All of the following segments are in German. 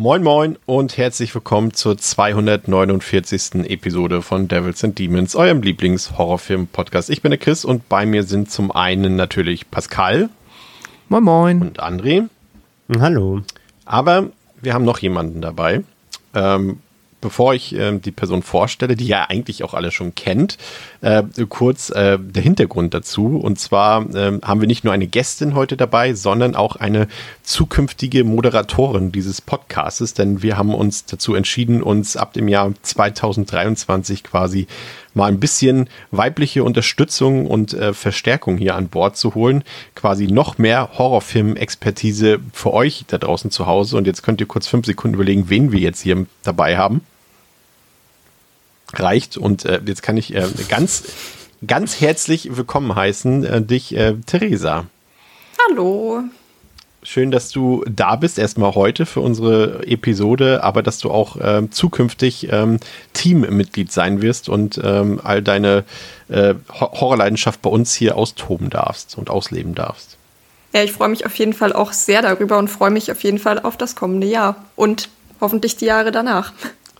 Moin Moin und herzlich willkommen zur 249. Episode von Devils and Demons, eurem Lieblings-Horrorfilm-Podcast. Ich bin der Chris und bei mir sind zum einen natürlich Pascal. Moin Moin. Und André. Hallo. Aber wir haben noch jemanden dabei. Ähm, bevor ich äh, die Person vorstelle, die ja eigentlich auch alle schon kennt, äh, kurz äh, der Hintergrund dazu. Und zwar ähm, haben wir nicht nur eine Gästin heute dabei, sondern auch eine zukünftige Moderatorin dieses Podcastes, denn wir haben uns dazu entschieden, uns ab dem Jahr 2023 quasi mal ein bisschen weibliche Unterstützung und äh, Verstärkung hier an Bord zu holen. Quasi noch mehr Horrorfilm-Expertise für euch da draußen zu Hause. Und jetzt könnt ihr kurz fünf Sekunden überlegen, wen wir jetzt hier dabei haben reicht. Und äh, jetzt kann ich äh, ganz, ganz herzlich willkommen heißen, äh, dich, äh, Theresa. Hallo. Schön, dass du da bist, erstmal heute für unsere Episode, aber dass du auch ähm, zukünftig ähm, Teammitglied sein wirst und ähm, all deine äh, Horrorleidenschaft bei uns hier austoben darfst und ausleben darfst. Ja, ich freue mich auf jeden Fall auch sehr darüber und freue mich auf jeden Fall auf das kommende Jahr und hoffentlich die Jahre danach.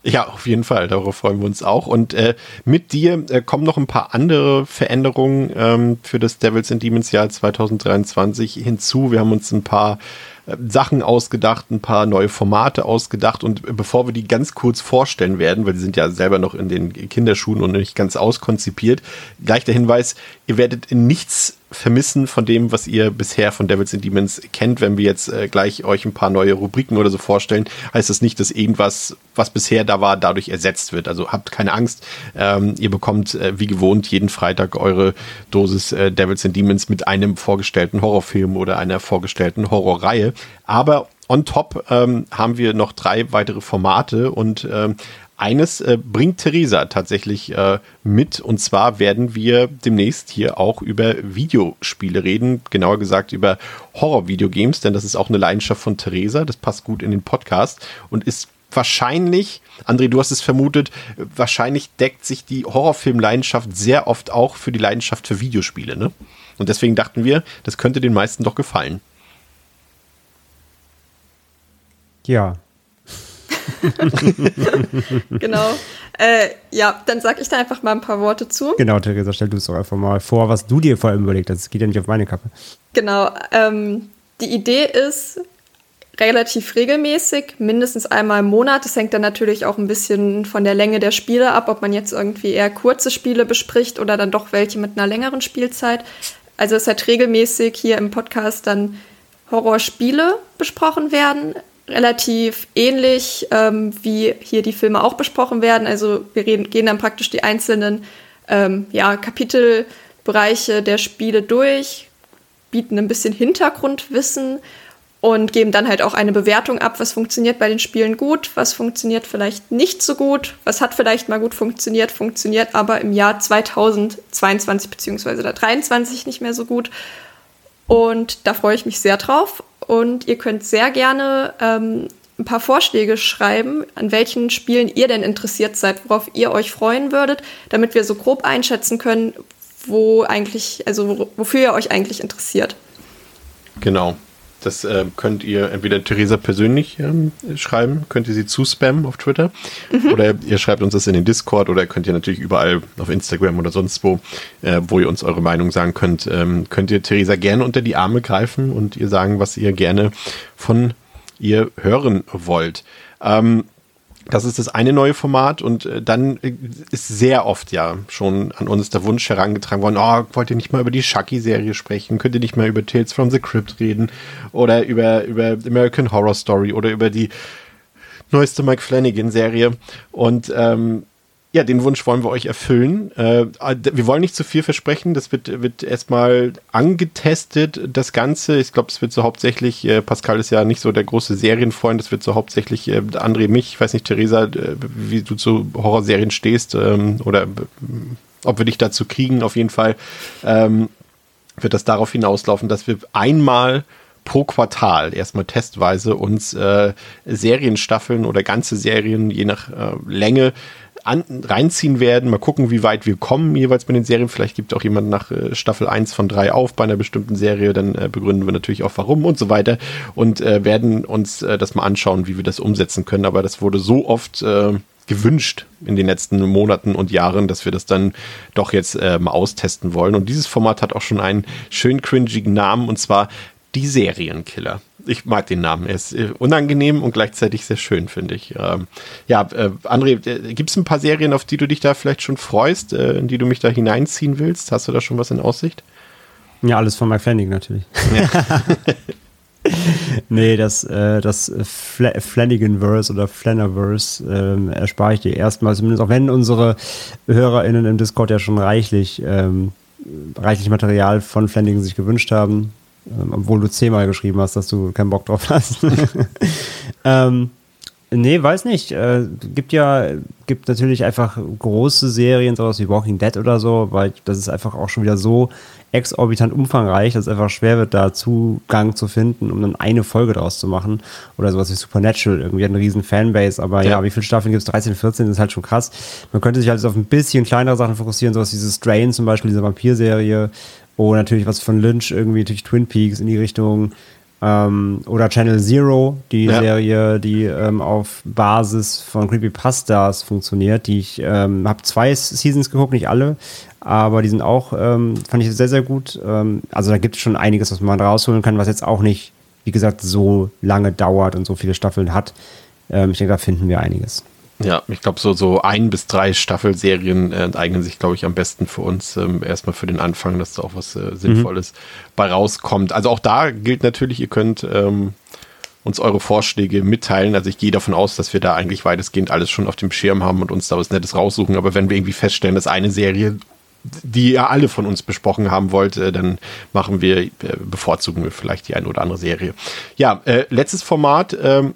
Ja, auf jeden Fall. Darauf freuen wir uns auch. Und äh, mit dir äh, kommen noch ein paar andere Veränderungen ähm, für das Devils and Demons Jahr 2023 hinzu. Wir haben uns ein paar äh, Sachen ausgedacht, ein paar neue Formate ausgedacht. Und bevor wir die ganz kurz vorstellen werden, weil die sind ja selber noch in den Kinderschuhen und nicht ganz auskonzipiert, gleich der Hinweis, ihr werdet nichts vermissen von dem, was ihr bisher von Devils and Demons kennt. Wenn wir jetzt äh, gleich euch ein paar neue Rubriken oder so vorstellen, heißt das nicht, dass irgendwas, was bisher da war, dadurch ersetzt wird. Also habt keine Angst. Ähm, ihr bekommt äh, wie gewohnt jeden Freitag eure Dosis äh, Devils and Demons mit einem vorgestellten Horrorfilm oder einer vorgestellten Horrorreihe. Aber on top ähm, haben wir noch drei weitere Formate und ähm, eines äh, bringt Theresa tatsächlich äh, mit. Und zwar werden wir demnächst hier auch über Videospiele reden. Genauer gesagt über Horror-Videogames, denn das ist auch eine Leidenschaft von Theresa. Das passt gut in den Podcast und ist wahrscheinlich, André, du hast es vermutet, wahrscheinlich deckt sich die Horrorfilm-Leidenschaft sehr oft auch für die Leidenschaft für Videospiele. Ne? Und deswegen dachten wir, das könnte den meisten doch gefallen. Ja, genau. Äh, ja, dann sag ich da einfach mal ein paar Worte zu. Genau, Theresa, stell du es doch einfach mal vor, was du dir vor allem überlegt hast. Es geht ja nicht auf meine Kappe. Genau. Ähm, die Idee ist relativ regelmäßig, mindestens einmal im Monat. Das hängt dann natürlich auch ein bisschen von der Länge der Spiele ab, ob man jetzt irgendwie eher kurze Spiele bespricht oder dann doch welche mit einer längeren Spielzeit. Also es hat regelmäßig hier im Podcast dann Horrorspiele besprochen werden relativ ähnlich, ähm, wie hier die Filme auch besprochen werden. Also wir reden, gehen dann praktisch die einzelnen ähm, ja, Kapitelbereiche der Spiele durch, bieten ein bisschen Hintergrundwissen und geben dann halt auch eine Bewertung ab, was funktioniert bei den Spielen gut, was funktioniert vielleicht nicht so gut, was hat vielleicht mal gut funktioniert, funktioniert aber im Jahr 2022 bzw. 2023 nicht mehr so gut. Und da freue ich mich sehr drauf. Und ihr könnt sehr gerne ähm, ein paar Vorschläge schreiben, an welchen Spielen ihr denn interessiert seid, worauf ihr euch freuen würdet, damit wir so grob einschätzen können, wo eigentlich, also wofür ihr euch eigentlich interessiert. Genau. Das äh, könnt ihr entweder Theresa persönlich ähm, schreiben, könnt ihr sie zuspammen auf Twitter mhm. oder ihr schreibt uns das in den Discord oder könnt ihr natürlich überall auf Instagram oder sonst wo, äh, wo ihr uns eure Meinung sagen könnt, ähm, könnt ihr Theresa gerne unter die Arme greifen und ihr sagen, was ihr gerne von ihr hören wollt. Ähm, das ist das eine neue Format und äh, dann äh, ist sehr oft ja schon an uns der Wunsch herangetragen worden, oh, wollt ihr nicht mal über die Chucky-Serie sprechen? Könnt ihr nicht mal über Tales from the Crypt reden? Oder über, über American Horror Story oder über die neueste Mike Flanagan-Serie? Und ähm, ja, den Wunsch wollen wir euch erfüllen. Äh, wir wollen nicht zu viel versprechen. Das wird, wird erstmal angetestet, das Ganze. Ich glaube, es wird so hauptsächlich, äh, Pascal ist ja nicht so der große Serienfreund, es wird so hauptsächlich äh, André, mich, ich weiß nicht, Theresa, äh, wie du zu Horrorserien stehst ähm, oder ob wir dich dazu kriegen, auf jeden Fall. Ähm, wird das darauf hinauslaufen, dass wir einmal pro Quartal erstmal testweise uns äh, Serienstaffeln oder ganze Serien je nach äh, Länge an, reinziehen werden. Mal gucken, wie weit wir kommen jeweils mit den Serien. Vielleicht gibt auch jemand nach äh, Staffel 1 von 3 auf bei einer bestimmten Serie. Dann äh, begründen wir natürlich auch warum und so weiter und äh, werden uns äh, das mal anschauen, wie wir das umsetzen können. Aber das wurde so oft äh, gewünscht in den letzten Monaten und Jahren, dass wir das dann doch jetzt äh, mal austesten wollen. Und dieses Format hat auch schon einen schön cringigen Namen und zwar die Serienkiller. Ich mag den Namen. Er ist äh, unangenehm und gleichzeitig sehr schön, finde ich. Ähm, ja, äh, André, äh, gibt es ein paar Serien, auf die du dich da vielleicht schon freust, äh, in die du mich da hineinziehen willst? Hast du da schon was in Aussicht? Ja, alles von Mike Flanagan natürlich. Ja. nee, das, äh, das Fla Flanagan-Verse oder Flanaverse ähm, erspare ich dir erstmal, zumindest auch wenn unsere HörerInnen im Discord ja schon reichlich, ähm, reichlich Material von Flanagan sich gewünscht haben. Ähm, obwohl du zehnmal geschrieben hast, dass du keinen Bock drauf hast. ähm, nee, weiß nicht. Äh, gibt ja, gibt natürlich einfach große Serien, sowas wie Walking Dead oder so, weil das ist einfach auch schon wieder so exorbitant umfangreich, dass es einfach schwer wird, da Zugang zu finden, um dann eine Folge daraus zu machen. Oder sowas wie Supernatural, irgendwie hat eine riesen Fanbase, aber ja, ja wie viele Staffeln gibt es? 13, 14, das ist halt schon krass. Man könnte sich halt auf ein bisschen kleinere Sachen fokussieren, sowas wie diese Strain zum Beispiel, diese Vampir-Serie Oh, natürlich was von Lynch, irgendwie natürlich Twin Peaks in die Richtung. Ähm, oder Channel Zero, die ja. Serie, die ähm, auf Basis von Creepypastas funktioniert. Die ich ähm, habe zwei Seasons geguckt, nicht alle, aber die sind auch, ähm, fand ich sehr, sehr gut. Ähm, also da gibt es schon einiges, was man rausholen kann, was jetzt auch nicht, wie gesagt, so lange dauert und so viele Staffeln hat. Ähm, ich denke, da finden wir einiges. Ja, ich glaube, so, so ein bis drei Staffelserien äh, eignen sich, glaube ich, am besten für uns. Ähm, erstmal für den Anfang, dass da auch was äh, Sinnvolles mhm. bei rauskommt. Also auch da gilt natürlich, ihr könnt ähm, uns eure Vorschläge mitteilen. Also ich gehe davon aus, dass wir da eigentlich weitestgehend alles schon auf dem Schirm haben und uns da was Nettes raussuchen. Aber wenn wir irgendwie feststellen, dass eine Serie, die ihr alle von uns besprochen haben wollt, äh, dann machen wir, äh, bevorzugen wir vielleicht die eine oder andere Serie. Ja, äh, letztes Format, ähm,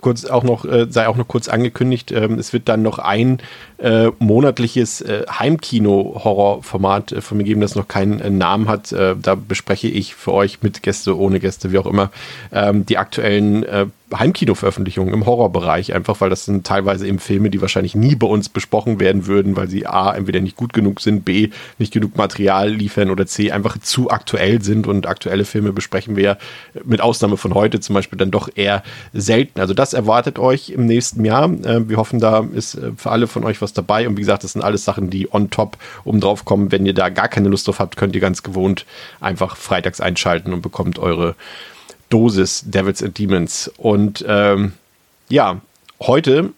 kurz auch noch, äh, sei auch noch kurz angekündigt, ähm, es wird dann noch ein äh, monatliches äh, Heimkino-Horrorformat äh, von mir geben, das noch keinen äh, Namen hat. Äh, da bespreche ich für euch mit Gäste, ohne Gäste, wie auch immer, ähm, die aktuellen äh, Heimkino-Veröffentlichungen im Horrorbereich, einfach weil das sind teilweise eben Filme, die wahrscheinlich nie bei uns besprochen werden würden, weil sie A, entweder nicht gut genug sind, B, nicht genug Material liefern oder C, einfach zu aktuell sind und aktuelle Filme besprechen wir mit Ausnahme von heute zum Beispiel dann doch eher selten. Also das erwartet euch im nächsten Jahr. Äh, wir hoffen, da ist äh, für alle von euch was dabei und wie gesagt, das sind alles Sachen, die on top oben drauf kommen. Wenn ihr da gar keine Lust drauf habt, könnt ihr ganz gewohnt einfach freitags einschalten und bekommt eure Dosis Devils and Demons. Und ähm, ja, heute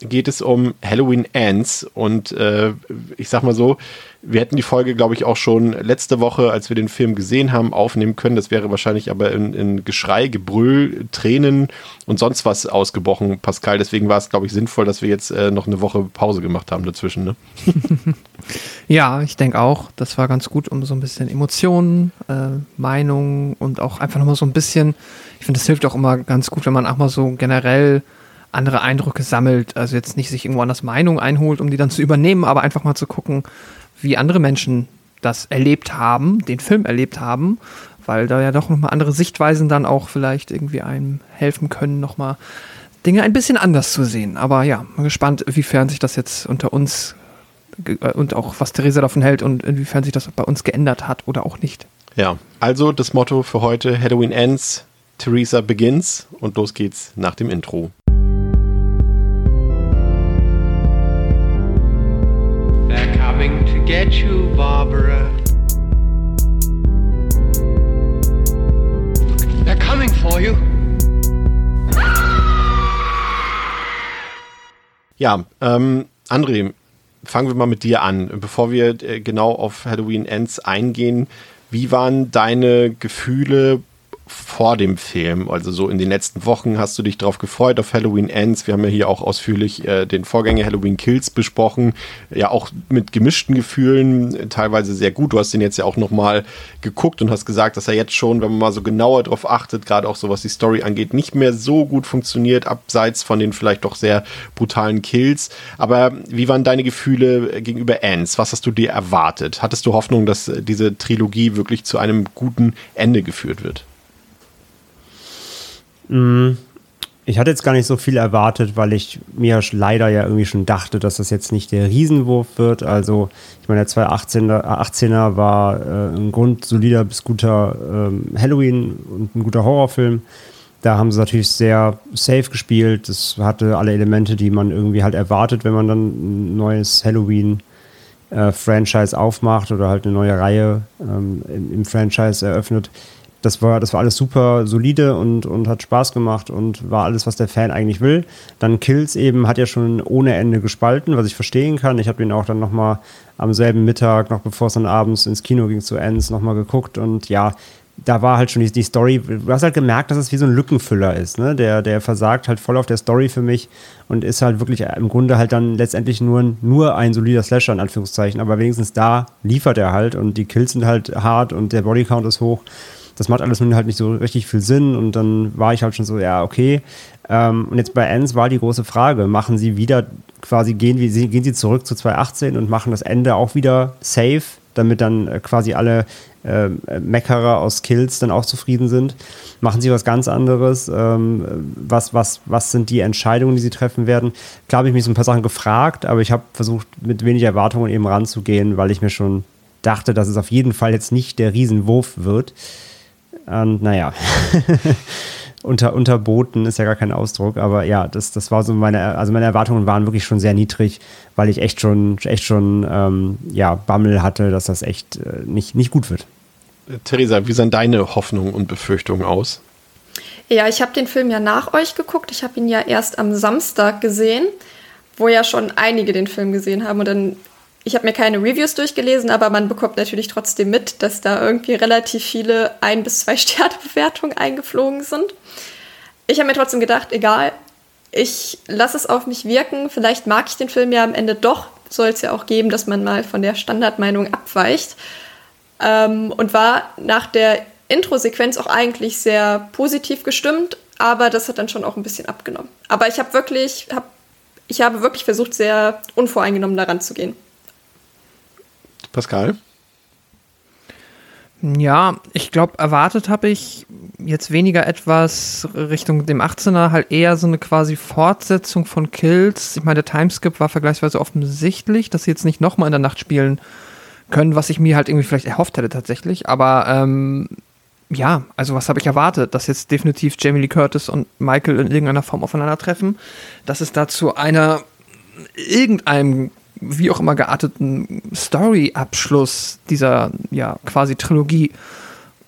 geht es um Halloween Ends und äh, ich sag mal so, wir hätten die Folge, glaube ich, auch schon letzte Woche, als wir den Film gesehen haben, aufnehmen können. Das wäre wahrscheinlich aber in, in Geschrei, Gebrüll, Tränen und sonst was ausgebrochen, Pascal. Deswegen war es, glaube ich, sinnvoll, dass wir jetzt äh, noch eine Woche Pause gemacht haben dazwischen. Ne? ja, ich denke auch, das war ganz gut, um so ein bisschen Emotionen, äh, Meinungen und auch einfach nochmal so ein bisschen, ich finde, das hilft auch immer ganz gut, wenn man auch mal so generell andere Eindrücke sammelt. Also jetzt nicht sich irgendwo anders Meinung einholt, um die dann zu übernehmen, aber einfach mal zu gucken, wie andere Menschen das erlebt haben, den Film erlebt haben, weil da ja doch nochmal andere Sichtweisen dann auch vielleicht irgendwie einem helfen können, nochmal Dinge ein bisschen anders zu sehen. Aber ja, mal gespannt, inwiefern sich das jetzt unter uns äh, und auch was Theresa davon hält und inwiefern sich das bei uns geändert hat oder auch nicht. Ja, also das Motto für heute: Halloween ends, Theresa begins und los geht's nach dem Intro. Get you, Barbara. They're coming for you. Ja, ähm, André, fangen wir mal mit dir an. Bevor wir äh, genau auf Halloween Ends eingehen, wie waren deine Gefühle vor dem Film? Also so in den letzten Wochen hast du dich darauf gefreut auf Halloween Ends. Wir haben ja hier auch ausführlich äh, den Vorgänger Halloween Kills besprochen. Ja, auch mit gemischten Gefühlen, teilweise sehr gut. Du hast den jetzt ja auch nochmal geguckt und hast gesagt, dass er jetzt schon, wenn man mal so genauer darauf achtet, gerade auch so was die Story angeht, nicht mehr so gut funktioniert, abseits von den vielleicht doch sehr brutalen Kills. Aber wie waren deine Gefühle gegenüber Ends? Was hast du dir erwartet? Hattest du Hoffnung, dass diese Trilogie wirklich zu einem guten Ende geführt wird? Mm, ich hatte jetzt gar nicht so viel erwartet, weil ich mir leider ja irgendwie schon dachte, dass das jetzt nicht der Riesenwurf wird. Also, ich meine, der 2018er 18er war äh, ein grundsolider bis guter ähm, Halloween und ein guter Horrorfilm. Da haben sie natürlich sehr safe gespielt. Das hatte alle Elemente, die man irgendwie halt erwartet, wenn man dann ein neues Halloween-Franchise äh, aufmacht oder halt eine neue Reihe ähm, im, im Franchise eröffnet das war, das war alles super solide und, und hat Spaß gemacht und war alles, was der Fan eigentlich will. Dann Kills eben hat ja schon ohne Ende gespalten, was ich verstehen kann. Ich habe ihn auch dann nochmal am selben Mittag, noch bevor es dann abends ins Kino ging zu Ends, nochmal geguckt und ja, da war halt schon die, die, Story, du hast halt gemerkt, dass es wie so ein Lückenfüller ist, ne? Der, der versagt halt voll auf der Story für mich und ist halt wirklich im Grunde halt dann letztendlich nur, nur ein solider Slasher in Anführungszeichen, aber wenigstens da liefert er halt und die Kills sind halt hart und der Bodycount ist hoch das macht alles nun halt nicht so richtig viel Sinn und dann war ich halt schon so, ja, okay. Ähm, und jetzt bei Ends war die große Frage, machen sie wieder quasi, gehen, gehen sie zurück zu 2018 und machen das Ende auch wieder safe, damit dann äh, quasi alle äh, Meckerer aus Kills dann auch zufrieden sind. Machen sie was ganz anderes? Ähm, was, was, was sind die Entscheidungen, die sie treffen werden? Klar habe ich mich so ein paar Sachen gefragt, aber ich habe versucht, mit wenig Erwartungen eben ranzugehen, weil ich mir schon dachte, dass es auf jeden Fall jetzt nicht der Riesenwurf wird. Und naja, unter, unterboten ist ja gar kein Ausdruck, aber ja, das, das war so meine, also meine Erwartungen waren wirklich schon sehr niedrig, weil ich echt schon, echt schon, ähm, ja, Bammel hatte, dass das echt äh, nicht, nicht gut wird. Theresa, wie sahen deine Hoffnungen und Befürchtungen aus? Ja, ich habe den Film ja nach euch geguckt. Ich habe ihn ja erst am Samstag gesehen, wo ja schon einige den Film gesehen haben. Und dann ich habe mir keine Reviews durchgelesen, aber man bekommt natürlich trotzdem mit, dass da irgendwie relativ viele ein bis zwei Sterne Bewertungen eingeflogen sind. Ich habe mir trotzdem gedacht, egal, ich lasse es auf mich wirken. Vielleicht mag ich den Film ja am Ende doch. Soll es ja auch geben, dass man mal von der Standardmeinung abweicht. Ähm, und war nach der Intro-Sequenz auch eigentlich sehr positiv gestimmt, aber das hat dann schon auch ein bisschen abgenommen. Aber ich habe wirklich, hab, ich habe wirklich versucht, sehr unvoreingenommen daran zu gehen. Pascal? Ja, ich glaube, erwartet habe ich jetzt weniger etwas Richtung dem 18er, halt eher so eine quasi Fortsetzung von Kills. Ich meine, der Timeskip war vergleichsweise offensichtlich, dass sie jetzt nicht nochmal in der Nacht spielen können, was ich mir halt irgendwie vielleicht erhofft hätte tatsächlich. Aber ähm, ja, also was habe ich erwartet? Dass jetzt definitiv Jamie Lee Curtis und Michael in irgendeiner Form aufeinandertreffen, dass es dazu einer irgendeinem wie auch immer gearteten Story-Abschluss dieser ja quasi Trilogie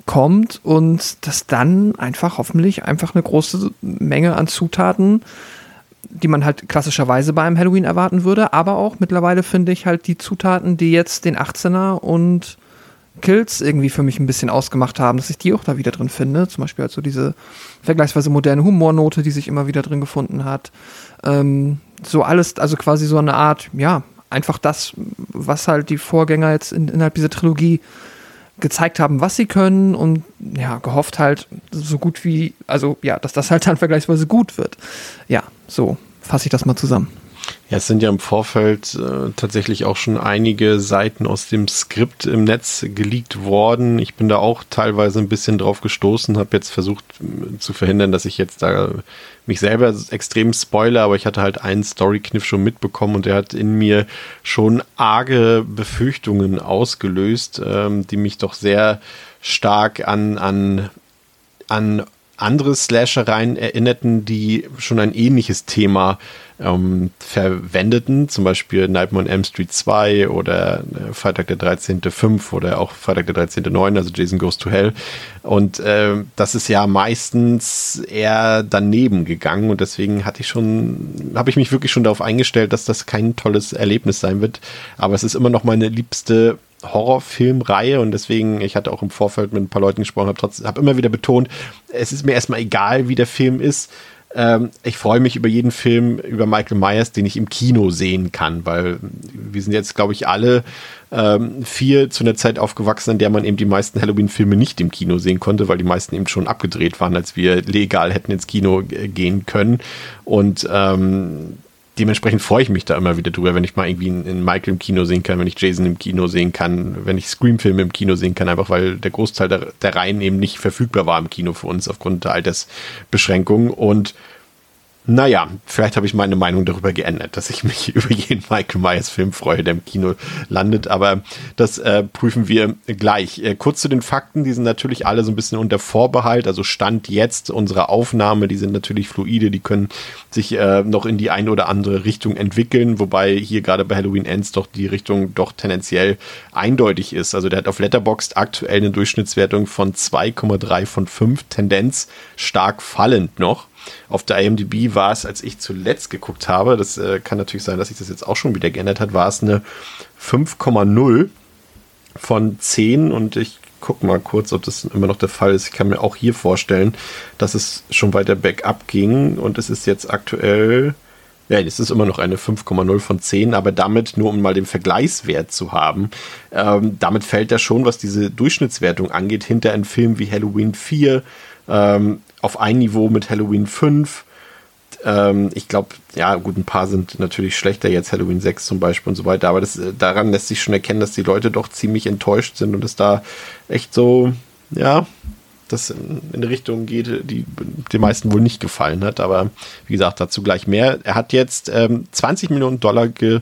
kommt und dass dann einfach hoffentlich einfach eine große Menge an Zutaten, die man halt klassischerweise bei einem Halloween erwarten würde, aber auch mittlerweile finde ich halt die Zutaten, die jetzt den 18er und Kills irgendwie für mich ein bisschen ausgemacht haben, dass ich die auch da wieder drin finde. Zum Beispiel halt so diese vergleichsweise moderne Humornote, die sich immer wieder drin gefunden hat. Ähm, so alles, also quasi so eine Art, ja, einfach das, was halt die Vorgänger jetzt in, innerhalb dieser Trilogie gezeigt haben, was sie können und ja, gehofft halt so gut wie, also ja, dass das halt dann vergleichsweise gut wird. Ja, so fasse ich das mal zusammen. Ja, es sind ja im Vorfeld äh, tatsächlich auch schon einige Seiten aus dem Skript im Netz geleakt worden. Ich bin da auch teilweise ein bisschen drauf gestoßen, habe jetzt versucht äh, zu verhindern, dass ich jetzt da mich selber extrem spoiler, aber ich hatte halt einen Story-Kniff schon mitbekommen und der hat in mir schon arge Befürchtungen ausgelöst, ähm, die mich doch sehr stark an, an, an andere Slashereien erinnerten, die schon ein ähnliches Thema ähm, verwendeten, zum Beispiel Nightmare on Elm Street 2 oder äh, Freitag der 13.5 oder auch Freitag der 13.9, also Jason Goes to Hell. Und äh, das ist ja meistens eher daneben gegangen und deswegen hatte ich schon, habe ich mich wirklich schon darauf eingestellt, dass das kein tolles Erlebnis sein wird. Aber es ist immer noch meine liebste Horrorfilmreihe und deswegen, ich hatte auch im Vorfeld mit ein paar Leuten gesprochen, habe habe immer wieder betont, es ist mir erstmal egal, wie der Film ist. Ähm, ich freue mich über jeden Film über Michael Myers, den ich im Kino sehen kann, weil wir sind jetzt, glaube ich, alle ähm, vier zu einer Zeit aufgewachsen, in der man eben die meisten Halloween-Filme nicht im Kino sehen konnte, weil die meisten eben schon abgedreht waren, als wir legal hätten ins Kino gehen können. Und ähm, dementsprechend freue ich mich da immer wieder drüber, wenn ich mal irgendwie einen Michael im Kino sehen kann, wenn ich Jason im Kino sehen kann, wenn ich Scream-Filme im Kino sehen kann, einfach weil der Großteil der, der Reihen eben nicht verfügbar war im Kino für uns aufgrund der Altersbeschränkungen. Und naja, vielleicht habe ich meine Meinung darüber geändert, dass ich mich über jeden Michael Myers Film freue, der im Kino landet, aber das äh, prüfen wir gleich. Äh, kurz zu den Fakten, die sind natürlich alle so ein bisschen unter Vorbehalt, also Stand jetzt unserer Aufnahme, die sind natürlich fluide, die können sich äh, noch in die eine oder andere Richtung entwickeln, wobei hier gerade bei Halloween Ends doch die Richtung doch tendenziell eindeutig ist. Also der hat auf Letterboxd aktuell eine Durchschnittswertung von 2,3 von 5, Tendenz stark fallend noch. Auf der IMDb war es, als ich zuletzt geguckt habe, das äh, kann natürlich sein, dass sich das jetzt auch schon wieder geändert hat, war es eine 5,0 von 10 und ich gucke mal kurz, ob das immer noch der Fall ist. Ich kann mir auch hier vorstellen, dass es schon weiter bergab ging und es ist jetzt aktuell, ja, es ist immer noch eine 5,0 von 10, aber damit, nur um mal den Vergleichswert zu haben, ähm, damit fällt er schon, was diese Durchschnittswertung angeht, hinter einem Film wie Halloween 4, ähm, auf ein Niveau mit Halloween 5. Ähm, ich glaube, ja, gut, ein paar sind natürlich schlechter, jetzt Halloween 6 zum Beispiel und so weiter, aber das, äh, daran lässt sich schon erkennen, dass die Leute doch ziemlich enttäuscht sind und es da echt so, ja, das in, in Richtung geht, die den meisten wohl nicht gefallen hat. Aber wie gesagt, dazu gleich mehr. Er hat jetzt ähm, 20 Millionen Dollar ge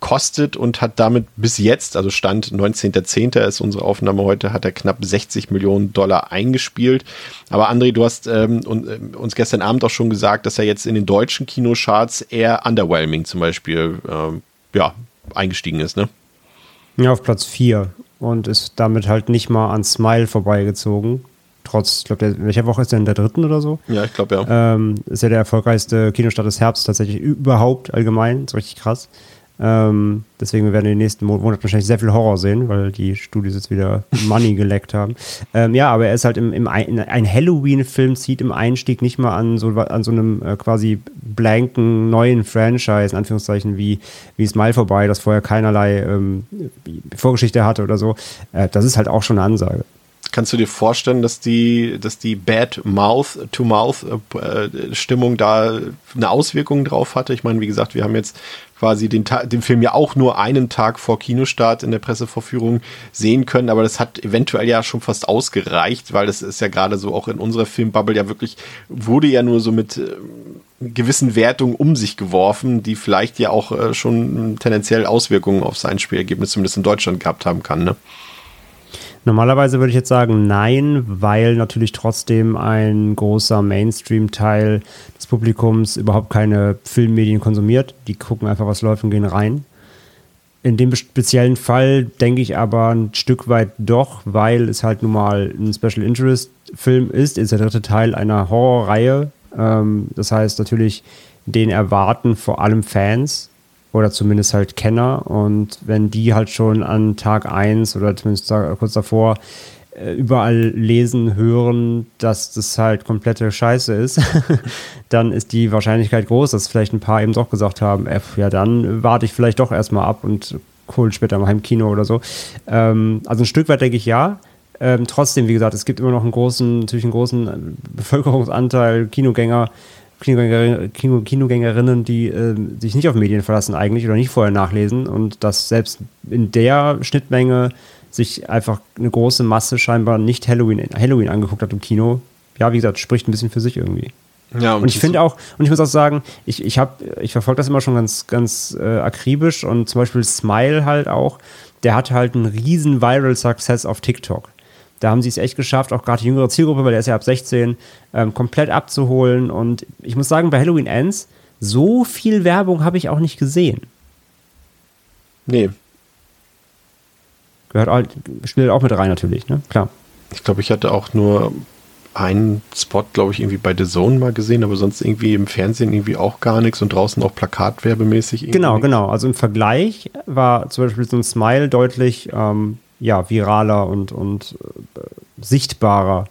kostet und hat damit bis jetzt, also Stand 19.10. ist unsere Aufnahme heute, hat er knapp 60 Millionen Dollar eingespielt. Aber André, du hast ähm, äh, uns gestern Abend auch schon gesagt, dass er jetzt in den deutschen Kinocharts eher underwhelming zum Beispiel ähm, ja, eingestiegen ist, ne? Ja, auf Platz 4 und ist damit halt nicht mal an Smile vorbeigezogen. Trotz, ich glaube, welcher Woche ist der in der dritten oder so? Ja, ich glaube ja. Ähm, ist ja der erfolgreichste Kinostart des Herbst tatsächlich überhaupt allgemein. Ist richtig krass. Ähm, deswegen werden wir in den nächsten Monaten wahrscheinlich sehr viel Horror sehen, weil die Studios jetzt wieder Money geleckt haben. Ähm, ja, aber er ist halt im, im ein, ein Halloween-Film zieht im Einstieg nicht mal an so, an so einem äh, quasi blanken neuen Franchise, in Anführungszeichen, wie, wie Smile vorbei, das vorher keinerlei ähm, Vorgeschichte hatte oder so. Äh, das ist halt auch schon eine Ansage. Kannst du dir vorstellen, dass die, dass die Bad Mouth to Mouth äh, da eine Auswirkung drauf hatte? Ich meine, wie gesagt, wir haben jetzt quasi den, den Film ja auch nur einen Tag vor Kinostart in der Pressevorführung sehen können, aber das hat eventuell ja schon fast ausgereicht, weil das ist ja gerade so auch in unserer Filmbubble ja wirklich, wurde ja nur so mit äh, gewissen Wertungen um sich geworfen, die vielleicht ja auch äh, schon tendenziell Auswirkungen auf sein Spielergebnis zumindest in Deutschland gehabt haben kann, ne? Normalerweise würde ich jetzt sagen nein, weil natürlich trotzdem ein großer Mainstream-Teil des Publikums überhaupt keine Filmmedien konsumiert. Die gucken einfach, was läuft und gehen rein. In dem speziellen Fall denke ich aber ein Stück weit doch, weil es halt nun mal ein Special Interest Film ist, ist der dritte Teil einer Horrorreihe. Ähm, das heißt natürlich, den erwarten vor allem Fans oder zumindest halt Kenner. Und wenn die halt schon an Tag 1 oder zumindest kurz davor äh, überall lesen, hören, dass das halt komplette Scheiße ist, dann ist die Wahrscheinlichkeit groß, dass vielleicht ein paar eben doch gesagt haben, F, ja, dann warte ich vielleicht doch erstmal ab und hole später mal im Kino oder so. Ähm, also ein Stück weit denke ich ja. Ähm, trotzdem, wie gesagt, es gibt immer noch einen großen, natürlich einen großen Bevölkerungsanteil Kinogänger, Kinogänger, Kino, Kinogängerinnen, die äh, sich nicht auf Medien verlassen eigentlich oder nicht vorher nachlesen und dass selbst in der Schnittmenge sich einfach eine große Masse scheinbar nicht Halloween, Halloween angeguckt hat im Kino. Ja, wie gesagt, spricht ein bisschen für sich irgendwie. Ja, und, und ich finde auch, und ich muss auch sagen, ich, ich ich verfolge das immer schon ganz, ganz äh, akribisch und zum Beispiel Smile halt auch, der hat halt einen riesen Viral Success auf TikTok. Da haben sie es echt geschafft, auch gerade die jüngere Zielgruppe, weil der ist ja ab 16, ähm, komplett abzuholen. Und ich muss sagen, bei Halloween Ends, so viel Werbung habe ich auch nicht gesehen. Nee. Gehört auch, spielt auch mit rein natürlich, ne? Klar. Ich glaube, ich hatte auch nur einen Spot, glaube ich, irgendwie bei The Zone mal gesehen, aber sonst irgendwie im Fernsehen irgendwie auch gar nichts und draußen auch plakatwerbemäßig. Genau, nichts. genau. Also im Vergleich war zum Beispiel so ein Smile deutlich ähm, ja, viraler und, und äh, sichtbarer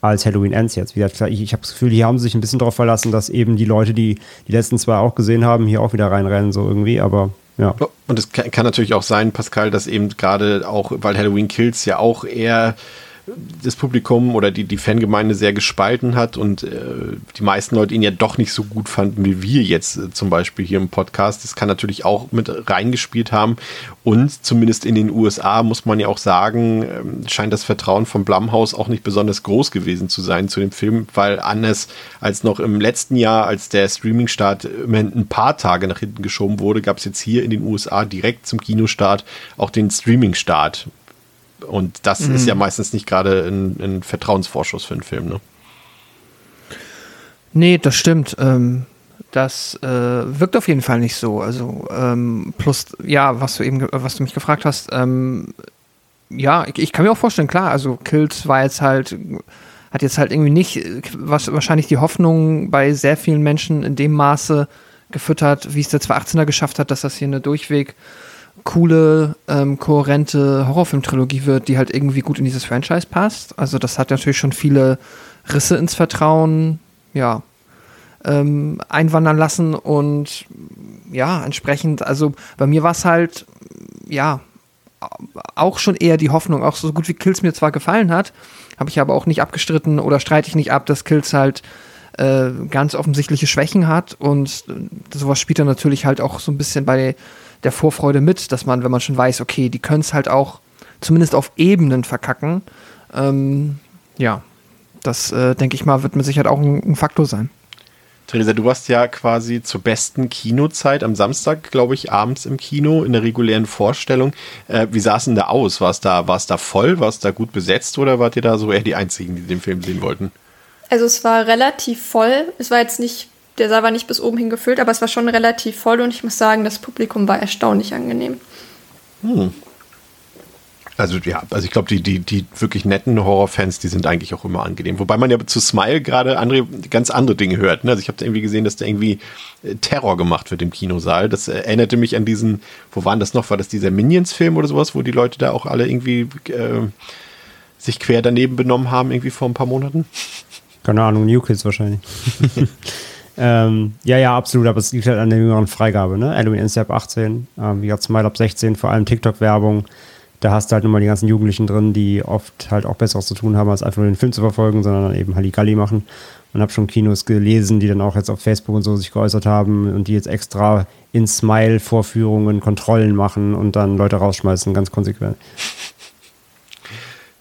als Halloween Ends jetzt. Wie gesagt, ich, ich habe das Gefühl, die haben sich ein bisschen darauf verlassen, dass eben die Leute, die die letzten zwei auch gesehen haben, hier auch wieder reinrennen, so irgendwie, aber ja. Und es kann natürlich auch sein, Pascal, dass eben gerade auch, weil Halloween Kills ja auch eher das Publikum oder die, die Fangemeinde sehr gespalten hat und äh, die meisten Leute ihn ja doch nicht so gut fanden wie wir jetzt äh, zum Beispiel hier im Podcast. Das kann natürlich auch mit reingespielt haben. Und zumindest in den USA muss man ja auch sagen, äh, scheint das Vertrauen vom Blumhaus auch nicht besonders groß gewesen zu sein zu dem Film, weil anders als noch im letzten Jahr, als der Streaming-Start immerhin ein paar Tage nach hinten geschoben wurde, gab es jetzt hier in den USA direkt zum Kinostart auch den Streaming-Start. Und das mhm. ist ja meistens nicht gerade ein, ein, Vertrauensvorschuss für einen Film, ne? Nee, das stimmt. Ähm, das äh, wirkt auf jeden Fall nicht so. Also, ähm, plus, ja, was du eben, was du mich gefragt hast, ähm, ja, ich, ich, kann mir auch vorstellen, klar, also Kills war jetzt halt, hat jetzt halt irgendwie nicht, was wahrscheinlich die Hoffnung bei sehr vielen Menschen in dem Maße gefüttert, wie es der 218er geschafft hat, dass das hier eine durchweg coole, ähm, kohärente Horrorfilm-Trilogie wird, die halt irgendwie gut in dieses Franchise passt. Also das hat natürlich schon viele Risse ins Vertrauen, ja, ähm, einwandern lassen und ja, entsprechend, also bei mir war es halt, ja, auch schon eher die Hoffnung, auch so gut wie Kills mir zwar gefallen hat, habe ich aber auch nicht abgestritten oder streite ich nicht ab, dass Kills halt äh, ganz offensichtliche Schwächen hat und sowas spielt dann natürlich halt auch so ein bisschen bei der Vorfreude mit, dass man, wenn man schon weiß, okay, die können es halt auch zumindest auf Ebenen verkacken. Ähm, ja, das äh, denke ich mal, wird mit Sicherheit auch ein, ein Faktor sein. Theresa, du warst ja quasi zur besten Kinozeit am Samstag, glaube ich, abends im Kino in der regulären Vorstellung. Äh, wie sah es denn da aus? War es da, war es da voll? War es da gut besetzt oder wart ihr da so eher die Einzigen, die den Film sehen wollten? Also es war relativ voll. Es war jetzt nicht der Saal war nicht bis oben hin gefüllt, aber es war schon relativ voll und ich muss sagen, das Publikum war erstaunlich angenehm. Hm. Also ja, also ich glaube, die, die, die wirklich netten Horrorfans, die sind eigentlich auch immer angenehm. Wobei man ja zu Smile gerade andere, ganz andere Dinge hört. Ne? Also ich habe irgendwie gesehen, dass da irgendwie äh, Terror gemacht wird im Kinosaal. Das erinnerte mich an diesen, wo waren das noch? War das dieser Minions-Film oder sowas, wo die Leute da auch alle irgendwie äh, sich quer daneben benommen haben, irgendwie vor ein paar Monaten? Keine Ahnung, New Kids wahrscheinlich. Ähm, ja, ja, absolut, aber es liegt halt an der jüngeren Freigabe, ne? Halloween ab 18, ähm, wie gesagt, Smile ab 16, vor allem TikTok-Werbung. Da hast du halt nun mal die ganzen Jugendlichen drin, die oft halt auch Besseres zu tun haben, als einfach nur den Film zu verfolgen, sondern dann eben Halligalli machen. Und habe schon Kinos gelesen, die dann auch jetzt auf Facebook und so sich geäußert haben und die jetzt extra in Smile-Vorführungen Kontrollen machen und dann Leute rausschmeißen, ganz konsequent.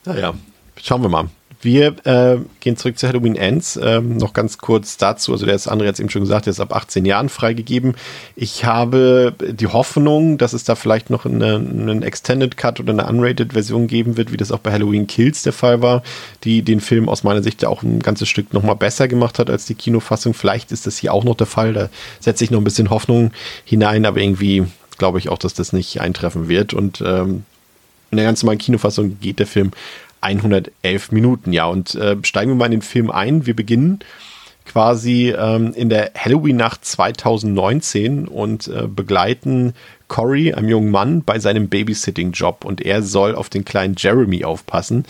Naja, schauen wir mal. Wir äh, gehen zurück zu Halloween Ends. Ähm, noch ganz kurz dazu. Also, der ist andere jetzt eben schon gesagt, der ist ab 18 Jahren freigegeben. Ich habe die Hoffnung, dass es da vielleicht noch eine, einen Extended Cut oder eine Unrated Version geben wird, wie das auch bei Halloween Kills der Fall war, die den Film aus meiner Sicht ja auch ein ganzes Stück nochmal besser gemacht hat als die Kinofassung. Vielleicht ist das hier auch noch der Fall. Da setze ich noch ein bisschen Hoffnung hinein, aber irgendwie glaube ich auch, dass das nicht eintreffen wird. Und ähm, in der ganz normalen Kinofassung geht der Film 111 Minuten, ja. Und äh, steigen wir mal in den Film ein. Wir beginnen quasi ähm, in der Halloween-Nacht 2019 und äh, begleiten Corey, einem jungen Mann, bei seinem Babysitting-Job. Und er soll auf den kleinen Jeremy aufpassen,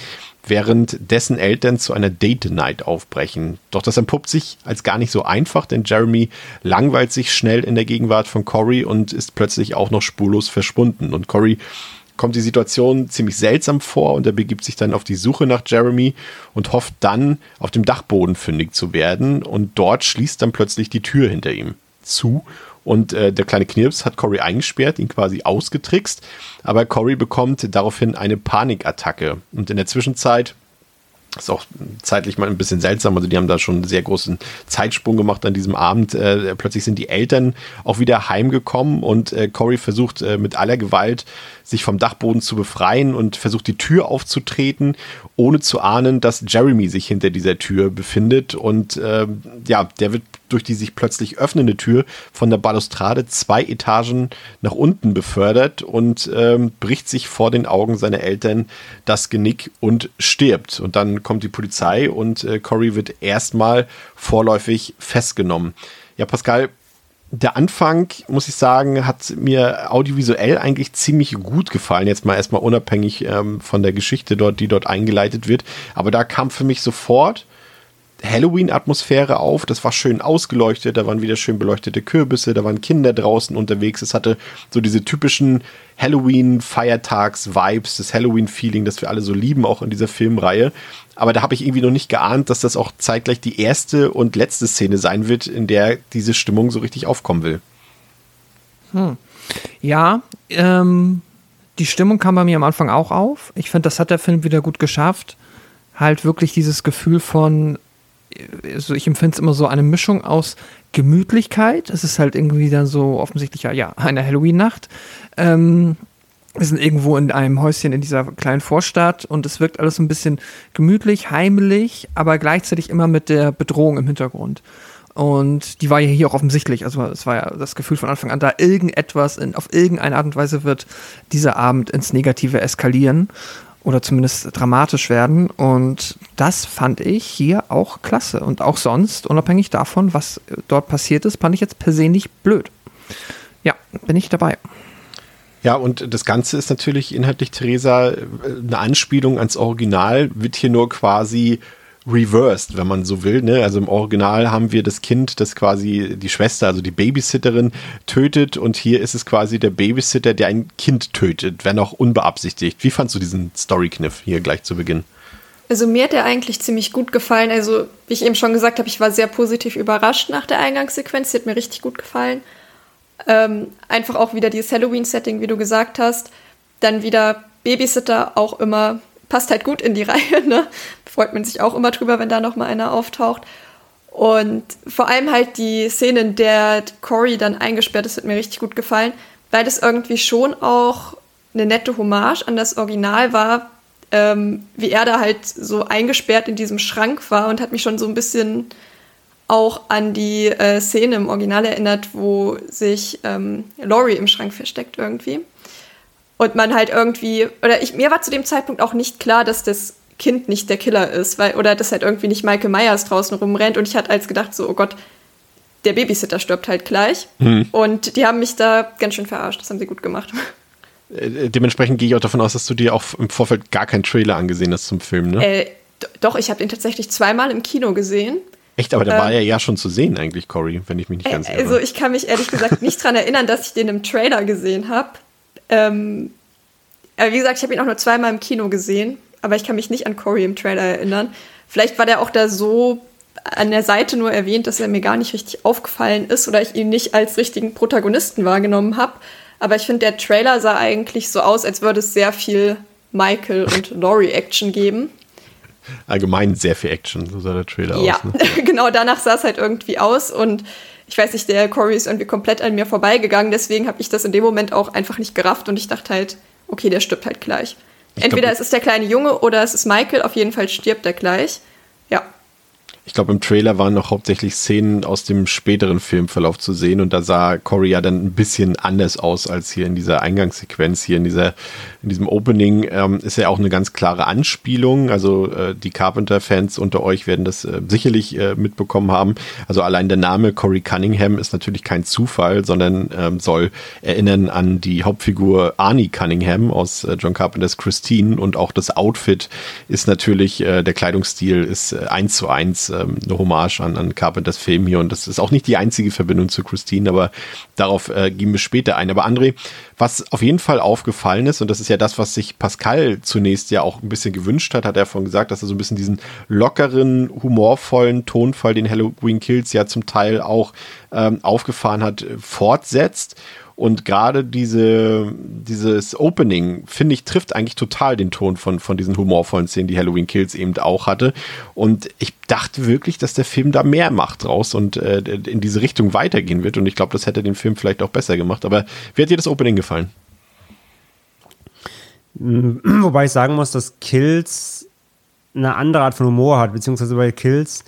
während dessen Eltern zu einer Date-Night aufbrechen. Doch das entpuppt sich als gar nicht so einfach, denn Jeremy langweilt sich schnell in der Gegenwart von Corey und ist plötzlich auch noch spurlos verschwunden. Und Corey kommt die Situation ziemlich seltsam vor und er begibt sich dann auf die Suche nach Jeremy und hofft dann, auf dem Dachboden fündig zu werden. Und dort schließt dann plötzlich die Tür hinter ihm zu. Und äh, der kleine Knirps hat Cory eingesperrt, ihn quasi ausgetrickst. Aber Cory bekommt daraufhin eine Panikattacke. Und in der Zwischenzeit ist auch zeitlich mal ein bisschen seltsam. Also die haben da schon einen sehr großen Zeitsprung gemacht an diesem Abend. Äh, plötzlich sind die Eltern auch wieder heimgekommen und äh, Corey versucht äh, mit aller Gewalt sich vom Dachboden zu befreien und versucht die Tür aufzutreten, ohne zu ahnen, dass Jeremy sich hinter dieser Tür befindet. Und äh, ja, der wird durch die sich plötzlich öffnende Tür von der Balustrade zwei Etagen nach unten befördert und ähm, bricht sich vor den Augen seiner Eltern das Genick und stirbt. Und dann kommt die Polizei und äh, Cory wird erstmal vorläufig festgenommen. Ja, Pascal, der Anfang, muss ich sagen, hat mir audiovisuell eigentlich ziemlich gut gefallen. Jetzt mal erstmal unabhängig ähm, von der Geschichte dort, die dort eingeleitet wird. Aber da kam für mich sofort Halloween-Atmosphäre auf. Das war schön ausgeleuchtet, da waren wieder schön beleuchtete Kürbisse, da waren Kinder draußen unterwegs. Es hatte so diese typischen Halloween-Feiertags-Vibes, das Halloween-Feeling, das wir alle so lieben, auch in dieser Filmreihe. Aber da habe ich irgendwie noch nicht geahnt, dass das auch zeitgleich die erste und letzte Szene sein wird, in der diese Stimmung so richtig aufkommen will. Hm. Ja, ähm, die Stimmung kam bei mir am Anfang auch auf. Ich finde, das hat der Film wieder gut geschafft. Halt wirklich dieses Gefühl von, also ich empfinde es immer so eine Mischung aus Gemütlichkeit. Es ist halt irgendwie dann so offensichtlich, ja, eine Halloween-Nacht. Ähm, wir sind irgendwo in einem Häuschen in dieser kleinen Vorstadt und es wirkt alles so ein bisschen gemütlich, heimelig, aber gleichzeitig immer mit der Bedrohung im Hintergrund. Und die war ja hier auch offensichtlich. Also es war ja das Gefühl von Anfang an, da irgendetwas in, auf irgendeine Art und Weise wird dieser Abend ins Negative eskalieren oder zumindest dramatisch werden. Und das fand ich hier auch klasse. Und auch sonst, unabhängig davon, was dort passiert ist, fand ich jetzt per se nicht blöd. Ja, bin ich dabei. Ja, und das Ganze ist natürlich inhaltlich, Theresa, eine Anspielung ans Original, wird hier nur quasi reversed, wenn man so will. Ne? Also im Original haben wir das Kind, das quasi die Schwester, also die Babysitterin tötet und hier ist es quasi der Babysitter, der ein Kind tötet, wenn auch unbeabsichtigt. Wie fandst du diesen Story-Kniff hier gleich zu Beginn? Also mir hat der eigentlich ziemlich gut gefallen. Also wie ich eben schon gesagt habe, ich war sehr positiv überrascht nach der Eingangssequenz. Die hat mir richtig gut gefallen. Ähm, einfach auch wieder dieses Halloween-Setting, wie du gesagt hast. Dann wieder Babysitter auch immer passt halt gut in die Reihe, ne? Freut man sich auch immer drüber, wenn da noch mal einer auftaucht. Und vor allem halt die Szene, in der Cory dann eingesperrt ist, hat mir richtig gut gefallen, weil das irgendwie schon auch eine nette Hommage an das Original war, ähm, wie er da halt so eingesperrt in diesem Schrank war und hat mich schon so ein bisschen auch an die äh, Szene im Original erinnert, wo sich ähm, Laurie im Schrank versteckt irgendwie und man halt irgendwie, oder ich, mir war zu dem Zeitpunkt auch nicht klar, dass das Kind nicht der Killer ist, weil, oder dass halt irgendwie nicht Michael Myers draußen rumrennt und ich hatte als gedacht so, oh Gott, der Babysitter stirbt halt gleich. Hm. Und die haben mich da ganz schön verarscht, das haben sie gut gemacht. Äh, dementsprechend gehe ich auch davon aus, dass du dir auch im Vorfeld gar keinen Trailer angesehen hast zum Film, ne? Äh, doch, ich habe den tatsächlich zweimal im Kino gesehen. Echt, aber da ähm, war er ja schon zu sehen eigentlich, Cory, wenn ich mich nicht äh, ganz irre. Also ich kann mich ehrlich gesagt nicht daran erinnern, dass ich den im Trailer gesehen habe. Ähm, aber wie gesagt, ich habe ihn auch nur zweimal im Kino gesehen, aber ich kann mich nicht an Corey im Trailer erinnern. Vielleicht war der auch da so an der Seite nur erwähnt, dass er mir gar nicht richtig aufgefallen ist oder ich ihn nicht als richtigen Protagonisten wahrgenommen habe. Aber ich finde, der Trailer sah eigentlich so aus, als würde es sehr viel Michael und Laurie Action geben. Allgemein sehr viel Action, so sah der Trailer ja. aus. Ja, ne? genau danach sah es halt irgendwie aus und ich weiß nicht, der Corey ist irgendwie komplett an mir vorbeigegangen, deswegen habe ich das in dem Moment auch einfach nicht gerafft und ich dachte halt, okay, der stirbt halt gleich. Ich Entweder glaub, es ist der kleine Junge oder es ist Michael, auf jeden Fall stirbt er gleich. Ich glaube, im Trailer waren noch hauptsächlich Szenen aus dem späteren Filmverlauf zu sehen und da sah Cory ja dann ein bisschen anders aus als hier in dieser Eingangssequenz, hier in dieser, in diesem Opening. Ähm, ist ja auch eine ganz klare Anspielung. Also äh, die Carpenter-Fans unter euch werden das äh, sicherlich äh, mitbekommen haben. Also allein der Name Cory Cunningham ist natürlich kein Zufall, sondern ähm, soll erinnern an die Hauptfigur Arnie Cunningham aus äh, John Carpenters Christine und auch das Outfit ist natürlich, äh, der Kleidungsstil ist äh, eins zu eins ähm, eine Hommage an, an Carpenters Film hier. Und das ist auch nicht die einzige Verbindung zu Christine, aber darauf äh, gehen wir später ein. Aber André, was auf jeden Fall aufgefallen ist, und das ist ja das, was sich Pascal zunächst ja auch ein bisschen gewünscht hat, hat er von gesagt, dass er so ein bisschen diesen lockeren, humorvollen Tonfall, den Halloween Kills ja zum Teil auch ähm, aufgefahren hat, fortsetzt. Und gerade diese, dieses Opening, finde ich, trifft eigentlich total den Ton von, von diesen humorvollen Szenen, die Halloween Kills eben auch hatte. Und ich dachte wirklich, dass der Film da mehr macht draus und äh, in diese Richtung weitergehen wird. Und ich glaube, das hätte den Film vielleicht auch besser gemacht. Aber wie hat dir das Opening gefallen? Wobei ich sagen muss, dass Kills eine andere Art von Humor hat, beziehungsweise bei Kills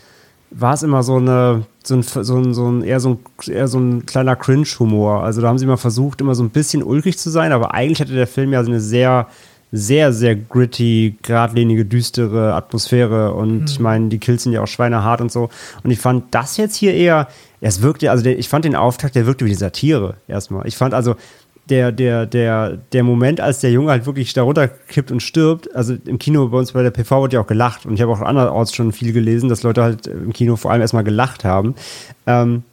war es immer so eine, so ein, so ein, so ein, eher so ein, eher so ein kleiner Cringe-Humor. Also da haben sie immer versucht, immer so ein bisschen ulkig zu sein, aber eigentlich hatte der Film ja so eine sehr, sehr, sehr gritty, geradlinige, düstere Atmosphäre und mhm. ich meine, die Kills sind ja auch schweinehart und so. Und ich fand das jetzt hier eher, es wirkte, also der, ich fand den Auftakt, der wirkte wie die Satire erstmal. Ich fand also, der, der, der, der Moment, als der Junge halt wirklich darunter kippt und stirbt, also im Kino bei uns bei der PV wurde ja auch gelacht und ich habe auch anderorts schon viel gelesen, dass Leute halt im Kino vor allem erstmal gelacht haben. Ähm,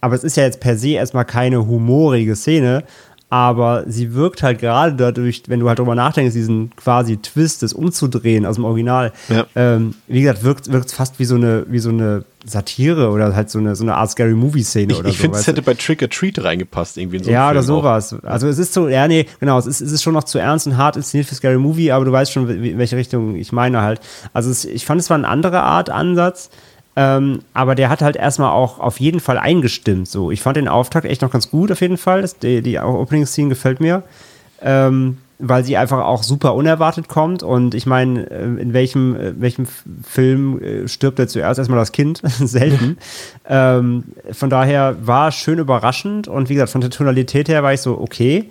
aber es ist ja jetzt per se erstmal keine humorige Szene, aber sie wirkt halt gerade dadurch, wenn du halt drüber nachdenkst, diesen quasi Twist, das umzudrehen aus dem Original. Ja. Ähm, wie gesagt, wirkt es fast wie so eine, wie so eine Satire oder halt so eine, so eine Art Scary Movie Szene ich, oder so. Ich finde, es hätte bei Trick or Treat reingepasst, irgendwie in so Ja, oder sowas. Auch. Also es ist so, ja, nee, genau, es ist, es ist schon noch zu ernst und hart inszeniert für Scary Movie, aber du weißt schon, in welche Richtung ich meine halt. Also es, ich fand, es war eine andere Art Ansatz. Ähm, aber der hat halt erstmal auch auf jeden Fall eingestimmt. So, ich fand den Auftakt echt noch ganz gut, auf jeden Fall. Das, die, die Opening-Scene gefällt mir. Ähm, weil sie einfach auch super unerwartet kommt. Und ich meine, äh, in welchem, äh, welchem Film äh, stirbt er zuerst erstmal das Kind? Selten. ähm, von daher war es schön überraschend. Und wie gesagt, von der Tonalität her war ich so, okay,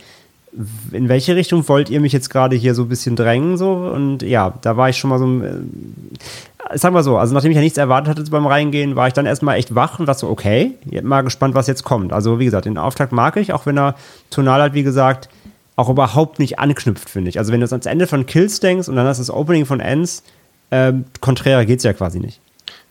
in welche Richtung wollt ihr mich jetzt gerade hier so ein bisschen drängen? So? Und ja, da war ich schon mal so sagen wir so, also nachdem ich ja nichts erwartet hatte beim Reingehen, war ich dann erstmal echt wach und dachte so, okay, mal gespannt, was jetzt kommt. Also wie gesagt, den Auftakt mag ich, auch wenn er tonal halt, wie gesagt, auch überhaupt nicht anknüpft, finde ich. Also wenn du ans Ende von Kills denkst und dann hast du das Opening von Ends, konträrer geht es ja quasi nicht.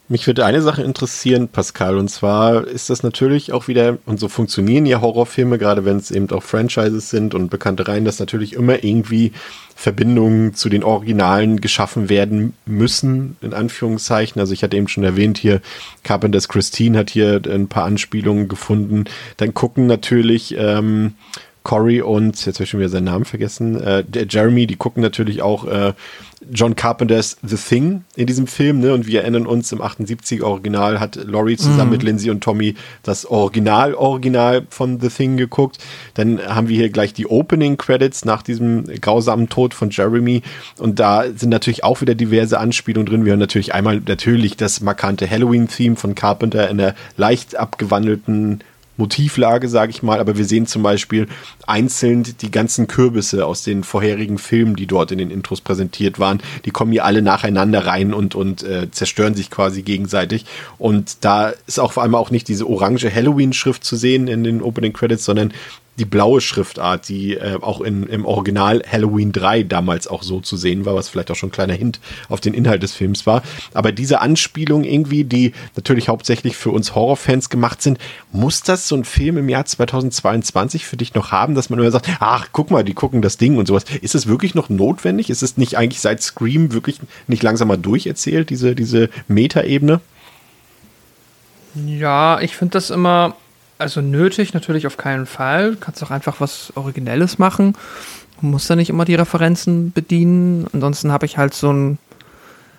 Mich würde eine Sache interessieren, Pascal, und zwar ist das natürlich auch wieder, und so funktionieren ja Horrorfilme, gerade wenn es eben auch Franchises sind und bekannte Reihen, dass natürlich immer irgendwie Verbindungen zu den Originalen geschaffen werden müssen, in Anführungszeichen. Also ich hatte eben schon erwähnt hier, Carpenters Christine hat hier ein paar Anspielungen gefunden. Dann gucken natürlich ähm, Corey und, jetzt habe ich schon wieder seinen Namen vergessen, äh, Jeremy, die gucken natürlich auch äh, John Carpenters The Thing in diesem Film, ne? Und wir erinnern uns, im 78er Original hat Laurie zusammen mhm. mit Lindsay und Tommy das Original-Original von The Thing geguckt. Dann haben wir hier gleich die Opening Credits nach diesem grausamen Tod von Jeremy. Und da sind natürlich auch wieder diverse Anspielungen drin. Wir haben natürlich einmal natürlich das markante Halloween-Theme von Carpenter in der leicht abgewandelten Motivlage, sage ich mal, aber wir sehen zum Beispiel einzeln die ganzen Kürbisse aus den vorherigen Filmen, die dort in den Intros präsentiert waren, die kommen hier alle nacheinander rein und, und äh, zerstören sich quasi gegenseitig. Und da ist auch vor allem auch nicht diese orange Halloween-Schrift zu sehen in den Opening Credits, sondern die blaue Schriftart, die äh, auch in, im Original Halloween 3 damals auch so zu sehen war, was vielleicht auch schon ein kleiner Hint auf den Inhalt des Films war. Aber diese Anspielung irgendwie, die natürlich hauptsächlich für uns Horrorfans gemacht sind, muss das so ein Film im Jahr 2022 für dich noch haben, dass man immer sagt, ach, guck mal, die gucken das Ding und sowas. Ist es wirklich noch notwendig? Ist es nicht eigentlich seit Scream wirklich nicht langsam mal durcherzählt, diese, diese Metaebene? Ja, ich finde das immer also nötig natürlich auf keinen Fall. Du kannst auch einfach was Originelles machen. Du musst ja nicht immer die Referenzen bedienen. Ansonsten habe ich halt so ein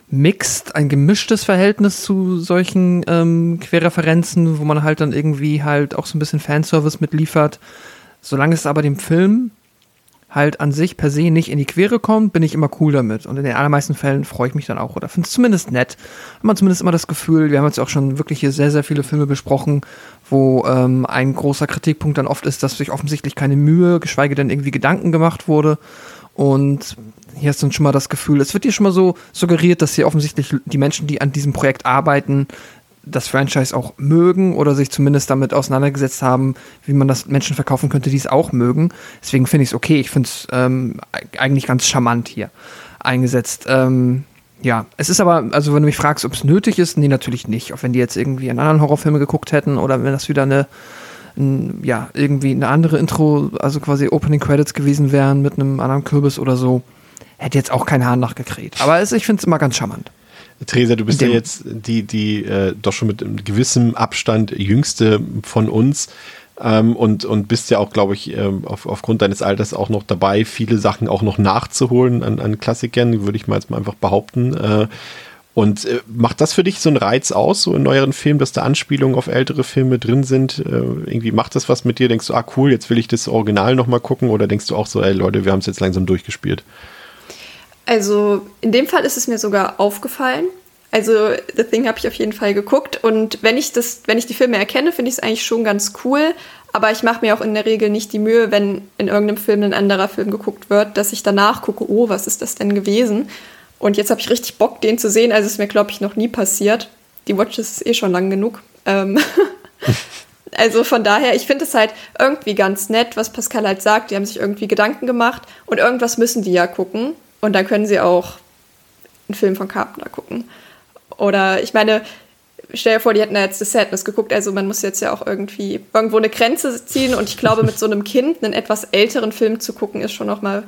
mixed, ein gemischtes Verhältnis zu solchen ähm, Querreferenzen, wo man halt dann irgendwie halt auch so ein bisschen Fanservice mitliefert. Solange es aber dem Film halt an sich per se nicht in die Quere kommt, bin ich immer cool damit. Und in den allermeisten Fällen freue ich mich dann auch oder finde es zumindest nett. Hat man zumindest immer das Gefühl, wir haben jetzt auch schon wirklich hier sehr, sehr viele Filme besprochen, wo ähm, ein großer Kritikpunkt dann oft ist, dass sich offensichtlich keine Mühe, geschweige denn irgendwie Gedanken gemacht wurde. Und hier hast du dann schon mal das Gefühl, es wird dir schon mal so suggeriert, dass hier offensichtlich die Menschen, die an diesem Projekt arbeiten, das Franchise auch mögen oder sich zumindest damit auseinandergesetzt haben, wie man das Menschen verkaufen könnte, die es auch mögen. Deswegen finde ich es okay. Ich finde es ähm, eigentlich ganz charmant hier eingesetzt. Ähm, ja, es ist aber, also wenn du mich fragst, ob es nötig ist, nee, natürlich nicht. Auch wenn die jetzt irgendwie einen anderen Horrorfilme geguckt hätten oder wenn das wieder eine, ein, ja, irgendwie eine andere Intro, also quasi Opening Credits gewesen wären mit einem anderen Kürbis oder so, hätte jetzt auch kein Hahn nachgekräht. Aber es, ich finde es immer ganz charmant. Theresa, du bist ja jetzt die, die äh, doch schon mit gewissem Abstand jüngste von uns ähm, und, und bist ja auch, glaube ich, ähm, auf, aufgrund deines Alters auch noch dabei, viele Sachen auch noch nachzuholen an, an Klassikern, würde ich mal jetzt mal einfach behaupten. Äh, und äh, macht das für dich so einen Reiz aus, so in neueren Filmen, dass da Anspielungen auf ältere Filme drin sind? Äh, irgendwie macht das was mit dir? Denkst du, ah cool, jetzt will ich das Original nochmal gucken? Oder denkst du auch so, ey Leute, wir haben es jetzt langsam durchgespielt? Also in dem Fall ist es mir sogar aufgefallen. also The Thing habe ich auf jeden Fall geguckt und wenn ich das, wenn ich die Filme erkenne, finde ich es eigentlich schon ganz cool. Aber ich mache mir auch in der Regel nicht die Mühe, wenn in irgendeinem Film ein anderer Film geguckt wird, dass ich danach gucke, oh, was ist das denn gewesen? Und jetzt habe ich richtig Bock, den zu sehen. Also ist mir, glaube ich, noch nie passiert. Die Watch ist eh schon lang genug. Ähm also von daher, ich finde es halt irgendwie ganz nett, was Pascal halt sagt. Die haben sich irgendwie Gedanken gemacht und irgendwas müssen die ja gucken. Und dann können sie auch einen Film von Carpenter gucken. Oder ich meine, stell dir vor, die hätten ja jetzt The Sadness geguckt, also man muss jetzt ja auch irgendwie irgendwo eine Grenze ziehen und ich glaube, mit so einem Kind einen etwas älteren Film zu gucken, ist schon noch mal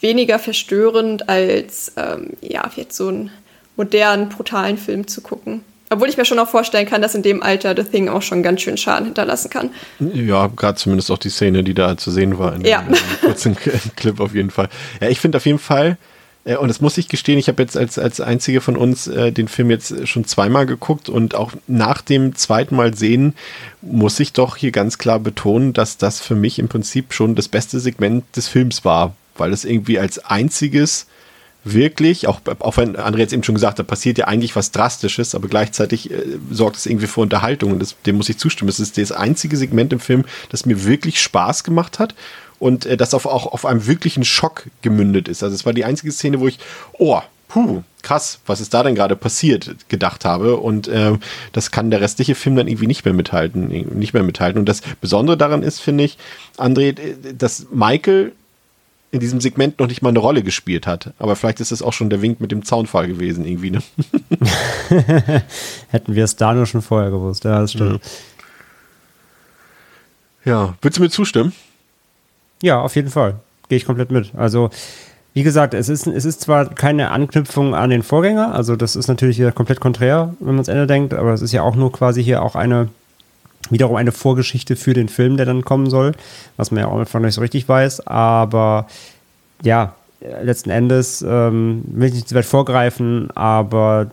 weniger verstörend, als ähm, ja, jetzt so einen modernen, brutalen Film zu gucken. Obwohl ich mir schon auch vorstellen kann, dass in dem Alter The Thing auch schon ganz schön Schaden hinterlassen kann. Ja, gerade zumindest auch die Szene, die da zu sehen war in ja. dem kurzen Clip auf jeden Fall. Ja, ich finde auf jeden Fall, äh, und das muss ich gestehen, ich habe jetzt als, als einzige von uns äh, den Film jetzt schon zweimal geguckt und auch nach dem zweiten Mal sehen, muss ich doch hier ganz klar betonen, dass das für mich im Prinzip schon das beste Segment des Films war, weil es irgendwie als einziges wirklich, auch, auch wenn André jetzt eben schon gesagt hat, passiert ja eigentlich was Drastisches, aber gleichzeitig äh, sorgt es irgendwie für Unterhaltung und das, dem muss ich zustimmen. Es ist das einzige Segment im Film, das mir wirklich Spaß gemacht hat und äh, das auf, auch auf einem wirklichen Schock gemündet ist. Also es war die einzige Szene, wo ich, oh, puh, krass, was ist da denn gerade passiert, gedacht habe. Und äh, das kann der restliche Film dann irgendwie nicht mehr mithalten, nicht mehr mithalten. Und das Besondere daran ist, finde ich, André, äh, dass Michael in diesem Segment noch nicht mal eine Rolle gespielt hat. Aber vielleicht ist das auch schon der Wink mit dem Zaunfall gewesen, irgendwie. Ne? Hätten wir es da nur schon vorher gewusst, ja, das stimmt. Ja. ja, würdest du mir zustimmen? Ja, auf jeden Fall. Gehe ich komplett mit. Also, wie gesagt, es ist, es ist zwar keine Anknüpfung an den Vorgänger, also das ist natürlich wieder komplett konträr, wenn man es Ende denkt, aber es ist ja auch nur quasi hier auch eine, wiederum eine Vorgeschichte für den Film, der dann kommen soll, was man ja auch einfach nicht so richtig weiß, aber ja, letzten Endes ähm, will ich nicht zu weit vorgreifen, aber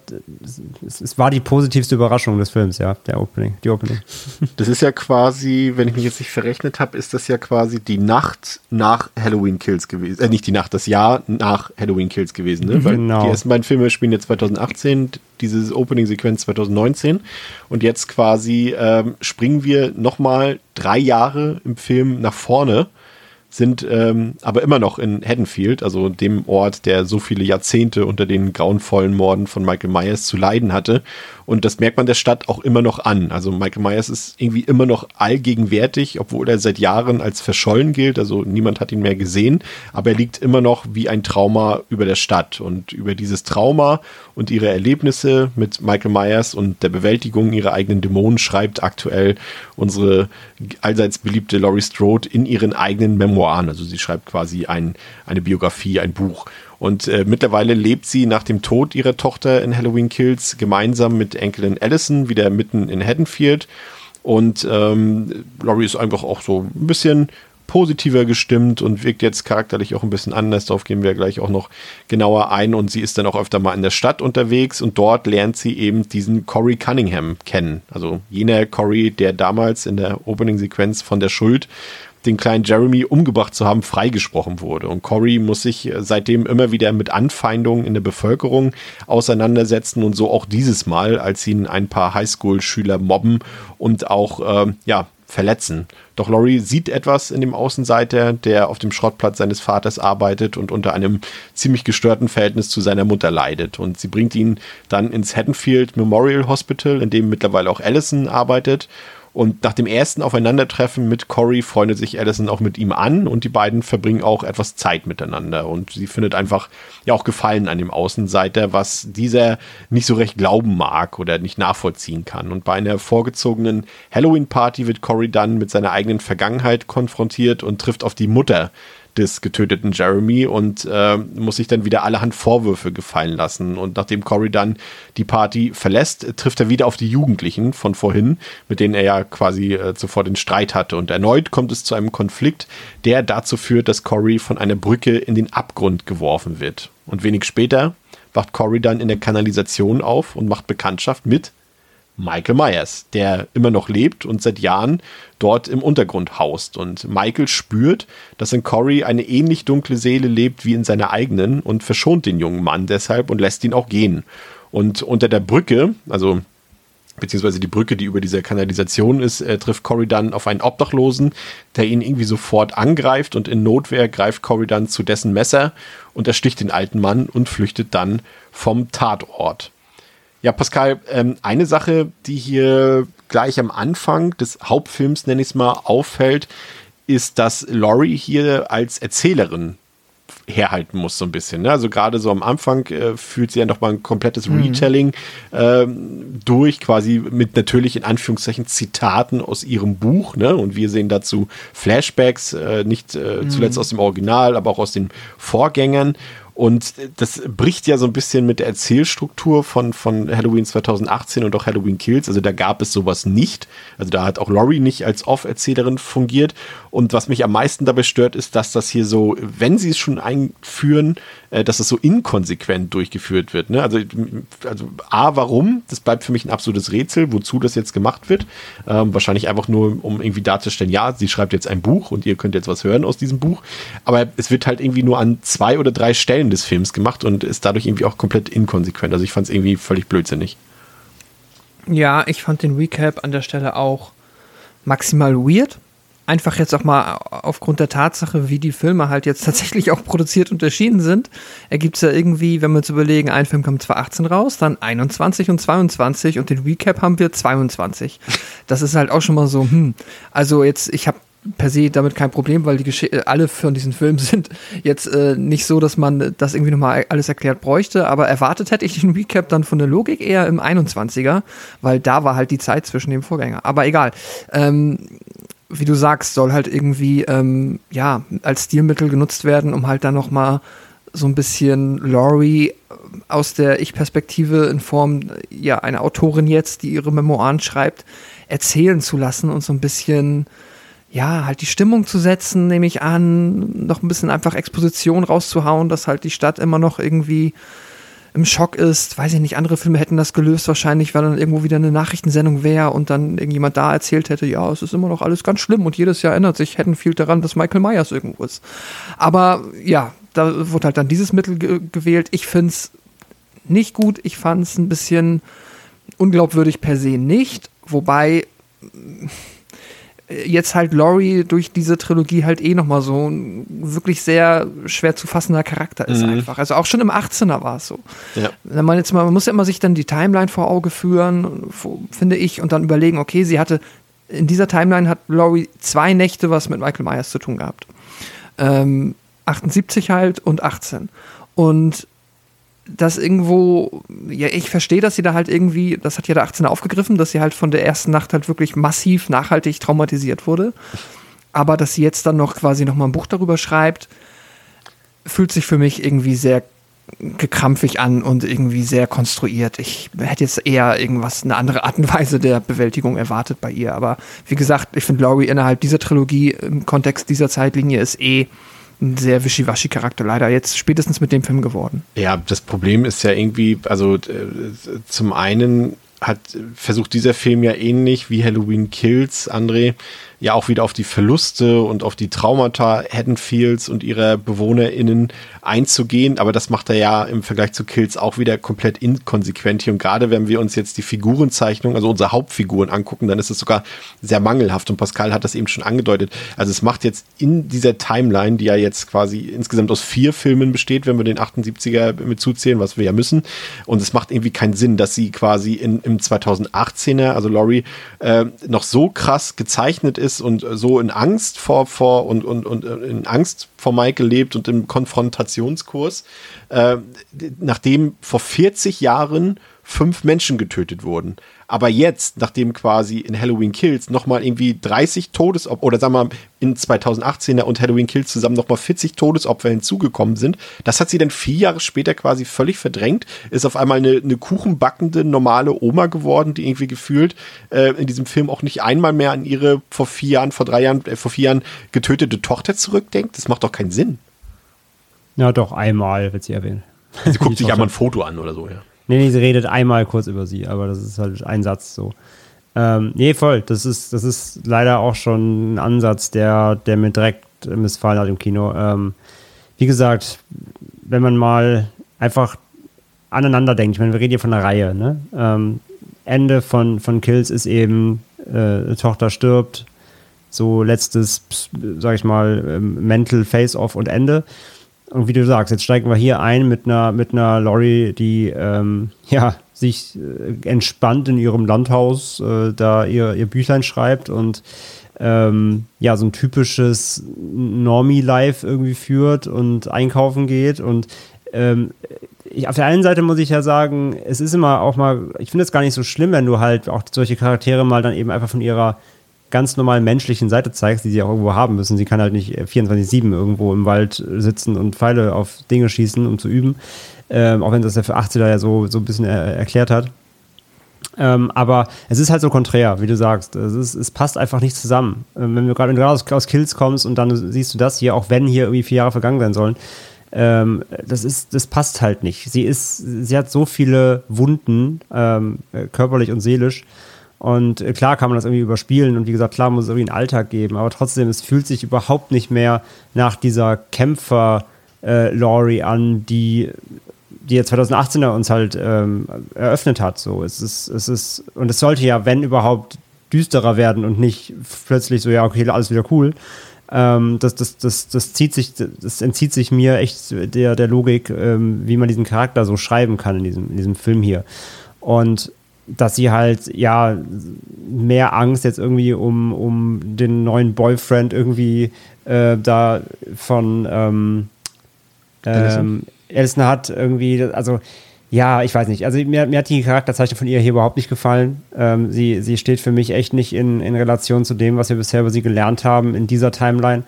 es, es, war die positivste Überraschung des Films, ja, der Opening, die Opening. Das ist ja quasi, wenn ich mich jetzt nicht verrechnet habe, ist das ja quasi die Nacht nach Halloween Kills gewesen. Äh, nicht die Nacht, das Jahr nach Halloween Kills gewesen, ne? Weil genau. die ersten beiden Filme spielen jetzt 2018, diese Opening-Sequenz 2019 und jetzt quasi ähm, springen wir nochmal drei Jahre im Film nach vorne sind ähm, aber immer noch in Haddonfield, also dem Ort, der so viele Jahrzehnte unter den grauenvollen Morden von Michael Myers zu leiden hatte. Und das merkt man der Stadt auch immer noch an. Also Michael Myers ist irgendwie immer noch allgegenwärtig, obwohl er seit Jahren als verschollen gilt. Also niemand hat ihn mehr gesehen, aber er liegt immer noch wie ein Trauma über der Stadt. Und über dieses Trauma und ihre Erlebnisse mit Michael Myers und der Bewältigung ihrer eigenen Dämonen schreibt aktuell unsere allseits beliebte Laurie Strode in ihren eigenen Memoiren. Also sie schreibt quasi ein, eine Biografie, ein Buch. Und äh, mittlerweile lebt sie nach dem Tod ihrer Tochter in Halloween Kills gemeinsam mit Enkelin Allison wieder mitten in Haddonfield. Und ähm, Laurie ist einfach auch so ein bisschen positiver gestimmt und wirkt jetzt charakterlich auch ein bisschen anders. Darauf gehen wir gleich auch noch genauer ein. Und sie ist dann auch öfter mal in der Stadt unterwegs und dort lernt sie eben diesen Corey Cunningham kennen. Also jener Corey, der damals in der Opening-Sequenz von der Schuld den kleinen Jeremy umgebracht zu haben, freigesprochen wurde. Und Corey muss sich seitdem immer wieder mit Anfeindungen in der Bevölkerung auseinandersetzen und so auch dieses Mal, als ihn ein paar Highschool-Schüler mobben und auch äh, ja, verletzen. Doch Laurie sieht etwas in dem Außenseiter, der auf dem Schrottplatz seines Vaters arbeitet und unter einem ziemlich gestörten Verhältnis zu seiner Mutter leidet. Und sie bringt ihn dann ins Haddonfield Memorial Hospital, in dem mittlerweile auch Allison arbeitet. Und nach dem ersten Aufeinandertreffen mit Corey freundet sich Allison auch mit ihm an und die beiden verbringen auch etwas Zeit miteinander. Und sie findet einfach ja auch Gefallen an dem Außenseiter, was dieser nicht so recht glauben mag oder nicht nachvollziehen kann. Und bei einer vorgezogenen Halloween-Party wird Corey dann mit seiner eigenen Vergangenheit konfrontiert und trifft auf die Mutter des getöteten Jeremy und äh, muss sich dann wieder allerhand Vorwürfe gefallen lassen. Und nachdem Corey dann die Party verlässt, trifft er wieder auf die Jugendlichen von vorhin, mit denen er ja quasi äh, zuvor den Streit hatte. Und erneut kommt es zu einem Konflikt, der dazu führt, dass Corey von einer Brücke in den Abgrund geworfen wird. Und wenig später wacht Corey dann in der Kanalisation auf und macht Bekanntschaft mit Michael Myers, der immer noch lebt und seit Jahren dort im Untergrund haust. Und Michael spürt, dass in Corey eine ähnlich dunkle Seele lebt wie in seiner eigenen und verschont den jungen Mann deshalb und lässt ihn auch gehen. Und unter der Brücke, also beziehungsweise die Brücke, die über dieser Kanalisation ist, äh, trifft Cory dann auf einen Obdachlosen, der ihn irgendwie sofort angreift und in Notwehr greift Cory dann zu dessen Messer und ersticht den alten Mann und flüchtet dann vom Tatort. Ja, Pascal, ähm, eine Sache, die hier gleich am Anfang des Hauptfilms, nenne ich es mal, auffällt, ist, dass Laurie hier als Erzählerin herhalten muss, so ein bisschen. Ne? Also gerade so am Anfang äh, fühlt sie ja noch mal ein komplettes mhm. Retelling ähm, durch, quasi mit natürlich in Anführungszeichen Zitaten aus ihrem Buch. Ne? Und wir sehen dazu Flashbacks, äh, nicht äh, mhm. zuletzt aus dem Original, aber auch aus den Vorgängern. Und das bricht ja so ein bisschen mit der Erzählstruktur von, von Halloween 2018 und auch Halloween Kills. Also da gab es sowas nicht. Also da hat auch Laurie nicht als Off-Erzählerin fungiert. Und was mich am meisten dabei stört, ist, dass das hier so, wenn sie es schon einführen, äh, dass es so inkonsequent durchgeführt wird. Ne? Also, also A, warum? Das bleibt für mich ein absolutes Rätsel, wozu das jetzt gemacht wird. Ähm, wahrscheinlich einfach nur, um irgendwie darzustellen, ja, sie schreibt jetzt ein Buch und ihr könnt jetzt was hören aus diesem Buch. Aber es wird halt irgendwie nur an zwei oder drei Stellen des Films gemacht und ist dadurch irgendwie auch komplett inkonsequent. Also ich fand es irgendwie völlig blödsinnig. Ja, ich fand den Recap an der Stelle auch maximal weird. Einfach jetzt auch mal aufgrund der Tatsache, wie die Filme halt jetzt tatsächlich auch produziert und erschienen sind, ergibt es ja irgendwie, wenn wir uns überlegen, ein Film kommt 2018 raus, dann 21 und 22 und den Recap haben wir 22. Das ist halt auch schon mal so, hm, also jetzt, ich habe per se damit kein Problem, weil die Gesch äh, alle von diesen Filmen sind jetzt äh, nicht so, dass man das irgendwie nochmal alles erklärt bräuchte, aber erwartet hätte ich den Recap dann von der Logik eher im 21er, weil da war halt die Zeit zwischen dem Vorgänger. Aber egal. Ähm, wie du sagst, soll halt irgendwie ähm, ja als Stilmittel genutzt werden, um halt dann nochmal so ein bisschen Laurie aus der Ich-Perspektive in Form ja einer Autorin jetzt, die ihre Memoiren schreibt, erzählen zu lassen und so ein bisschen ja, halt die Stimmung zu setzen, nehme ich an, noch ein bisschen einfach Exposition rauszuhauen, dass halt die Stadt immer noch irgendwie im Schock ist. Weiß ich nicht, andere Filme hätten das gelöst wahrscheinlich, weil dann irgendwo wieder eine Nachrichtensendung wäre und dann irgendjemand da erzählt hätte, ja, es ist immer noch alles ganz schlimm und jedes Jahr ändert sich Haddonfield daran, dass Michael Myers irgendwo ist. Aber ja, da wurde halt dann dieses Mittel ge gewählt. Ich finde es nicht gut. Ich fand es ein bisschen unglaubwürdig per se nicht. Wobei jetzt halt Laurie durch diese Trilogie halt eh nochmal so ein wirklich sehr schwer zu fassender Charakter ist mhm. einfach. Also auch schon im 18er war es so. Ja. Wenn man jetzt mal, man muss ja immer sich dann die Timeline vor Auge führen, finde ich, und dann überlegen, okay, sie hatte, in dieser Timeline hat Laurie zwei Nächte was mit Michael Myers zu tun gehabt. Ähm, 78 halt und 18. Und das irgendwo, ja, ich verstehe, dass sie da halt irgendwie, das hat ja der 18er aufgegriffen, dass sie halt von der ersten Nacht halt wirklich massiv nachhaltig traumatisiert wurde. Aber dass sie jetzt dann noch quasi nochmal ein Buch darüber schreibt, fühlt sich für mich irgendwie sehr gekrampfig an und irgendwie sehr konstruiert. Ich hätte jetzt eher irgendwas, eine andere Art und Weise der Bewältigung erwartet bei ihr. Aber wie gesagt, ich finde Laurie innerhalb dieser Trilogie im Kontext dieser Zeitlinie ist eh ein sehr wischiwaschi-Charakter leider jetzt spätestens mit dem Film geworden. Ja, das Problem ist ja irgendwie, also äh, zum einen hat versucht dieser Film ja ähnlich wie Halloween Kills, André, ja auch wieder auf die Verluste und auf die Traumata Haddonfields und ihrer BewohnerInnen einzugehen. Aber das macht er ja im Vergleich zu Kills auch wieder komplett inkonsequent hier. Und gerade wenn wir uns jetzt die Figurenzeichnung, also unsere Hauptfiguren angucken, dann ist es sogar sehr mangelhaft. Und Pascal hat das eben schon angedeutet. Also es macht jetzt in dieser Timeline, die ja jetzt quasi insgesamt aus vier Filmen besteht, wenn wir den 78er mit zuzählen, was wir ja müssen. Und es macht irgendwie keinen Sinn, dass sie quasi in, im 2018er, also Laurie, äh, noch so krass gezeichnet ist, ist und so in Angst vor, vor und, und, und in Angst vor Michael lebt und im Konfrontationskurs, äh, nachdem vor 40 Jahren fünf Menschen getötet wurden. Aber jetzt, nachdem quasi in Halloween Kills nochmal irgendwie 30 Todesopfer, oder sagen wir mal in 2018er und Halloween Kills zusammen nochmal 40 Todesopfer hinzugekommen sind, das hat sie dann vier Jahre später quasi völlig verdrängt, ist auf einmal eine, eine kuchenbackende normale Oma geworden, die irgendwie gefühlt äh, in diesem Film auch nicht einmal mehr an ihre vor vier Jahren, vor drei Jahren, äh, vor vier Jahren getötete Tochter zurückdenkt. Das macht doch keinen Sinn. Ja, doch, einmal wird sie erwähnen. Sie guckt sich einmal ein Foto an oder so, ja. Nee, nee, sie redet einmal kurz über sie, aber das ist halt ein Satz so. Ähm, nee, voll. Das ist, das ist leider auch schon ein Ansatz, der, der mir direkt missfallen hat im Kino. Ähm, wie gesagt, wenn man mal einfach aneinander denkt. Ich meine, wir reden hier von einer Reihe. Ne? Ähm, Ende von, von Kills ist eben, äh, Tochter stirbt, so letztes, sag ich mal, ähm, Mental Face-Off und Ende. Und wie du sagst, jetzt steigen wir hier ein mit einer, mit einer Lori, die ähm, ja, sich äh, entspannt in ihrem Landhaus äh, da ihr, ihr Büchlein schreibt und ähm, ja, so ein typisches Normie-Life irgendwie führt und einkaufen geht. Und ähm, ich, auf der einen Seite muss ich ja sagen, es ist immer auch mal, ich finde es gar nicht so schlimm, wenn du halt auch solche Charaktere mal dann eben einfach von ihrer ganz normalen menschlichen Seite zeigst, die sie auch irgendwo haben müssen. Sie kann halt nicht 24-7 irgendwo im Wald sitzen und Pfeile auf Dinge schießen, um zu üben. Ähm, auch wenn das der für 80er ja so, so ein bisschen er erklärt hat. Ähm, aber es ist halt so konträr, wie du sagst. Es, ist, es passt einfach nicht zusammen. Ähm, wenn du gerade aus, aus, Kills kommst und dann siehst du das hier, auch wenn hier irgendwie vier Jahre vergangen sein sollen, ähm, das ist, das passt halt nicht. Sie ist, sie hat so viele Wunden, ähm, körperlich und seelisch. Und äh, klar kann man das irgendwie überspielen und wie gesagt, klar muss es irgendwie einen Alltag geben, aber trotzdem, es fühlt sich überhaupt nicht mehr nach dieser Kämpfer-Lori äh, an, die die jetzt 2018er uns halt ähm, eröffnet hat. So, es ist, es ist, und es sollte ja, wenn überhaupt, düsterer werden und nicht plötzlich so, ja, okay, alles wieder cool. Ähm, das, das, das, das zieht sich, das entzieht sich mir echt der, der Logik, ähm, wie man diesen Charakter so schreiben kann in diesem, in diesem Film hier. Und dass sie halt ja mehr Angst jetzt irgendwie um, um den neuen Boyfriend irgendwie äh, da von ähm, ähm, Alison hat irgendwie, also ja, ich weiß nicht. Also mir, mir hat die Charakterzeichnung von ihr hier überhaupt nicht gefallen. Ähm, sie, sie steht für mich echt nicht in, in Relation zu dem, was wir bisher über sie gelernt haben in dieser Timeline.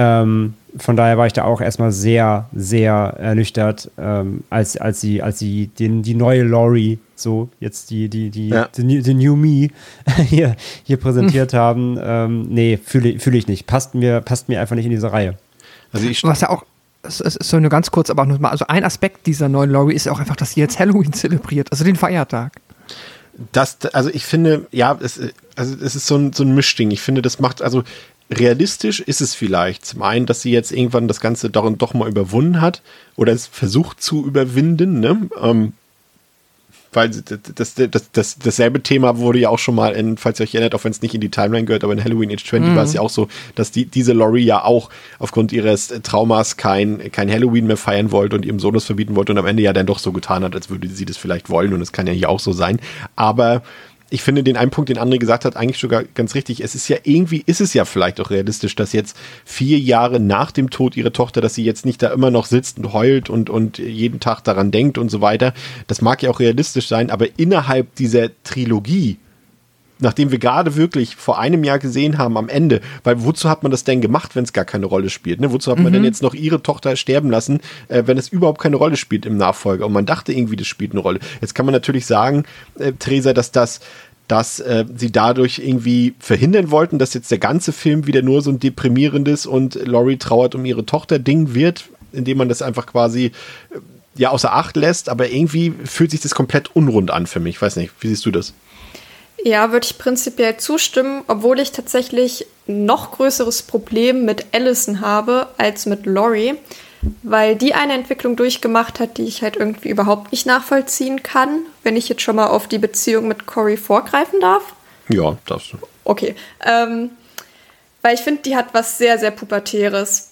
Ähm, von daher war ich da auch erstmal sehr, sehr ernüchtert, ähm, als, als sie, als sie den, die neue Laurie, so jetzt die, die, die, ja. die, die, New Me hier, hier präsentiert hm. haben. Ähm, nee, fühle fühl ich nicht. Passt mir, passt mir einfach nicht in diese Reihe. Also ich Was ja auch, es ist so nur ganz kurz, aber nur mal, also ein Aspekt dieser neuen Laurie ist auch einfach, dass sie jetzt Halloween zelebriert, also den Feiertag. Das, also ich finde, ja, es, also es ist so ein, so ein Mischding. Ich finde, das macht, also realistisch ist es vielleicht. Zum einen, dass sie jetzt irgendwann das Ganze doch, doch mal überwunden hat oder es versucht zu überwinden, ne? Ähm, weil das, das, das, dasselbe Thema wurde ja auch schon mal in, falls ihr euch erinnert, auch wenn es nicht in die Timeline gehört, aber in Halloween Age 20 mhm. war es ja auch so, dass die, diese Laurie ja auch aufgrund ihres Traumas kein, kein Halloween mehr feiern wollte und ihrem Sohn das verbieten wollte und am Ende ja dann doch so getan hat, als würde sie das vielleicht wollen und es kann ja hier auch so sein. Aber ich finde den einen Punkt, den André gesagt hat, eigentlich sogar ganz richtig. Es ist ja irgendwie, ist es ja vielleicht auch realistisch, dass jetzt vier Jahre nach dem Tod ihrer Tochter, dass sie jetzt nicht da immer noch sitzt und heult und, und jeden Tag daran denkt und so weiter. Das mag ja auch realistisch sein, aber innerhalb dieser Trilogie, nachdem wir gerade wirklich vor einem Jahr gesehen haben am Ende, weil wozu hat man das denn gemacht, wenn es gar keine Rolle spielt? Ne? Wozu hat man denn mhm. jetzt noch ihre Tochter sterben lassen, äh, wenn es überhaupt keine Rolle spielt im Nachfolger? Und man dachte irgendwie, das spielt eine Rolle. Jetzt kann man natürlich sagen, äh, Theresa, dass das dass äh, sie dadurch irgendwie verhindern wollten, dass jetzt der ganze Film wieder nur so ein deprimierendes und Laurie trauert um ihre Tochter Ding wird, indem man das einfach quasi äh, ja außer Acht lässt, aber irgendwie fühlt sich das komplett unrund an für mich. Ich weiß nicht, wie siehst du das? Ja, würde ich prinzipiell zustimmen, obwohl ich tatsächlich noch größeres Problem mit Allison habe als mit Laurie, weil die eine Entwicklung durchgemacht hat, die ich halt irgendwie überhaupt nicht nachvollziehen kann, wenn ich jetzt schon mal auf die Beziehung mit Cory vorgreifen darf. Ja, darfst du. Okay. Ähm, weil ich finde, die hat was sehr, sehr Pubertäres.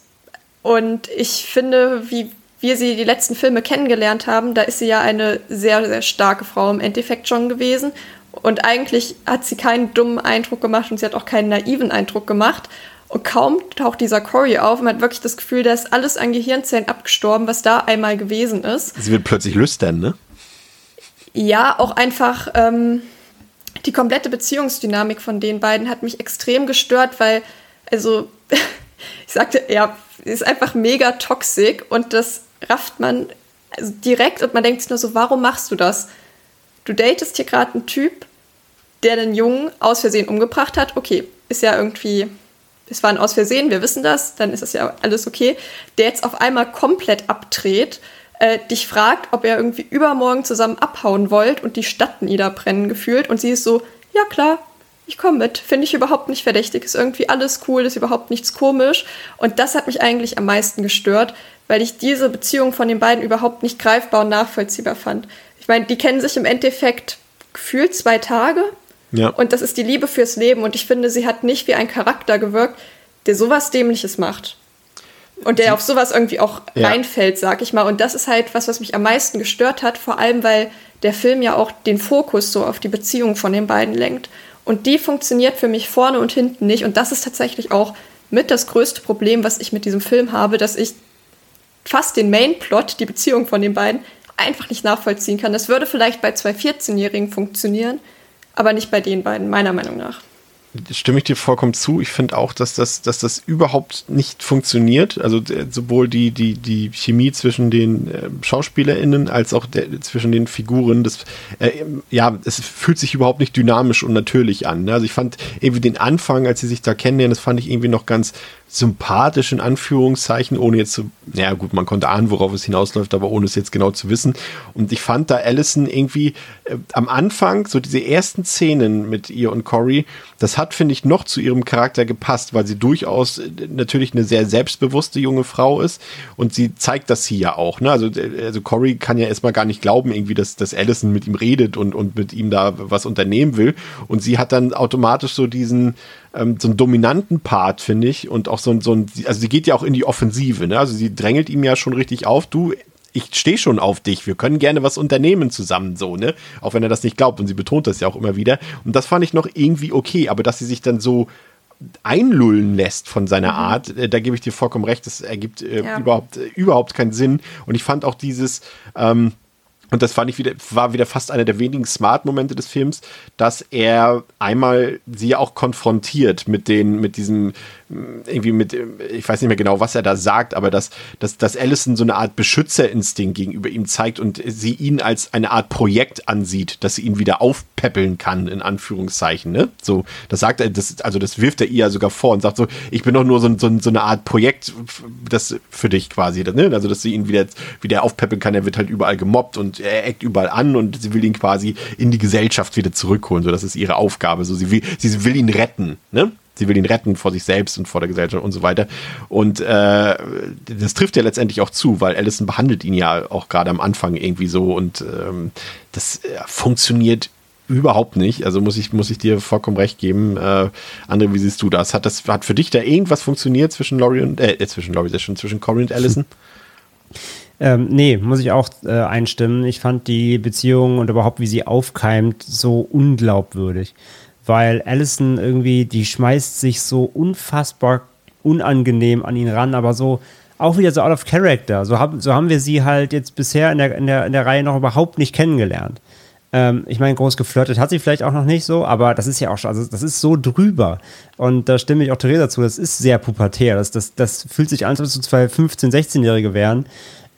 Und ich finde, wie wir sie die letzten Filme kennengelernt haben, da ist sie ja eine sehr, sehr starke Frau im Endeffekt schon gewesen. Und eigentlich hat sie keinen dummen Eindruck gemacht und sie hat auch keinen naiven Eindruck gemacht. Und kaum taucht dieser Cory auf, man hat wirklich das Gefühl, da ist alles an Gehirnzellen abgestorben, was da einmal gewesen ist. Sie wird plötzlich lüstern, ne? Ja, auch einfach ähm, die komplette Beziehungsdynamik von den beiden hat mich extrem gestört, weil, also, ich sagte, ja, ist einfach mega toxisch und das rafft man also direkt und man denkt sich nur so, warum machst du das? Du datest hier gerade einen Typ, der den Jungen aus Versehen umgebracht hat. Okay, ist ja irgendwie, es war ein Aus Versehen, wir wissen das, dann ist das ja alles okay. Der jetzt auf einmal komplett abdreht, äh, dich fragt, ob ihr irgendwie übermorgen zusammen abhauen wollt und die Stadt niederbrennen gefühlt und sie ist so, ja klar, ich komme mit, finde ich überhaupt nicht verdächtig, ist irgendwie alles cool, ist überhaupt nichts komisch. Und das hat mich eigentlich am meisten gestört, weil ich diese Beziehung von den beiden überhaupt nicht greifbar und nachvollziehbar fand. Ich meine, die kennen sich im Endeffekt gefühlt zwei Tage. Ja. Und das ist die Liebe fürs Leben. Und ich finde, sie hat nicht wie ein Charakter gewirkt, der sowas Dämliches macht. Und der auf sowas irgendwie auch ja. reinfällt, sag ich mal. Und das ist halt was, was mich am meisten gestört hat, vor allem weil der Film ja auch den Fokus so auf die Beziehung von den beiden lenkt. Und die funktioniert für mich vorne und hinten nicht. Und das ist tatsächlich auch mit das größte Problem, was ich mit diesem Film habe, dass ich fast den Mainplot, die Beziehung von den beiden, einfach nicht nachvollziehen kann. Das würde vielleicht bei zwei 14-Jährigen funktionieren, aber nicht bei den beiden, meiner Meinung nach stimme ich dir vollkommen zu. Ich finde auch, dass das, dass das überhaupt nicht funktioniert. Also äh, sowohl die, die, die Chemie zwischen den äh, SchauspielerInnen als auch der, zwischen den Figuren. Das, äh, ja, es fühlt sich überhaupt nicht dynamisch und natürlich an. Ne? Also ich fand irgendwie den Anfang, als sie sich da kennenlernen, das fand ich irgendwie noch ganz sympathisch in Anführungszeichen, ohne jetzt zu, naja gut, man konnte ahnen, worauf es hinausläuft, aber ohne es jetzt genau zu wissen. Und ich fand da Allison irgendwie äh, am Anfang, so diese ersten Szenen mit ihr und Cory, das hat, finde ich, noch zu ihrem Charakter gepasst, weil sie durchaus äh, natürlich eine sehr selbstbewusste junge Frau ist und sie zeigt das hier ja auch. Ne? Also, äh, also Cory kann ja erstmal gar nicht glauben, irgendwie, dass, dass Allison mit ihm redet und, und mit ihm da was unternehmen will. Und sie hat dann automatisch so diesen, ähm, so einen dominanten Part, finde ich, und auch so ein, so ein, also sie geht ja auch in die Offensive, ne? Also sie drängelt ihm ja schon richtig auf, du, ich stehe schon auf dich, wir können gerne was unternehmen zusammen, so, ne? Auch wenn er das nicht glaubt und sie betont das ja auch immer wieder. Und das fand ich noch irgendwie okay, aber dass sie sich dann so einlullen lässt von seiner mhm. Art, äh, da gebe ich dir vollkommen recht, das ergibt äh, ja. überhaupt, äh, überhaupt keinen Sinn. Und ich fand auch dieses, ähm, und das fand ich wieder, war wieder fast einer der wenigen Smart-Momente des Films, dass er einmal sie auch konfrontiert mit den, mit diesem, irgendwie mit, ich weiß nicht mehr genau, was er da sagt, aber dass, dass, dass Allison so eine Art Beschützerinstinkt gegenüber ihm zeigt und sie ihn als eine Art Projekt ansieht, dass sie ihn wieder aufpäppeln kann, in Anführungszeichen, ne? So, das sagt er, das, also das wirft er ihr sogar vor und sagt so, ich bin doch nur so, so, so eine Art Projekt, das für dich quasi, ne? Also, dass sie ihn wieder, wieder aufpäppeln kann, er wird halt überall gemobbt und er eckt überall an und sie will ihn quasi in die Gesellschaft wieder zurückholen, so, das ist ihre Aufgabe, so, sie will, sie will ihn retten, ne? Sie will ihn retten vor sich selbst und vor der Gesellschaft und so weiter. Und äh, das trifft ja letztendlich auch zu, weil Allison behandelt ihn ja auch gerade am Anfang irgendwie so und ähm, das äh, funktioniert überhaupt nicht. Also muss ich, muss ich dir vollkommen recht geben. Äh, André, wie siehst du das? Hat das, hat für dich da irgendwas funktioniert zwischen Laurie und, äh, äh zwischen Laurie, schon zwischen Cory und Allison? Ähm, nee, muss ich auch äh, einstimmen. Ich fand die Beziehung und überhaupt, wie sie aufkeimt, so unglaubwürdig weil Allison irgendwie, die schmeißt sich so unfassbar unangenehm an ihn ran, aber so auch wieder so out of character. So, hab, so haben wir sie halt jetzt bisher in der, in der, in der Reihe noch überhaupt nicht kennengelernt. Ähm, ich meine, groß geflirtet hat sie vielleicht auch noch nicht so, aber das ist ja auch schon, also das ist so drüber. Und da stimme ich auch Theresa zu, das ist sehr pubertär. Das, das, das fühlt sich an, als ob es so zwei 15-, 16-Jährige wären.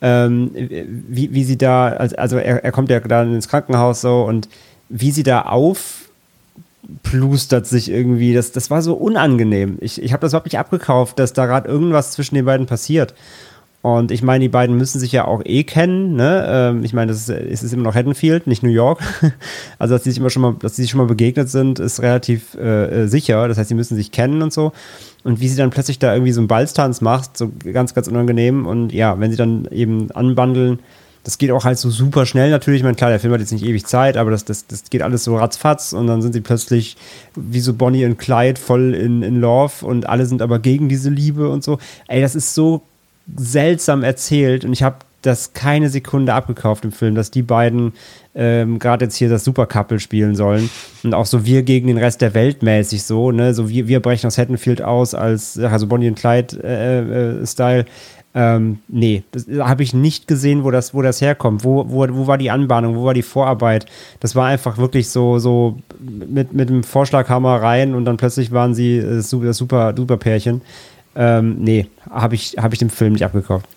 Ähm, wie, wie sie da, also er, er kommt ja da ins Krankenhaus so und wie sie da auf plustert sich irgendwie. Das, das war so unangenehm. Ich, ich habe das überhaupt nicht abgekauft, dass da gerade irgendwas zwischen den beiden passiert. Und ich meine, die beiden müssen sich ja auch eh kennen. Ne? Ähm, ich meine, das ist, es ist immer noch Haddonfield, nicht New York. also, dass sie sich immer schon mal, dass sie sich schon mal begegnet sind, ist relativ äh, äh, sicher. Das heißt, sie müssen sich kennen und so. Und wie sie dann plötzlich da irgendwie so einen Balztanz macht, so ganz, ganz unangenehm. Und ja, wenn sie dann eben anbandeln, das geht auch halt so super schnell natürlich. Ich meine, klar, der Film hat jetzt nicht ewig Zeit, aber das, das, das geht alles so ratzfatz und dann sind sie plötzlich wie so Bonnie und Clyde voll in, in Love und alle sind aber gegen diese Liebe und so. Ey, das ist so seltsam erzählt und ich habe das keine Sekunde abgekauft im Film, dass die beiden ähm, gerade jetzt hier das Super-Couple spielen sollen. Und auch so wir gegen den Rest der Welt mäßig so, ne? So wir, wir brechen aus Haddonfield aus als, also Bonnie und Clyde-Style. Äh, äh, ähm, nee, das habe ich nicht gesehen, wo das, wo das herkommt. Wo, wo, wo war die Anbahnung, wo war die Vorarbeit? Das war einfach wirklich so, so mit, mit dem Vorschlaghammer rein und dann plötzlich waren sie äh, das super, super Pärchen. Ähm, nee, habe ich, hab ich dem Film nicht abgekauft.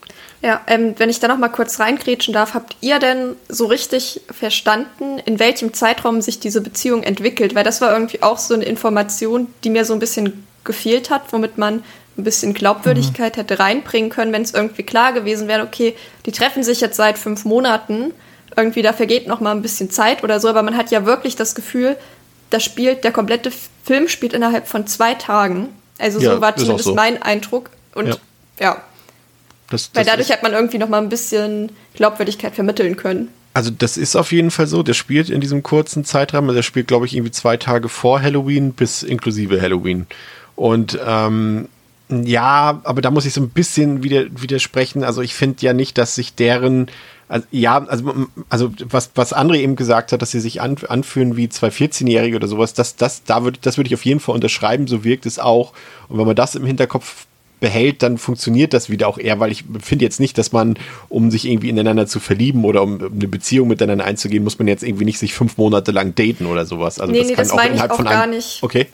Ja, ähm, wenn ich da noch mal kurz reingrätschen darf, habt ihr denn so richtig verstanden, in welchem Zeitraum sich diese Beziehung entwickelt? Weil das war irgendwie auch so eine Information, die mir so ein bisschen gefehlt hat, womit man ein bisschen Glaubwürdigkeit mhm. hätte reinbringen können, wenn es irgendwie klar gewesen wäre, okay, die treffen sich jetzt seit fünf Monaten, irgendwie da vergeht noch mal ein bisschen Zeit oder so, aber man hat ja wirklich das Gefühl, das spielt, der komplette Film spielt innerhalb von zwei Tagen. Also Ja, so war zumindest so. mein Eindruck. Und Ja. ja, Das, weil das dadurch ist, hat man irgendwie noch mal ein bisschen Glaubwürdigkeit vermitteln können. also das ist auf jeden Fall so. Der spielt in diesem kurzen Zeitrahmen. Also Der spielt, glaube ich, irgendwie zwei Tage vor Halloween bis inklusive Halloween. Und ähm, ja, aber da muss ich so ein bisschen wieder, widersprechen. Also ich finde ja nicht, dass sich deren also, ja, also, also was, was André eben gesagt hat, dass sie sich an, anfühlen wie zwei 14-Jährige oder sowas, das, das, da würd, das würde ich auf jeden Fall unterschreiben, so wirkt es auch. Und wenn man das im Hinterkopf behält, dann funktioniert das wieder auch eher, weil ich finde jetzt nicht, dass man, um sich irgendwie ineinander zu verlieben oder um eine Beziehung miteinander einzugehen, muss man jetzt irgendwie nicht sich fünf Monate lang daten oder sowas. Also Nee, das nee, kann das auch meine ich innerhalb auch von gar einem, nicht. Okay.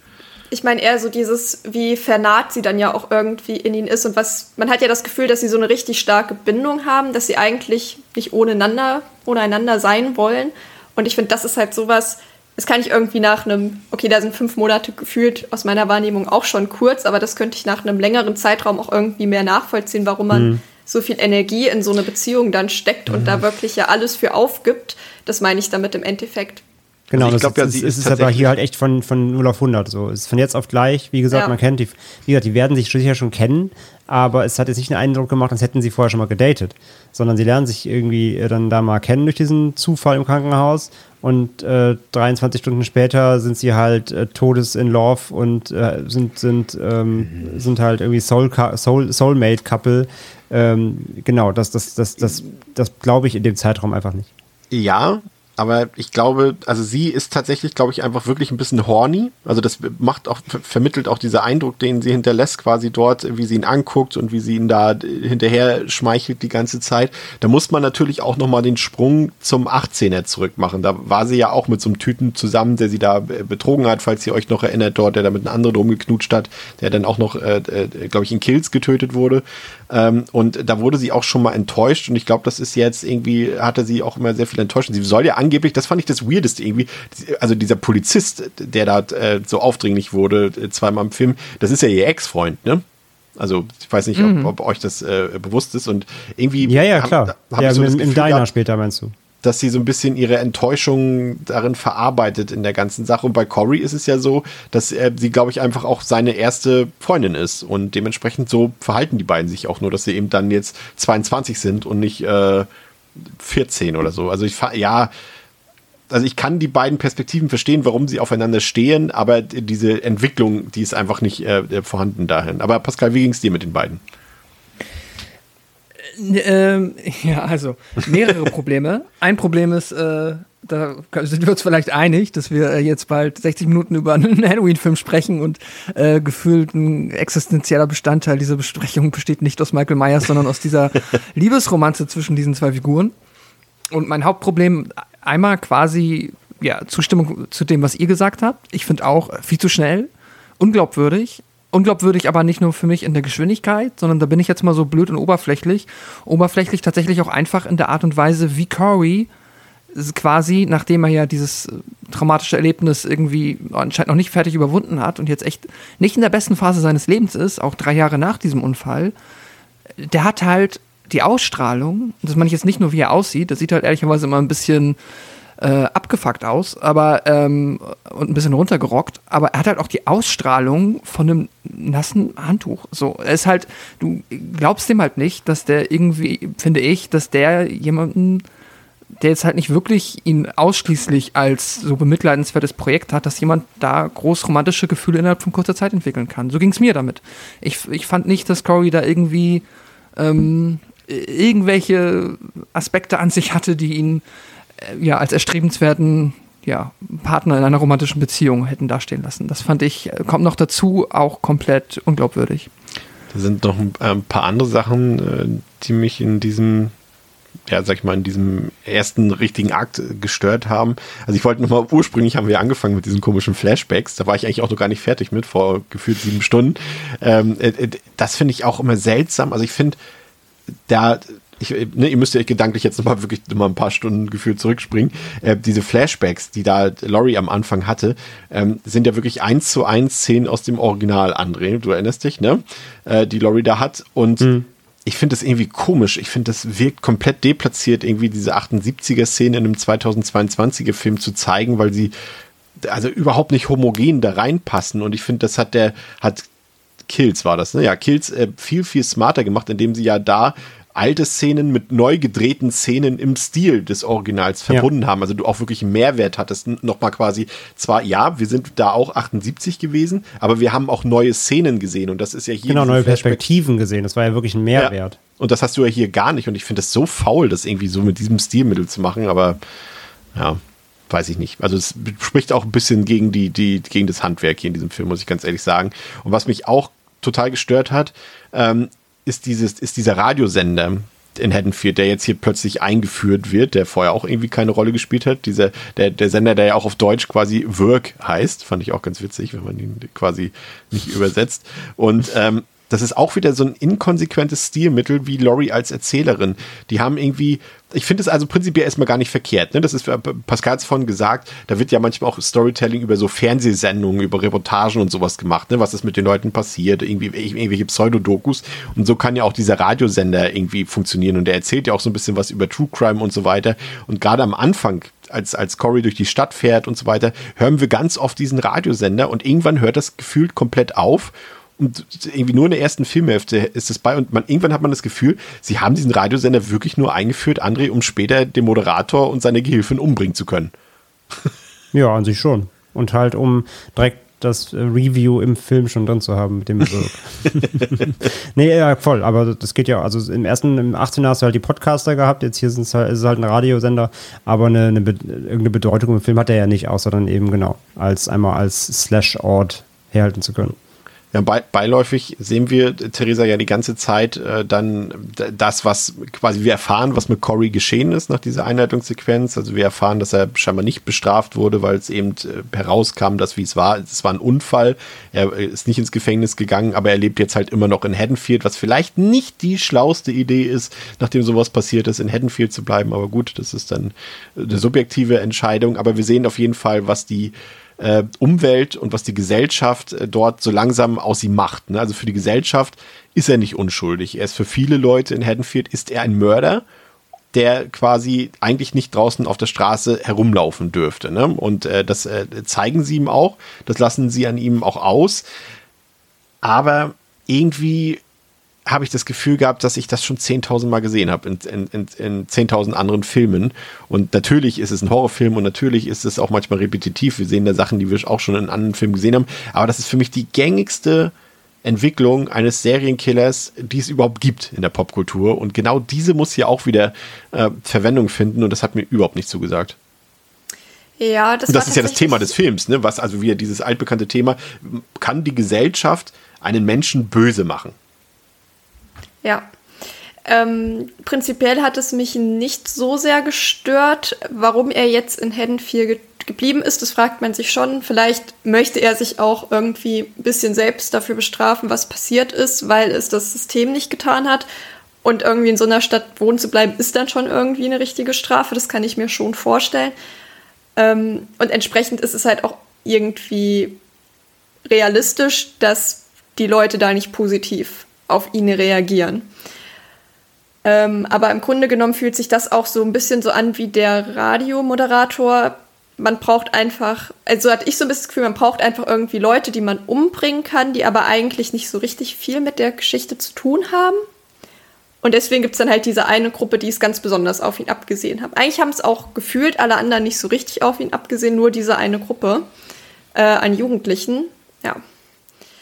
Ich meine eher so dieses, wie vernarrt sie dann ja auch irgendwie in ihn ist und was, man hat ja das Gefühl, dass sie so eine richtig starke Bindung haben, dass sie eigentlich nicht ohneinander, ohneinander sein wollen. Und ich finde, das ist halt sowas, das kann ich irgendwie nach einem, okay, da sind fünf Monate gefühlt aus meiner Wahrnehmung auch schon kurz, aber das könnte ich nach einem längeren Zeitraum auch irgendwie mehr nachvollziehen, warum man so viel Energie in so eine Beziehung dann steckt und da wirklich ja alles für aufgibt. Das meine ich damit im Endeffekt. Genau, Also ich das glaub ja, ist, ist, ist aber hier halt echt von, von 0 auf 100 so. Es ist von jetzt auf gleich, wie gesagt, Ja. man kennt die, wie gesagt, die werden sich sicher schon kennen, aber es hat jetzt nicht den Eindruck gemacht, als hätten sie vorher schon mal gedatet, sondern sie lernen sich irgendwie äh, dann da mal kennen durch diesen Zufall im Krankenhaus und äh, 23 Stunden später sind sie halt äh, todes in Love und äh, sind, sind, ähm, sind halt irgendwie Soul, Soul, Soulmate-Couple. Ähm, genau, das, das, das, das, das glaube ich in dem Zeitraum einfach nicht. Ja, aber ich glaube, also sie ist tatsächlich, glaube ich, einfach wirklich ein bisschen horny. Also das macht auch, ver- vermittelt auch dieser Eindruck, den sie hinterlässt, quasi dort, wie sie ihn anguckt und wie sie ihn da hinterher schmeichelt die ganze Zeit. Da muss man natürlich auch nochmal den Sprung zum 18er zurück machen. Da war sie ja auch mit so einem Typen zusammen, der sie da äh, betrogen hat, falls ihr euch noch erinnert, dort, der da mit einem anderen rumgeknutscht hat, der dann auch noch, äh, äh, glaube ich, in Kills getötet wurde. Ähm, und da wurde sie auch schon mal enttäuscht und ich glaube, das ist jetzt irgendwie, hatte sie auch immer sehr viel enttäuscht. Und sie soll ja angeblich, das fand ich das Weirdeste irgendwie, also dieser Polizist, der da äh, so aufdringlich wurde, äh, zweimal im Film, das ist ja ihr Ex-Freund, ne? Also ich weiß nicht, ob, ob euch das äh, bewusst ist und irgendwie Ja, ja, hab- klar. hab ja, ich so im, im Diner später meinst du? Dass sie so ein bisschen ihre Enttäuschung darin verarbeitet in der ganzen Sache. Und bei Cory ist es ja so, dass er, sie, glaube ich, einfach auch seine erste Freundin ist. Und dementsprechend so verhalten die beiden sich auch nur, dass sie eben dann jetzt 22 sind und nicht äh, 14 oder so. Also ich ja, also ich kann die beiden Perspektiven verstehen, warum sie aufeinander stehen, aber diese Entwicklung, die ist einfach nicht äh, vorhanden dahin. Aber Pascal, wie ging es dir mit den beiden? Ähm, ja, also mehrere Probleme. Ein Problem ist, äh, da sind wir uns vielleicht einig, dass wir äh, jetzt bald 60 Minuten über einen Halloween-Film sprechen und äh, gefühlt ein existenzieller Bestandteil dieser Besprechung besteht nicht aus Michael Myers, sondern aus dieser Liebesromanze zwischen diesen zwei Figuren. Und mein Hauptproblem einmal quasi ja Zustimmung zu dem, was ihr gesagt habt. Ich finde auch äh, viel zu schnell, unglaubwürdig. Unglaubwürdig aber nicht nur für mich in der Geschwindigkeit, sondern da bin ich jetzt mal so blöd und oberflächlich. Oberflächlich tatsächlich auch einfach in der Art und Weise, wie Corey quasi, nachdem er ja dieses äh, traumatische Erlebnis irgendwie anscheinend noch nicht fertig überwunden hat und jetzt echt nicht in der besten Phase seines Lebens ist, auch drei Jahre nach diesem Unfall, der hat halt die Ausstrahlung, das meine ich jetzt nicht nur, wie er aussieht, das sieht halt ehrlicherweise immer ein bisschen äh, abgefuckt aus, aber ähm, und ein bisschen runtergerockt, aber er hat halt auch die Ausstrahlung von einem nassen Handtuch. So, er ist halt, du glaubst dem halt nicht, dass der irgendwie, finde ich, dass der jemanden, der jetzt halt nicht wirklich ihn ausschließlich als so bemitleidenswertes Projekt hat, dass jemand da groß romantische Gefühle innerhalb von kurzer Zeit entwickeln kann. So ging es mir damit. Ich, ich fand nicht, dass Corey da irgendwie ähm, irgendwelche Aspekte an sich hatte, die ihn ja als erstrebenswerten ja, Partner in einer romantischen Beziehung hätten dastehen lassen. Das fand ich, äh, kommt noch dazu, auch komplett unglaubwürdig. Da sind noch ein, ein paar andere Sachen, äh, die mich in diesem, ja, sag ich mal, in diesem ersten richtigen Akt äh, gestört haben. Also ich wollte nochmal, ursprünglich haben wir angefangen mit diesen komischen Flashbacks, da war ich eigentlich auch noch gar nicht fertig mit, vor gefühlt sieben Stunden. Ähm, äh, äh, das finde ich auch immer seltsam. Also ich finde, da, ich, ne, ihr müsst ja gedanklich jetzt nochmal wirklich nochmal ein paar Stunden gefühlt zurückspringen. Äh, diese Flashbacks, die da Laurie am Anfang hatte, ähm, sind ja wirklich eins zu eins Szenen aus dem Original, André. Du erinnerst dich, ne? Äh, die Laurie da hat. Und ich finde das irgendwie komisch. Ich finde, das wirkt komplett deplatziert, irgendwie diese 78er-Szene in einem 2022er-Film zu zeigen, weil sie also überhaupt nicht homogen da reinpassen. Und ich finde, das hat der, hat Kills war das, ne? Ja, Kills äh, viel, viel smarter gemacht, indem sie ja da alte Szenen mit neu gedrehten Szenen im Stil des Originals verbunden ja. haben. Also du auch wirklich einen Mehrwert hattest. Nochmal quasi, zwar, ja, wir sind da auch 78 gewesen, aber wir haben auch neue Szenen gesehen und das ist ja hier. Genau, neue Perspektiven gesehen. Das war ja wirklich ein Mehrwert. Ja. Und das hast du ja hier gar nicht und ich finde es so faul, das irgendwie so mit diesem Stilmittel zu machen, aber ja weiß ich nicht. Also es spricht auch ein bisschen gegen die, die, gegen das Handwerk hier in diesem Film, muss ich ganz ehrlich sagen. Und was mich auch total gestört hat, ähm, ist, dieses, ist dieser Radiosender in Haddonfield, der jetzt hier plötzlich eingeführt wird, der vorher auch irgendwie keine Rolle gespielt hat. Dieser, der, der Sender, der ja auch auf Deutsch quasi Work heißt, fand ich auch ganz witzig, wenn man ihn quasi nicht übersetzt. Und ähm, das ist auch wieder so ein inkonsequentes Stilmittel wie Laurie als Erzählerin. Die haben irgendwie, ich finde es also prinzipiell erstmal gar nicht verkehrt. Ne? Das ist, Pascal hat es vorhin gesagt, da wird ja manchmal auch Storytelling über so Fernsehsendungen, über Reportagen und sowas gemacht, ne? was ist mit den Leuten passiert, irgendwie irgendwelche Pseudodokus. Und so kann ja auch dieser Radiosender irgendwie funktionieren. Und der erzählt ja auch so ein bisschen was über True Crime und so weiter. Und gerade am Anfang als, als Cory durch die Stadt fährt und so weiter, hören wir ganz oft diesen Radiosender und irgendwann hört das gefühlt komplett auf und irgendwie nur in der ersten Filmhälfte ist es bei und man, irgendwann hat man das Gefühl, sie haben diesen Radiosender wirklich nur eingeführt, André, um später den Moderator und seine Gehilfin umbringen zu können. Ja, an sich schon. Und halt, um direkt das Review im Film schon drin zu haben mit dem Wirk. nee, ja, voll, aber das geht ja, also im ersten, im 18. hast du halt die Podcaster gehabt, jetzt hier sind halt, ist es halt ein Radiosender, aber eine, eine, irgendeine Bedeutung im Film hat er ja nicht, außer dann eben genau, als einmal als Slash-Ort herhalten zu können. Ja, bei, beiläufig sehen wir Theresa ja die ganze Zeit äh, dann das, was quasi wir erfahren, was mit Cory geschehen ist nach dieser Einleitungssequenz. Also wir erfahren, dass er scheinbar nicht bestraft wurde, weil es eben äh, herauskam, dass wie es war, es war ein Unfall. Er äh, ist nicht ins Gefängnis gegangen, aber er lebt jetzt halt immer noch in Haddonfield, was vielleicht nicht die schlauste Idee ist, nachdem sowas passiert ist, in Haddonfield zu bleiben. Aber gut, das ist dann eine subjektive Entscheidung. Aber wir sehen auf jeden Fall, was die äh, Umwelt und was die Gesellschaft äh, dort so langsam aus ihm macht. Ne? Also für die Gesellschaft ist er nicht unschuldig. Er ist für viele Leute in Haddonfield ist er ein Mörder, der quasi eigentlich nicht draußen auf der Straße herumlaufen dürfte. Ne? Und äh, das äh, zeigen sie ihm auch, das lassen sie an ihm auch aus. Aber irgendwie habe ich das Gefühl gehabt, dass ich das schon 10.000 Mal gesehen habe in, in, in, in 10.000 anderen Filmen. Und natürlich ist es ein Horrorfilm und natürlich ist es auch manchmal repetitiv. Wir sehen da Sachen, die wir auch schon in anderen Filmen gesehen haben. Aber das ist für mich die gängigste Entwicklung eines Serienkillers, die es überhaupt gibt in der Popkultur. Und genau diese muss hier auch wieder äh, Verwendung finden und das hat mir überhaupt nicht zugesagt. Ja, das, und das ist ja das Thema des Films, ne? Was also wieder dieses altbekannte Thema, kann die Gesellschaft einen Menschen böse machen? Ja. Ähm, prinzipiell hat es mich nicht so sehr gestört. Warum er jetzt in Haddonfield ge geblieben ist, das fragt man sich schon. Vielleicht möchte er sich auch irgendwie ein bisschen selbst dafür bestrafen, was passiert ist, weil es das System nicht getan hat. Und irgendwie in so einer Stadt wohnen zu bleiben, ist dann schon irgendwie eine richtige Strafe. Das kann ich mir schon vorstellen. Ähm, und entsprechend ist es halt auch irgendwie realistisch, dass die Leute da nicht positiv auf ihn reagieren. Ähm, aber im Grunde genommen fühlt sich das auch so ein bisschen so an wie der Radiomoderator. Man braucht einfach, also hatte ich so ein bisschen das Gefühl, man braucht einfach irgendwie Leute, die man umbringen kann, die aber eigentlich nicht so richtig viel mit der Geschichte zu tun haben. Und deswegen gibt es dann halt diese eine Gruppe, die es ganz besonders auf ihn abgesehen hat. Eigentlich haben es auch gefühlt alle anderen nicht so richtig auf ihn abgesehen, nur diese eine Gruppe äh, an Jugendlichen. Ja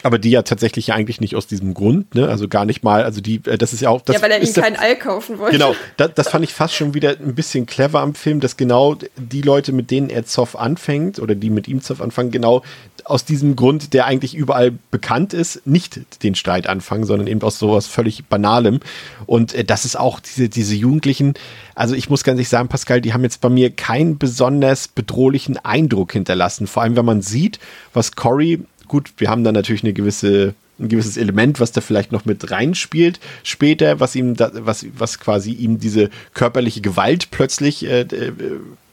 aber die ja tatsächlich eigentlich nicht aus diesem Grund, ne? Also gar nicht mal, also die, äh, das ist ja auch. Das ja, weil er ihm keinen All kaufen wollte. Genau, das, das fand ich fast schon wieder ein bisschen clever am Film, dass genau die Leute, mit denen er Zoff anfängt oder die mit ihm Zoff anfangen, genau aus diesem Grund, der eigentlich überall bekannt ist, nicht den Streit anfangen, sondern eben aus sowas völlig Banalem. Und äh, das ist auch diese, diese Jugendlichen, also ich muss ganz ehrlich sagen, Pascal, die haben jetzt bei mir keinen besonders bedrohlichen Eindruck hinterlassen. Vor allem, wenn man sieht, was Cory gut, wir haben da natürlich eine gewisse ein gewisses Element, was da vielleicht noch mit reinspielt später, was ihm da, was was quasi ihm diese körperliche Gewalt plötzlich äh, äh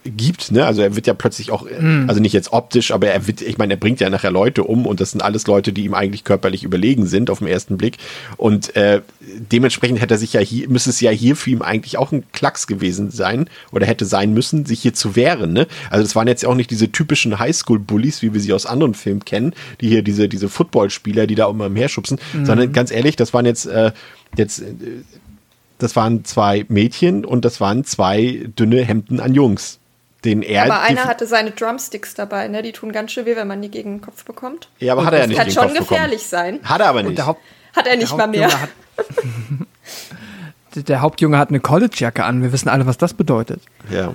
gibt. Ne? Also er wird ja plötzlich auch, mm. also nicht jetzt optisch, aber er wird, ich meine, er bringt ja nachher Leute um und das sind alles Leute, die ihm eigentlich körperlich überlegen sind auf den ersten Blick. Und äh, dementsprechend hätte er sich ja hier, müsste es ja hier für ihn eigentlich auch ein Klacks gewesen sein oder hätte sein müssen, sich hier zu wehren. Ne? Also das waren jetzt auch nicht diese typischen Highschool-Bullies, wie wir sie aus anderen Filmen kennen, die hier diese, diese Footballspieler, die da immer umherschubsen, mm. sondern ganz ehrlich, das waren jetzt, äh, jetzt äh, das waren zwei Mädchen und das waren zwei dünne Hemden an Jungs. Den er aber einer hatte seine Drumsticks dabei, ne? Die tun ganz schön weh, wenn man die gegen den Kopf bekommt. Ja, aber und hat er ja nicht. Das kann schon gefährlich bekommen. sein. Hat er aber nicht. Hat er nicht mal mehr. Hat, der Hauptjunge hat eine Collegejacke an. Wir wissen alle, was das bedeutet. Ja.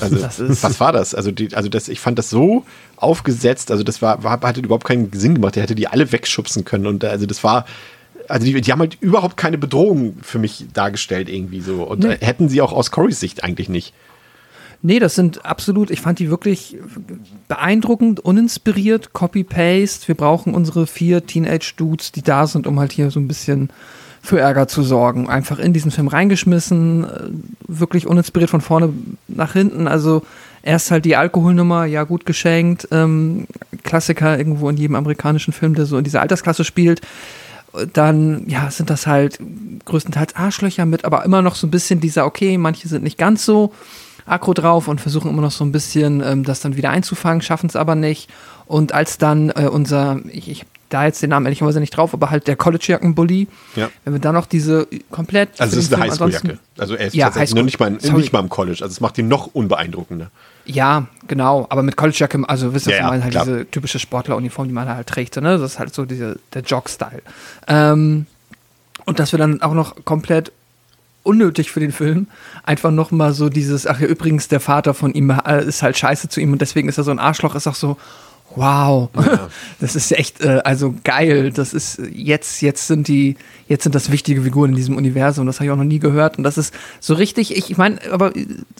Also, was war das? Also, die, also das, ich fand das so aufgesetzt, also das war, war, hatte überhaupt keinen Sinn gemacht. Der hätte die alle wegschubsen können und also das war, also die, die, haben halt überhaupt keine Bedrohung für mich dargestellt irgendwie so. Und nee. hätten sie auch aus Corys Sicht eigentlich nicht. Nee, das sind absolut, ich fand die wirklich beeindruckend, uninspiriert, Copy-Paste. Wir brauchen unsere vier Teenage-Dudes, die da sind, um halt hier so ein bisschen für Ärger zu sorgen. Einfach in diesen Film reingeschmissen, äh, wirklich uninspiriert von vorne nach hinten. Also erst halt die Alkoholnummer, ja gut geschenkt, ähm, Klassiker irgendwo in jedem amerikanischen Film, der so in dieser Altersklasse spielt dann ja, sind das halt größtenteils Arschlöcher mit, aber immer noch so ein bisschen dieser, okay, manche sind nicht ganz so aggro drauf und versuchen immer noch so ein bisschen ähm, das dann wieder einzufangen, schaffen es aber nicht. Und als dann äh, unser, ich, ich da jetzt den Namen ehrlicherweise nicht drauf, aber halt der College-Jacken-Bully. Ja. Wenn wir da noch diese komplett. Also, es ist eine Highschool-Jacke. Also, er ist ja, tatsächlich nur nicht mal, nicht mal im College. Also, es macht ihn noch unbeeindruckender. Ja, genau. Aber mit College-Jacke, also, wisst ihr, ja, ja, halt klar. diese typische Sportleruniform, die man halt trägt. Ne? Das ist halt so diese, der Jog-Style. Ähm, und dass wir dann auch noch komplett unnötig für den Film. Einfach nochmal so dieses, ach ja, übrigens, der Vater von ihm äh, ist halt scheiße zu ihm und deswegen ist er so ein Arschloch, ist auch so, wow, ja. das ist echt, äh, also geil. Das ist jetzt, jetzt sind die, jetzt sind das wichtige Figuren in diesem Universum. Das habe ich auch noch nie gehört. Und das ist so richtig, ich, ich meine, aber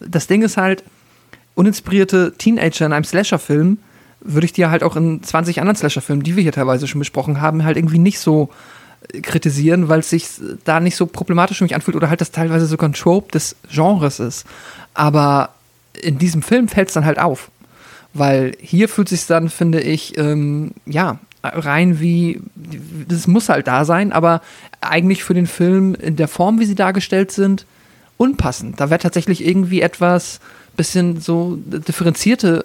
das Ding ist halt, uninspirierte Teenager in einem Slasher-Film würde ich dir halt auch in 20 anderen Slasher-Filmen, die wir hier teilweise schon besprochen haben, halt irgendwie nicht so kritisieren, weil es sich da nicht so problematisch für mich anfühlt oder halt das teilweise sogar ein Trope des Genres ist. Aber in diesem Film fällt es dann halt auf. Weil hier fühlt sich dann, finde ich, ähm, ja, rein wie, das muss halt da sein, aber eigentlich für den Film in der Form, wie sie dargestellt sind, unpassend. Da wäre tatsächlich irgendwie etwas bisschen so differenzierte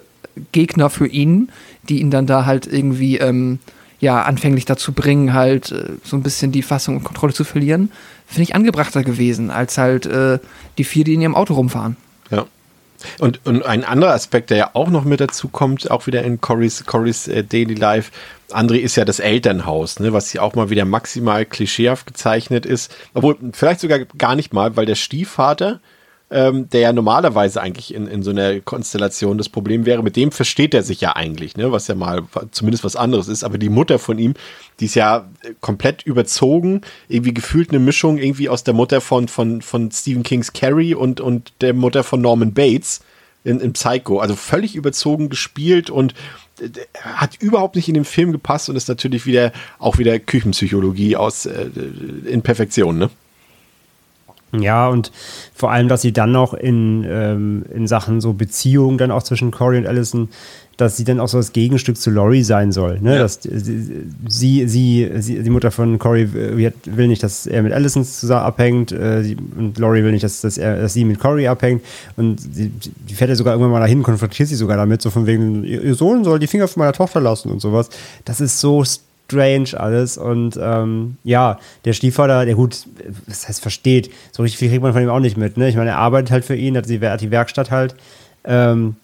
Gegner für ihn, die ihn dann da halt irgendwie ähm, ja anfänglich dazu bringen, halt äh, so ein bisschen die Fassung und Kontrolle zu verlieren, finde ich angebrachter gewesen, als halt äh, die vier, die in ihrem Auto rumfahren. Ja. Und, und ein anderer Aspekt, der ja auch noch mit dazu kommt, auch wieder in Corys, Corys äh, Daily Life, André ist ja das Elternhaus, ne, was hier auch mal wieder maximal klischeehaft gezeichnet ist. Obwohl, vielleicht sogar gar nicht mal, weil der Stiefvater, ähm, der ja normalerweise eigentlich in, in so einer Konstellation das Problem wäre, mit dem versteht er sich ja eigentlich, ne, was ja mal zumindest was anderes ist. Aber die Mutter von ihm, die ist ja komplett überzogen, irgendwie gefühlt eine Mischung irgendwie aus der Mutter von, von, von Stephen Kings Carrie und, und der Mutter von Norman Bates in, in Psycho. Also völlig überzogen gespielt und äh, hat überhaupt nicht in den Film gepasst und ist natürlich wieder auch wieder Küchenpsychologie aus äh, in Perfektion, ne? Ja, und vor allem, dass sie dann noch in, ähm, in Sachen so Beziehung dann auch zwischen Corey und Allison, dass sie dann auch so das Gegenstück zu Laurie sein soll. Ne? Ja. Dass sie, sie, sie, die Mutter von Corey will nicht, dass er mit Allison zusammen abhängt äh, sie, und Laurie will nicht, dass, dass, er, dass sie mit Corey abhängt und sie, die fährt ja sogar irgendwann mal dahin, konfrontiert sie sogar damit, so von wegen, ihr Sohn soll die Finger von meiner Tochter lassen und sowas. Das ist so strange alles. Und ähm, ja, der Stiefvater, der gut, das heißt, versteht, so richtig viel kriegt man von ihm auch nicht mit. Ne? Ich meine, er arbeitet halt für ihn, hat die, hat die Werkstatt halt. Ähm,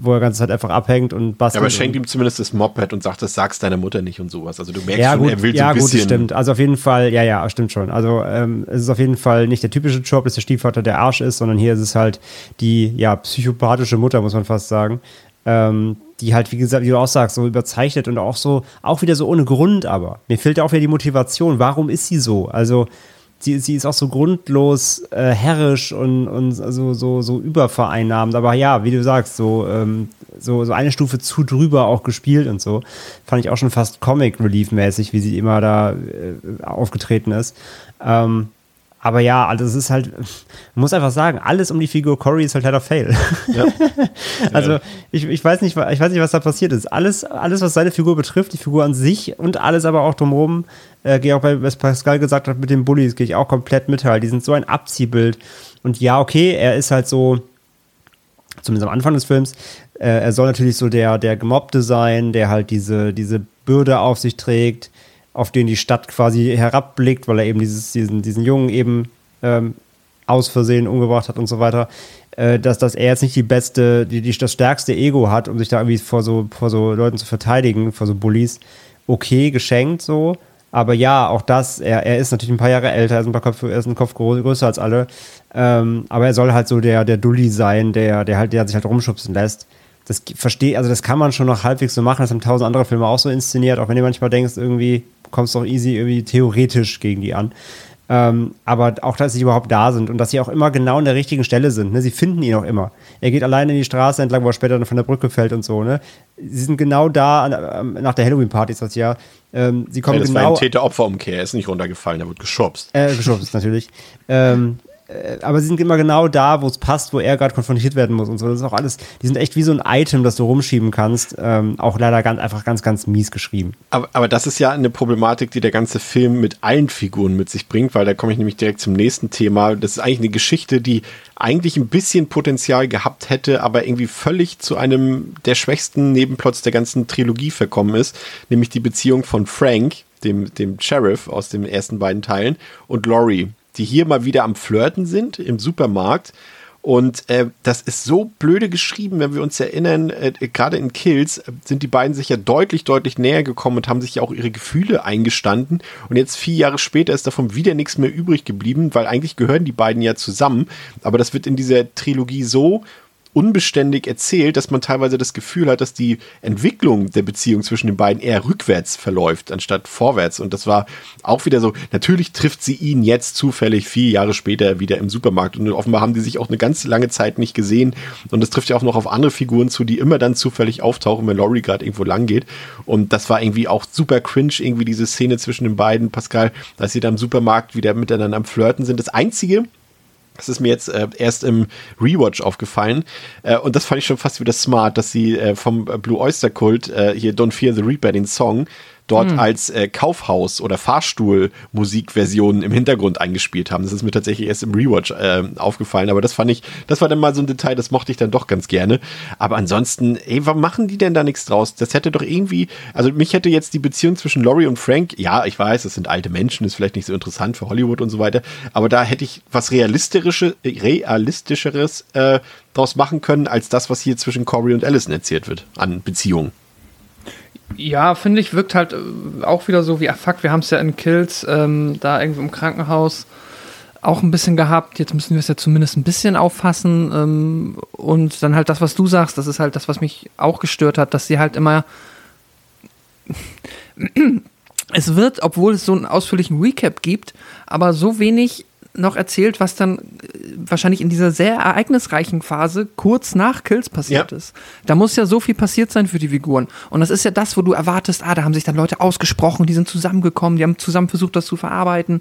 wo er ganze Zeit einfach abhängt und bastelt. Ja, aber schenkt ihm zumindest das Moped und sagt, das sagst deiner Mutter nicht und sowas. Also du merkst ja, schon, gut, er will ja, so ein bisschen. Ja, gut, stimmt. Also auf jeden Fall, ja, ja, stimmt schon. Also ähm, es ist auf jeden Fall nicht der typische Job, dass der Stiefvater der Arsch ist, sondern hier ist es halt die, ja, psychopathische Mutter, muss man fast sagen, ähm, die halt, wie gesagt, wie du auch sagst, so überzeichnet und auch so, auch wieder so ohne Grund, aber mir fehlt ja auch wieder die Motivation. Warum ist sie so? Also, sie, sie ist auch so grundlos äh, herrisch und, und also, so, so übervereinnahmend. Aber ja, wie du sagst, so, ähm, so, so eine Stufe zu drüber auch gespielt und so. Fand ich auch schon fast Comic Relief-mäßig, wie sie immer da äh, aufgetreten ist. Ähm, aber ja, also es ist halt, man muss einfach sagen, alles um die Figur Cory ist halt leider Fail. Ja. also. Ich, ich, weiß nicht, ich weiß nicht, was da passiert ist. Alles, alles, was seine Figur betrifft, die Figur an sich und alles aber auch drumherum, äh, gehe auch bei, was Pascal gesagt hat mit den Bullies, gehe ich auch komplett mit halt. Die sind so ein Abziehbild. Und ja, okay, er ist halt so, zumindest am Anfang des Films, äh, er soll natürlich so der, der Gemobbte sein, der halt diese, diese Bürde auf sich trägt auf den die Stadt quasi herabblickt, weil er eben dieses, diesen, diesen Jungen eben ähm, aus Versehen umgebracht hat und so weiter, äh, dass, dass er jetzt nicht die beste, die, die, das stärkste Ego hat, um sich da irgendwie vor so, vor so Leuten zu verteidigen, vor so Bullies. Okay, geschenkt so. Aber ja, auch das, er, er ist natürlich ein paar Jahre älter, er ist ein, paar Kopf, er ist ein Kopf größer als alle. Ähm, aber er soll halt so der, der Dulli sein, der, der halt, der sich halt rumschubsen lässt. Das verstehe, also das kann man schon noch halbwegs so machen. Das haben tausend andere Filme auch so inszeniert, auch wenn ihr manchmal denkst, irgendwie, kommst du auch easy irgendwie theoretisch gegen die an. Ähm, aber auch, dass sie überhaupt da sind und dass sie auch immer genau an der richtigen Stelle sind. Ne? Sie finden ihn auch immer. Er geht alleine in die Straße entlang, wo er später dann von der Brücke fällt und so. Ne? Sie sind genau da an, nach der Halloween-Party ist das Jahr. Ähm, sie kommen ja, das genau. war ein Täter-Opfer-Umkehr. Er ist nicht runtergefallen, er wird geschubst. Äh, geschubst, natürlich. Ähm, äh, aber sie sind immer genau da, wo es passt, wo er gerade konfrontiert werden muss und so. Das ist auch alles, die sind echt wie so ein Item, das du rumschieben kannst. Ähm, auch leider ganz, einfach ganz, ganz mies geschrieben. Aber, aber das ist ja eine Problematik, die der ganze Film mit allen Figuren mit sich bringt, weil da komme ich nämlich direkt zum nächsten Thema. Das ist eigentlich eine Geschichte, die eigentlich ein bisschen Potenzial gehabt hätte, aber irgendwie völlig zu einem der schwächsten Nebenplots der ganzen Trilogie verkommen ist, nämlich die Beziehung von Frank, dem, dem Sheriff aus den ersten beiden Teilen, und Laurie, die hier mal wieder am Flirten sind im Supermarkt. Und äh, das ist so blöde geschrieben, wenn wir uns erinnern, äh, gerade in Kills äh, sind die beiden sich ja deutlich, deutlich näher gekommen und haben sich ja auch ihre Gefühle eingestanden. Und jetzt vier Jahre später ist davon wieder nichts mehr übrig geblieben, weil eigentlich gehören die beiden ja zusammen. Aber das wird in dieser Trilogie so unbeständig erzählt, dass man teilweise das Gefühl hat, dass die Entwicklung der Beziehung zwischen den beiden eher rückwärts verläuft, anstatt vorwärts. Und das war auch wieder so, natürlich trifft sie ihn jetzt zufällig vier Jahre später wieder im Supermarkt. Und offenbar haben die sich auch eine ganz lange Zeit nicht gesehen. Und das trifft ja auch noch auf andere Figuren zu, die immer dann zufällig auftauchen, wenn Laurie gerade irgendwo lang geht. Und das war irgendwie auch super cringe, irgendwie diese Szene zwischen den beiden, Pascal, dass sie da im Supermarkt wieder miteinander am Flirten sind. Das Einzige, das ist mir jetzt äh, erst im Rewatch aufgefallen. Äh, und das fand ich schon fast wieder smart, dass sie äh, vom Blue Oyster Kult äh, hier Don't Fear the Reaper, den Song, dort hm. als äh, Kaufhaus- oder Fahrstuhl-Musikversion im Hintergrund eingespielt haben. Das ist mir tatsächlich erst im Rewatch äh, aufgefallen, aber das fand ich, das war dann mal so ein Detail, das mochte ich dann doch ganz gerne. Aber ansonsten, ey, warum machen die denn da nichts draus? Das hätte doch irgendwie, also mich hätte jetzt die Beziehung zwischen Laurie und Frank, ja, ich weiß, das sind alte Menschen, ist vielleicht nicht so interessant für Hollywood und so weiter, aber da hätte ich was realistischeres, realistischeres äh, draus machen können, als das, was hier zwischen Corey und Allison erzählt wird an Beziehungen. Ja, finde ich, wirkt halt äh, auch wieder so wie, ach fuck, wir haben es ja in Kills ähm, da irgendwo im Krankenhaus auch ein bisschen gehabt. Jetzt müssen wir es ja zumindest ein bisschen auffassen. Ähm, und dann halt das, was du sagst, das ist halt das, was mich auch gestört hat, dass sie halt immer. es wird, obwohl es so einen ausführlichen Recap gibt, aber so wenig noch erzählt, was dann äh, wahrscheinlich in dieser sehr ereignisreichen Phase kurz nach Kills passiert ja. ist. Da muss ja so viel passiert sein für die Figuren. Und das ist ja das, wo du erwartest, ah, da haben sich dann Leute ausgesprochen, die sind zusammengekommen, die haben zusammen versucht, das zu verarbeiten.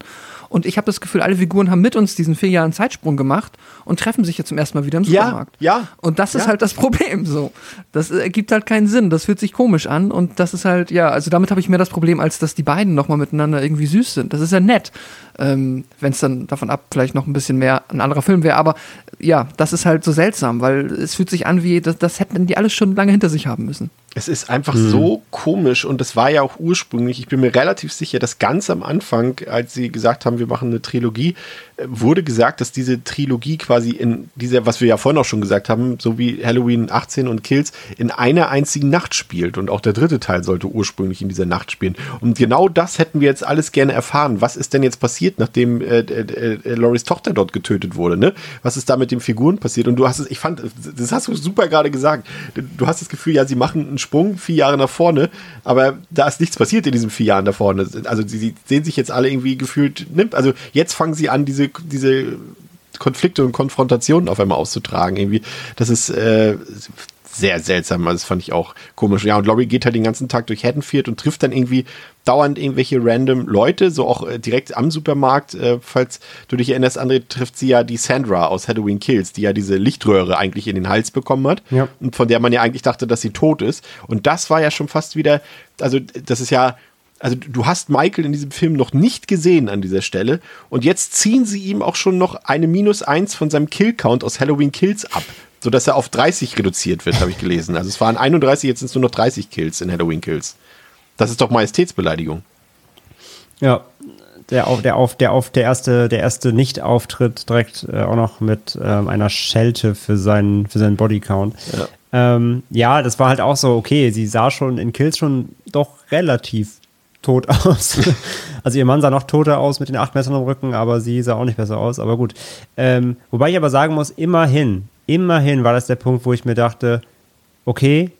Und ich habe das Gefühl, alle Figuren haben mit uns diesen vier Jahren Zeitsprung gemacht und treffen sich jetzt zum ersten Mal wieder im Supermarkt. Ja. ja und das ist ja. halt das Problem so. Das ergibt halt keinen Sinn. Das fühlt sich komisch an. Und das ist halt, ja, also damit habe ich mehr das Problem, als dass die beiden nochmal miteinander irgendwie süß sind. Das ist ja nett. Ähm, Wenn es dann davon ab, vielleicht noch ein bisschen mehr ein anderer Film wäre. Aber ja, das ist halt so seltsam, weil es fühlt sich an wie, das, das hätten die alles schon lange hinter sich haben müssen. Es ist einfach mhm. so komisch und das war ja auch ursprünglich, ich bin mir relativ sicher, dass ganz am Anfang, als sie gesagt haben, wir machen eine Trilogie, äh, wurde gesagt, dass diese Trilogie quasi in dieser, was wir ja vorhin auch schon gesagt haben, so wie Halloween 18 und Kills, in einer einzigen Nacht spielt. Und auch der dritte Teil sollte ursprünglich in dieser Nacht spielen. Und genau das hätten wir jetzt alles gerne erfahren. Was ist denn jetzt passiert, nachdem äh, äh, äh, Loris Tochter dort getötet wurde? Ne? Was ist da mit den Figuren passiert? Und du hast es, ich fand, das hast du super gerade gesagt. Du hast das Gefühl, ja, sie machen einen Sprung vier Jahre nach vorne, aber da ist nichts passiert in diesen vier Jahren da vorne. Also sie, sie sehen sich jetzt alle irgendwie gefühlt, nimmt, also jetzt fangen sie an, diese, diese Konflikte und Konfrontationen auf einmal auszutragen. Irgendwie, das ist, äh, sehr seltsam. Also das fand ich auch komisch. Ja, und Laurie geht halt den ganzen Tag durch Haddonfield und trifft dann irgendwie dauernd irgendwelche random Leute, so auch äh, direkt am Supermarkt. Äh, falls du dich erinnerst, André, trifft sie ja die Sandra aus Halloween Kills, die ja diese Lichtröhre eigentlich in den Hals bekommen hat. Ja. Und von der man ja eigentlich dachte, dass sie tot ist. Und das war ja schon fast wieder, also das ist ja also du hast Michael in diesem Film noch nicht gesehen an dieser Stelle und jetzt ziehen sie ihm auch schon noch eine Minus eins von seinem Kill-Count aus Halloween Kills ab sodass er auf 30 reduziert wird, habe ich gelesen. Also es waren 31, jetzt sind es nur noch 30 Kills in Halloween Kills. Das ist doch Majestätsbeleidigung. Ja, der auf der auf der auf der erste der erste Nicht-Auftritt direkt äh, auch noch mit ähm, einer Schelte für seinen für seinen Bodycount. Ja. Ähm, ja, das war halt auch so okay. Sie sah schon in Kills schon doch relativ tot aus. also ihr Mann sah noch toter aus mit den acht Messern am Rücken, aber sie sah auch nicht besser aus. Aber gut. Ähm, wobei ich aber sagen muss, immerhin immerhin war das der Punkt, wo ich mir dachte, okay,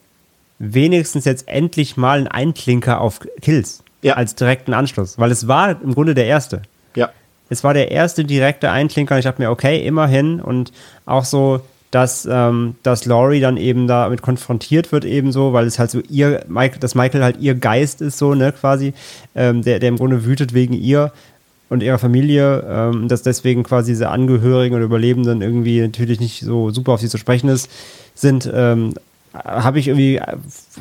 wenigstens jetzt endlich mal ein Einklinker auf Kills ja. als direkten Anschluss, weil es war im Grunde der erste. Ja. Es war der erste direkte Einklinker und ich dachte mir, okay, immerhin und auch so, dass, ähm, dass Laurie dann eben damit konfrontiert wird ebenso, weil es halt so ihr, Michael, dass Michael halt ihr Geist ist so, ne, quasi, ähm, der, der im Grunde wütet wegen ihr und ihrer Familie, ähm, dass deswegen quasi diese Angehörigen und Überlebenden irgendwie natürlich nicht so super auf sie zu sprechen ist, sind, ähm, habe ich irgendwie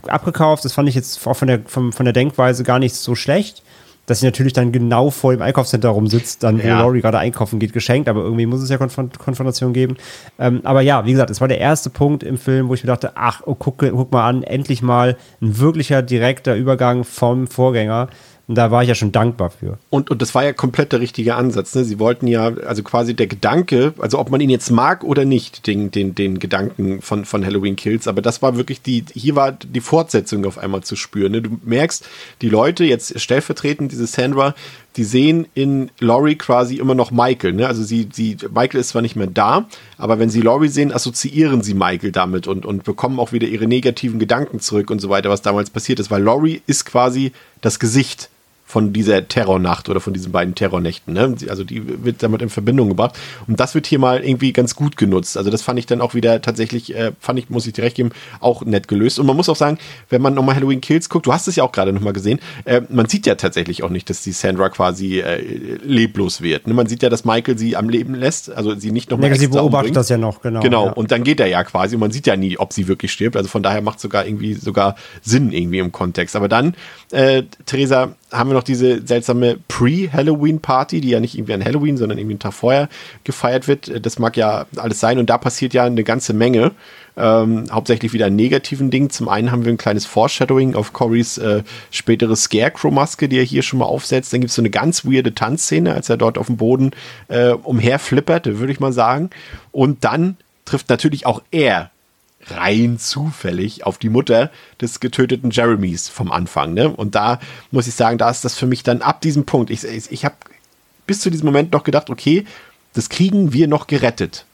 abgekauft. Das fand ich jetzt auch von der, von, von der Denkweise gar nicht so schlecht. Dass sie natürlich dann genau vor dem Einkaufscenter rumsitzt, dann ja. wo Laurie gerade einkaufen geht, geschenkt, aber irgendwie muss es ja Konf Konfrontation geben. Ähm, aber ja, wie gesagt, es war der erste Punkt im Film, wo ich mir dachte, ach, oh, guck, guck mal an, endlich mal ein wirklicher direkter Übergang vom Vorgänger und da war ich ja schon dankbar für. Und, und das war ja komplett der richtige Ansatz. Ne? Sie wollten ja, also quasi der Gedanke, also ob man ihn jetzt mag oder nicht, den, den, den Gedanken von, von Halloween Kills, aber das war wirklich die, hier war die Fortsetzung auf einmal zu spüren. Ne? Du merkst, die Leute, jetzt stellvertretend diese Sandra, die sehen in Laurie quasi immer noch Michael. Ne? Also sie, sie, Michael ist zwar nicht mehr da, aber wenn sie Laurie sehen, assoziieren sie Michael damit und, und bekommen auch wieder ihre negativen Gedanken zurück und so weiter, was damals passiert ist, weil Laurie ist quasi das Gesicht von dieser Terrornacht oder von diesen beiden Terrornächten. Ne? Also die wird damit in Verbindung gebracht. Und das wird hier mal irgendwie ganz gut genutzt. Also das fand ich dann auch wieder tatsächlich, äh, fand ich, muss ich dir recht geben, auch nett gelöst. Und man muss auch sagen, wenn man nochmal Halloween Kills guckt, du hast es ja auch gerade nochmal gesehen, äh, man sieht ja tatsächlich auch nicht, dass die Sandra quasi äh, leblos wird. Ne? Man sieht ja, dass Michael sie am Leben lässt, also sie nicht nochmal ja, Sie beobachtet das ja noch, genau. Genau, ja. und dann geht er ja quasi und man sieht ja nie, ob sie wirklich stirbt. Also von daher macht es sogar irgendwie sogar Sinn irgendwie im Kontext. Aber dann, äh, Theresa, haben wir noch diese seltsame Pre-Halloween-Party, die ja nicht irgendwie an Halloween, sondern irgendwie einen Tag vorher gefeiert wird. Das mag ja alles sein und da passiert ja eine ganze Menge. Ähm, hauptsächlich wieder negativen Dingen. Zum einen haben wir ein kleines Foreshadowing auf Corys äh, spätere Scarecrow-Maske, die er hier schon mal aufsetzt. Dann gibt es so eine ganz weirde Tanzszene, als er dort auf dem Boden äh, umherflippert, würde ich mal sagen. Und dann trifft natürlich auch er rein zufällig auf die Mutter des getöteten Jeremys vom Anfang. Ne? Und da muss ich sagen, da ist das für mich dann ab diesem Punkt. Ich, ich, ich habe bis zu diesem Moment noch gedacht, okay, das kriegen wir noch gerettet,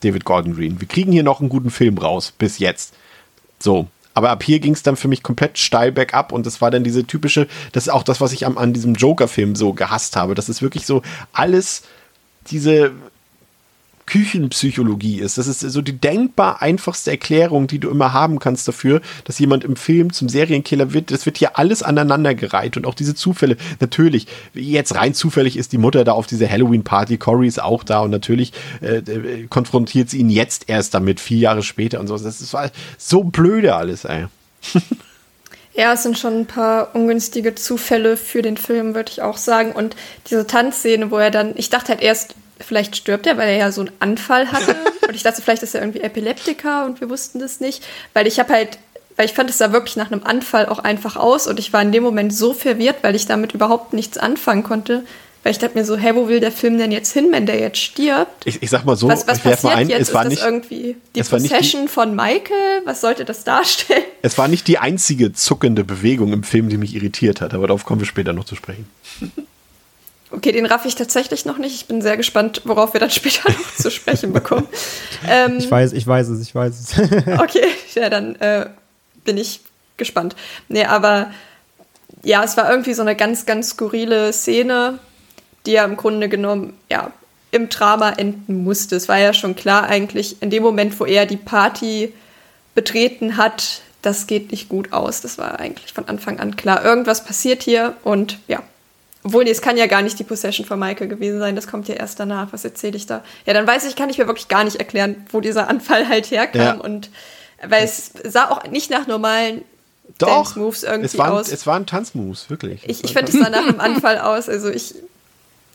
David Gordon Green. Wir kriegen hier noch einen guten Film raus, bis jetzt. So. Aber ab hier ging es dann für mich komplett steil bergab und das war dann diese typische, das ist auch das, was ich am, an diesem Joker-Film so gehasst habe. Das ist wirklich so alles, diese Küchenpsychologie ist. Das ist so die denkbar einfachste Erklärung, die du immer haben kannst dafür, dass jemand im Film zum Serienkiller wird. Das wird hier alles aneinandergereiht und auch diese Zufälle. Natürlich, jetzt rein zufällig ist die Mutter da auf dieser Halloween-Party, Cory ist auch da und natürlich äh, äh, konfrontiert sie ihn jetzt erst damit, vier Jahre später und so. Das war so blöde alles, ey. Ja, es sind schon ein paar ungünstige Zufälle für den Film, würde ich auch sagen. Und diese Tanzszene, wo er dann, ich dachte halt erst, vielleicht stirbt er, weil er ja so einen Anfall hatte. und ich dachte, vielleicht ist er irgendwie Epileptiker und wir wussten das nicht. Weil ich habe halt, weil ich fand, es sah wirklich nach einem Anfall auch einfach aus und ich war in dem Moment so verwirrt, weil ich damit überhaupt nichts anfangen konnte. Weil ich dachte mir so, hä, wo will der Film denn jetzt hin, wenn der jetzt stirbt? Ich, ich sag mal so, was, was ich passiert mal ein, jetzt? es war ist nicht, das irgendwie die Possession die, von Michael? Was sollte das darstellen? Es war nicht die einzige zuckende Bewegung im Film, die mich irritiert hat, aber darauf kommen wir später noch zu sprechen. Okay, den raff ich tatsächlich noch nicht. Ich bin sehr gespannt, worauf wir dann später noch zu sprechen bekommen. Ähm, ich weiß, ich weiß es, ich weiß es. okay, ja, dann äh, bin ich gespannt. Nee, aber ja, es war irgendwie so eine ganz, ganz skurrile Szene, die ja im Grunde genommen, ja, im Drama enden musste. Es war ja schon klar eigentlich, in dem Moment, wo er die Party betreten hat, das geht nicht gut aus. Das war eigentlich von Anfang an klar. Irgendwas passiert hier und ja. Obwohl, nee, es kann ja gar nicht die Possession von Michael gewesen sein. Das kommt ja erst danach. Was erzähle ich da? Ja, dann weiß ich, kann ich mir wirklich gar nicht erklären, wo dieser Anfall halt herkam. Ja. Und weil es sah auch nicht nach normalen Dance-Moves irgendwie es waren, aus. Es waren Tanzmoves, wirklich. Ich, ich fand, es sah nach einem Anfall aus. Also ich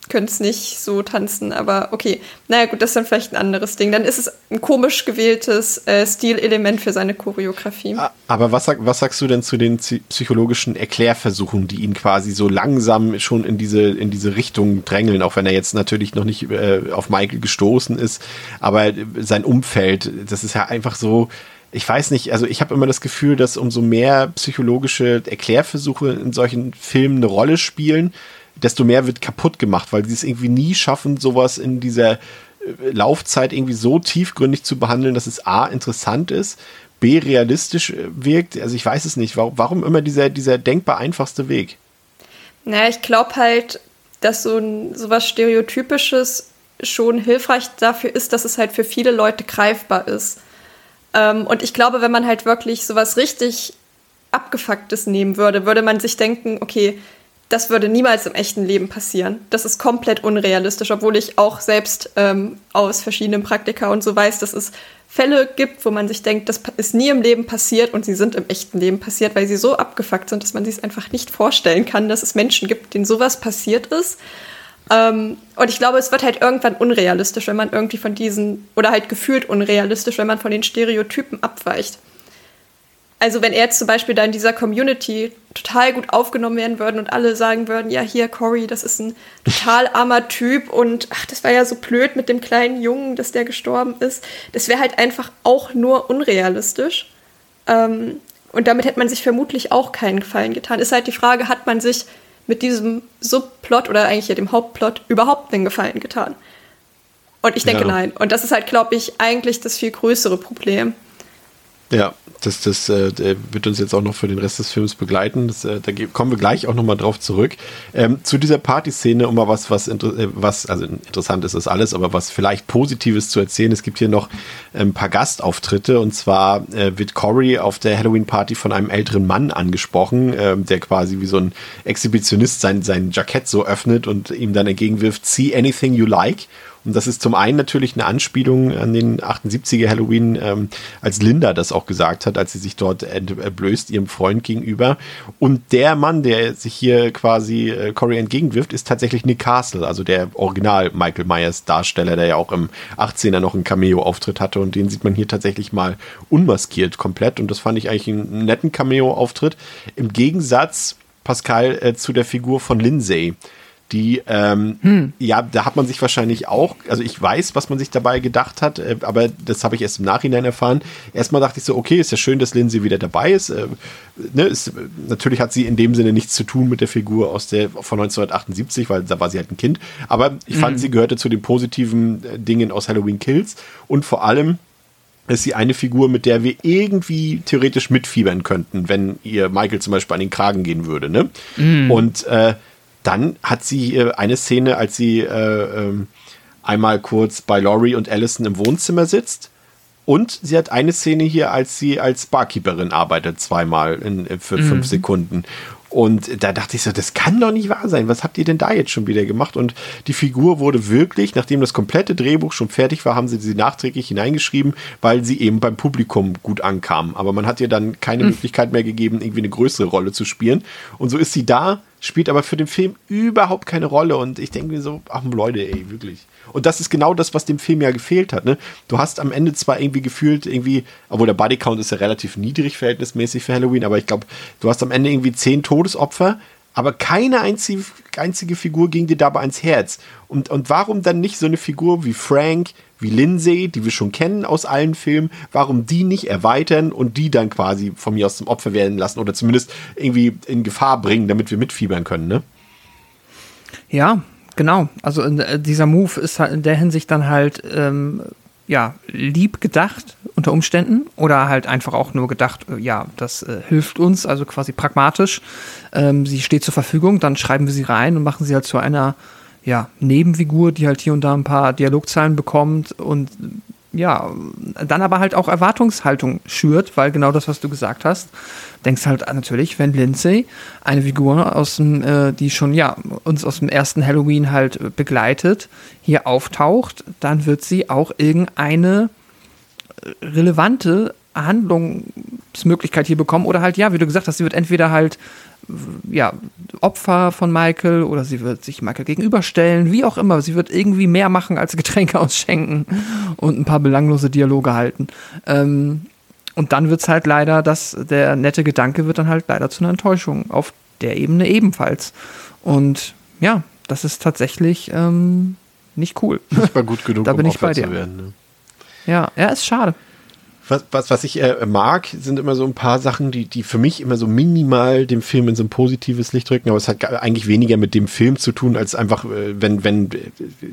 könnte es nicht so tanzen, aber okay. Naja, gut, das ist dann vielleicht ein anderes Ding. Dann ist es ein komisch gewähltes äh, Stilelement für seine Choreografie. Ah, aber was, was sagst du denn zu den psychologischen Erklärversuchen, die ihn quasi so langsam schon in diese, in diese Richtung drängeln, auch wenn er jetzt natürlich noch nicht äh, auf Michael gestoßen ist, aber sein Umfeld, das ist ja einfach so ich weiß nicht, also ich habe immer das Gefühl, dass umso mehr psychologische Erklärversuche in solchen Filmen eine Rolle spielen, desto mehr wird kaputt gemacht, weil sie es irgendwie nie schaffen, sowas in dieser äh, Laufzeit irgendwie so tiefgründig zu behandeln, dass es A interessant ist, B realistisch äh, wirkt. Also ich weiß es nicht. Warum, warum immer dieser, dieser denkbar einfachste Weg? Naja, ich glaube halt, dass so ein sowas Stereotypisches schon hilfreich dafür ist, dass es halt für viele Leute greifbar ist. Ähm, und ich glaube, wenn man halt wirklich sowas richtig Abgefucktes nehmen würde, würde man sich denken, okay, das würde niemals im echten Leben passieren. Das ist komplett unrealistisch, obwohl ich auch selbst ähm, aus verschiedenen Praktika und so weiß, dass es Fälle gibt, wo man sich denkt, das ist nie im Leben passiert und sie sind im echten Leben passiert, weil sie so abgefuckt sind, dass man sich es einfach nicht vorstellen kann, dass es Menschen gibt, denen sowas passiert ist. Ähm, und ich glaube, es wird halt irgendwann unrealistisch, wenn man irgendwie von diesen, oder halt gefühlt unrealistisch, wenn man von den Stereotypen abweicht also wenn er jetzt zum Beispiel da in dieser Community total gut aufgenommen werden würden und alle sagen würden, ja hier Cory, das ist ein total armer Typ und ach, das war ja so blöd mit dem kleinen Jungen, dass der gestorben ist. Das wäre halt einfach auch nur unrealistisch. Ähm, und damit hätte man sich vermutlich auch keinen Gefallen getan. Ist halt die Frage, hat man sich mit diesem Subplot oder eigentlich ja dem Hauptplot überhaupt einen Gefallen getan? Und ich denke ja. nein. Und das ist halt, glaube ich, eigentlich das viel größere Problem. Ja, das, das äh, wird uns jetzt auch noch für den Rest des Films begleiten. Das, äh, da kommen wir gleich auch nochmal drauf zurück. Ähm, zu dieser Partyszene, um mal was, was, äh, was, also interessant ist das alles, aber was vielleicht Positives zu erzählen. Es gibt hier noch ein paar Gastauftritte und zwar äh, wird Corey auf der Halloween-Party von einem älteren Mann angesprochen, äh, der quasi wie so ein Exhibitionist sein, sein Jackett so öffnet und ihm dann entgegenwirft, see anything you like. Und das ist zum einen natürlich eine Anspielung an den 78er Halloween, ähm, als Linda das auch gesagt hat, als sie sich dort entblößt ihrem Freund gegenüber. Und der Mann, der sich hier quasi äh, Corey entgegenwirft, ist tatsächlich Nick Castle, also der Original Michael Myers Darsteller, der ja auch im 18er noch einen Cameo-Auftritt hatte. Und den sieht man hier tatsächlich mal unmaskiert komplett. Und das fand ich eigentlich einen netten Cameo-Auftritt. Im Gegensatz Pascal äh, zu der Figur von Lindsay die, ähm, hm. ja, da hat man sich wahrscheinlich auch, also ich weiß, was man sich dabei gedacht hat, äh, aber das habe ich erst im Nachhinein erfahren. Erstmal dachte ich so, okay, ist ja schön, dass Lindsay wieder dabei ist. Äh, ne, ist. Natürlich hat sie in dem Sinne nichts zu tun mit der Figur aus der von 1978, weil da war sie halt ein Kind. Aber ich fand, hm. sie gehörte zu den positiven äh, Dingen aus Halloween Kills und vor allem ist sie eine Figur, mit der wir irgendwie theoretisch mitfiebern könnten, wenn ihr Michael zum Beispiel an den Kragen gehen würde. Ne? Mm. Und äh, dann hat sie äh, eine Szene, als sie äh, ähm, einmal kurz bei Laurie und Allison im Wohnzimmer sitzt. Und sie hat eine Szene hier, als sie als Barkeeperin arbeitet, zweimal in, äh, für mhm. fünf Sekunden. Und da dachte ich so, das kann doch nicht wahr sein. Was habt ihr denn da jetzt schon wieder gemacht? Und die Figur wurde wirklich, nachdem das komplette Drehbuch schon fertig war, haben sie sie nachträglich hineingeschrieben, weil sie eben beim Publikum gut ankam. Aber man hat ihr dann keine mhm. Möglichkeit mehr gegeben, irgendwie eine größere Rolle zu spielen. Und so ist sie da, spielt aber für den Film überhaupt keine Rolle. Und ich denke mir so, ach Leute, ey, wirklich. Und das ist genau das, was dem Film ja gefehlt hat. Ne? Du hast am Ende zwar irgendwie gefühlt, irgendwie, obwohl der Bodycount ist ja relativ niedrig verhältnismäßig für Halloween, aber ich glaube, du hast am Ende irgendwie zehn Todesopfer, aber keine einzige, einzige Figur ging dir dabei ans Herz. Und, und warum dann nicht so eine Figur wie Frank, wie Lindsay, die wir schon kennen aus allen Filmen, warum die nicht erweitern und die dann quasi von mir aus zum Opfer werden lassen oder zumindest irgendwie in Gefahr bringen, damit wir mitfiebern können, ne? Ja, Genau, also äh, dieser Move ist halt in der Hinsicht dann halt ähm, ja lieb gedacht unter Umständen oder halt einfach auch nur gedacht, äh, ja, das äh, hilft uns, also quasi pragmatisch. Ähm, sie steht zur Verfügung, dann schreiben wir sie rein und machen sie halt zu einer ja, Nebenfigur, die halt hier und da ein paar Dialogzeilen bekommt und ja, dann aber halt auch Erwartungshaltung schürt, weil genau das, was du gesagt hast, denkst halt natürlich, wenn Lindsay, eine Figur aus dem, äh, die schon, ja, uns aus dem ersten Halloween halt begleitet, hier auftaucht, dann wird sie auch irgendeine relevante Handlungsmöglichkeit hier bekommen oder halt, ja, wie du gesagt hast, sie wird entweder halt ja, Opfer von Michael oder sie wird sich Michael gegenüberstellen, wie auch immer. Sie wird irgendwie mehr machen als Getränke ausschenken und ein paar belanglose Dialoge halten. Ähm, und dann wird es halt leider, dass der nette Gedanke wird dann halt leider zu einer Enttäuschung auf der Ebene ebenfalls. Und ja, das ist tatsächlich ähm, nicht cool. Nicht mal gut genug, da bin um ich bei dir. zu werden. Ne? Ja, ja, ist schade was, was, was ich äh, mag, sind immer so ein paar Sachen, die, die für mich immer so minimal dem Film in so ein positives Licht drücken, aber es hat eigentlich weniger mit dem Film zu tun, als einfach, äh, wenn, wenn,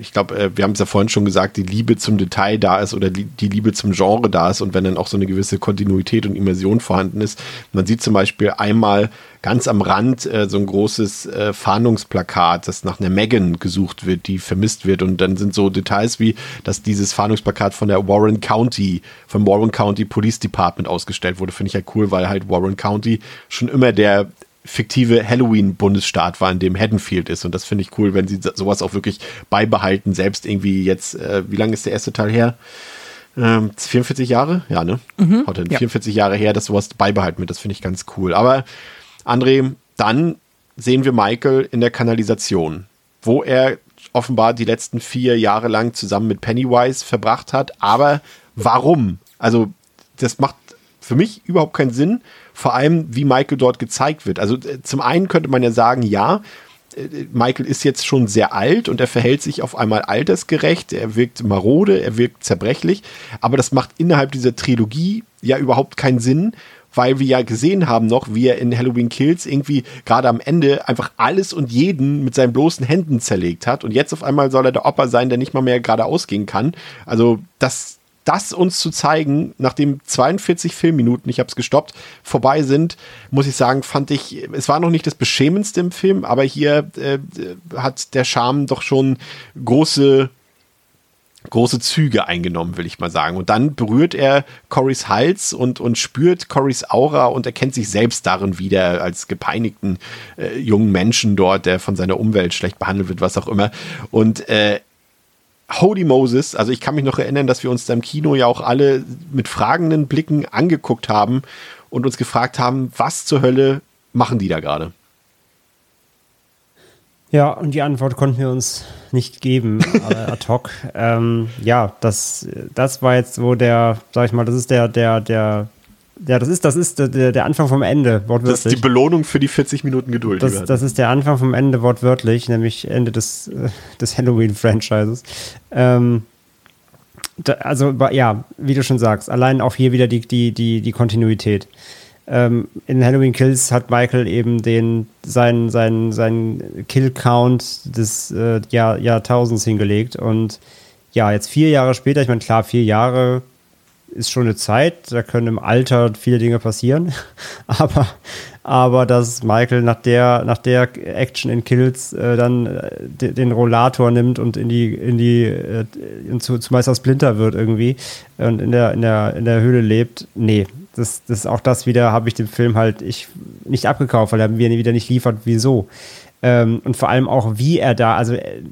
ich glaube, äh, wir haben es ja vorhin schon gesagt, die Liebe zum Detail da ist oder die Liebe zum Genre da ist und wenn dann auch so eine gewisse Kontinuität und Immersion vorhanden ist. Man sieht zum Beispiel einmal ganz am Rand äh, so ein großes äh, Fahndungsplakat, das nach einer Megan gesucht wird, die vermisst wird. Und dann sind so Details wie, dass dieses Fahndungsplakat von der Warren County, vom Warren County Police Department ausgestellt wurde. Finde ich halt cool, weil halt Warren County schon immer der fiktive Halloween-Bundesstaat war, in dem Haddonfield ist. Und das finde ich cool, wenn sie sowas auch wirklich beibehalten, selbst irgendwie jetzt, äh, wie lange ist der erste Teil her? Ähm, 44 Jahre? Ja, ne? Mhm, Heute ja. 44 Jahre her, dass sowas beibehalten wird. Das finde ich ganz cool. Aber André, dann sehen wir Michael in der Kanalisation, wo er offenbar die letzten vier Jahre lang zusammen mit Pennywise verbracht hat. Aber warum? Also, das macht für mich überhaupt keinen Sinn. Vor allem, wie Michael dort gezeigt wird. Also, äh, zum einen könnte man ja sagen, ja, äh, Michael ist jetzt schon sehr alt und er verhält sich auf einmal altersgerecht, er wirkt marode, er wirkt zerbrechlich, aber das macht innerhalb dieser Trilogie ja überhaupt keinen Sinn, weil wir ja gesehen haben noch, wie er in Halloween Kills irgendwie gerade am Ende einfach alles und jeden mit seinen bloßen Händen zerlegt hat. Und jetzt auf einmal soll er der Opa sein, der nicht mal mehr geradeaus gehen kann. Also das, das uns zu zeigen, nachdem 42 Filmminuten, ich habe es gestoppt, vorbei sind, muss ich sagen, fand ich, es war noch nicht das Beschämendste im Film, aber hier äh, hat der Charme doch schon große große Züge eingenommen, will ich mal sagen. Und dann berührt er Corys Hals und, und spürt Corys Aura und erkennt sich selbst darin wieder als gepeinigten äh, jungen Menschen dort, der von seiner Umwelt schlecht behandelt wird, was auch immer. Und äh, Holy Moses, also ich kann mich noch erinnern, dass wir uns da im Kino ja auch alle mit fragenden Blicken angeguckt haben und uns gefragt haben, was zur Hölle machen die da gerade? Ja, und die Antwort konnten wir uns nicht geben, ad hoc. ähm, ja, das, das war jetzt so der, sag ich mal, das ist der, der, der, ja, das ist, das ist der, der Anfang vom Ende, wortwörtlich. Das ist die Belohnung für die 40 Minuten Geduld. Das, das ist der Anfang vom Ende, wortwörtlich, nämlich Ende des, äh, des Halloween-Franchises. Ähm, da, also, ja, wie du schon sagst, allein auch hier wieder die, die, die, die Kontinuität. Ähm, in Halloween Kills hat Michael eben den seinen seinen seinen Kill Count des äh, Jahr, Jahrtausends hingelegt. Und ja jetzt vier Jahre später ich meine klar vier Jahre ist schon eine Zeit da können im Alter viele Dinge passieren. Aber aber dass Michael nach der nach der Action in Kills äh, dann äh, den Rollator nimmt und in die in die äh, zu, zu Meister Splinter wird irgendwie und in der in der in der Höhle lebt nee das, das auch das wieder, habe ich dem Film halt ich nicht abgekauft, weil er mir wieder nicht liefert, wieso. Ähm, und vor allem auch, wie er da, also äh,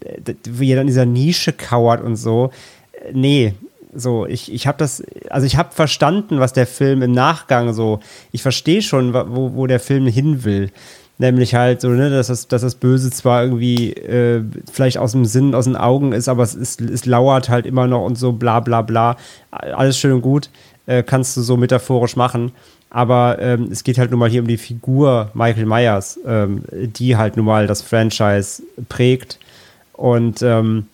wie er dann in dieser Nische kauert und so. Äh, nee, so, ich, ich habe das, also ich habe verstanden, was der Film im Nachgang so, ich verstehe schon, wo, wo der Film hin will. Nämlich halt so, ne, dass das, dass das Böse zwar irgendwie äh, vielleicht aus dem Sinn, aus den Augen ist, aber es, ist, es lauert halt immer noch und so bla bla bla. Alles schön und gut äh, kannst du so metaphorisch machen. Aber ähm, es geht halt nun mal hier um die Figur Michael Myers, ähm, die halt nun mal das Franchise prägt. Und ähm,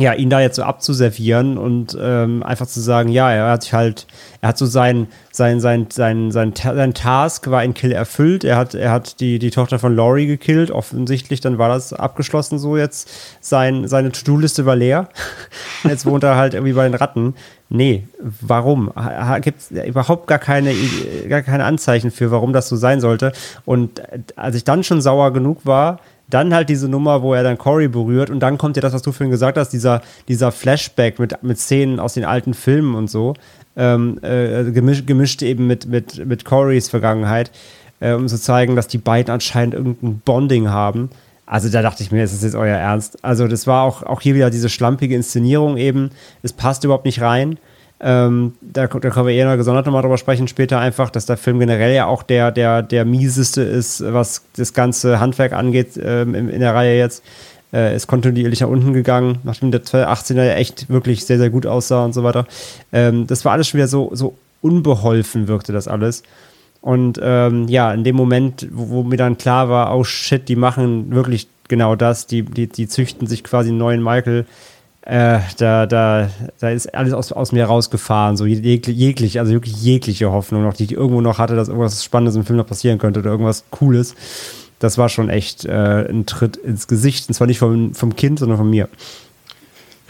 ja, ihn da jetzt so abzuservieren und ähm, einfach zu sagen, ja, er hat sich halt, er hat so sein, sein, sein, sein, sein, sein Task war ein Kill erfüllt. Er hat, er hat die, die Tochter von Laurie gekillt, offensichtlich, dann war das abgeschlossen so jetzt. Sein, seine To-Do-Liste war leer. jetzt wohnt er halt irgendwie bei den Ratten. Nee, warum? Gibt es überhaupt gar keine, gar keine Anzeichen für, warum das so sein sollte. Und als ich dann schon sauer genug war, Dann halt diese Nummer, wo er dann Corey berührt und dann kommt ja das, was du vorhin gesagt hast, dieser, dieser Flashback mit, mit Szenen aus den alten Filmen und so, ähm, äh, gemischt, gemischt eben mit, mit, mit Corys Vergangenheit, äh, um zu zeigen, dass die beiden anscheinend irgendein Bonding haben. Also da dachte ich mir, ist das jetzt euer Ernst? Also das war auch, auch hier wieder diese schlampige Inszenierung eben. Es passt überhaupt nicht rein. Ähm, da, da können wir eher gesondert nochmal drüber sprechen später einfach, dass der Film generell ja auch der, der, der mieseste ist, was das ganze Handwerk angeht ähm, in, in, der Reihe jetzt. Äh, ist kontinuierlich nach unten gegangen, nachdem der 18er ja echt wirklich sehr, sehr gut aussah und so weiter. Ähm, das war alles schon wieder so, so unbeholfen wirkte das alles. Und ähm, ja, in dem Moment, wo, wo, mir dann klar war, oh shit, die machen wirklich genau das, die, die, die züchten sich quasi einen neuen Michael äh, da, da, da ist alles aus, aus mir rausgefahren, so jeglich, also wirklich jegliche Hoffnung noch, die ich irgendwo noch hatte, dass irgendwas Spannendes im Film noch passieren könnte oder irgendwas Cooles. Das war schon echt äh, ein Tritt ins Gesicht, und zwar nicht vom, vom Kind, sondern von mir.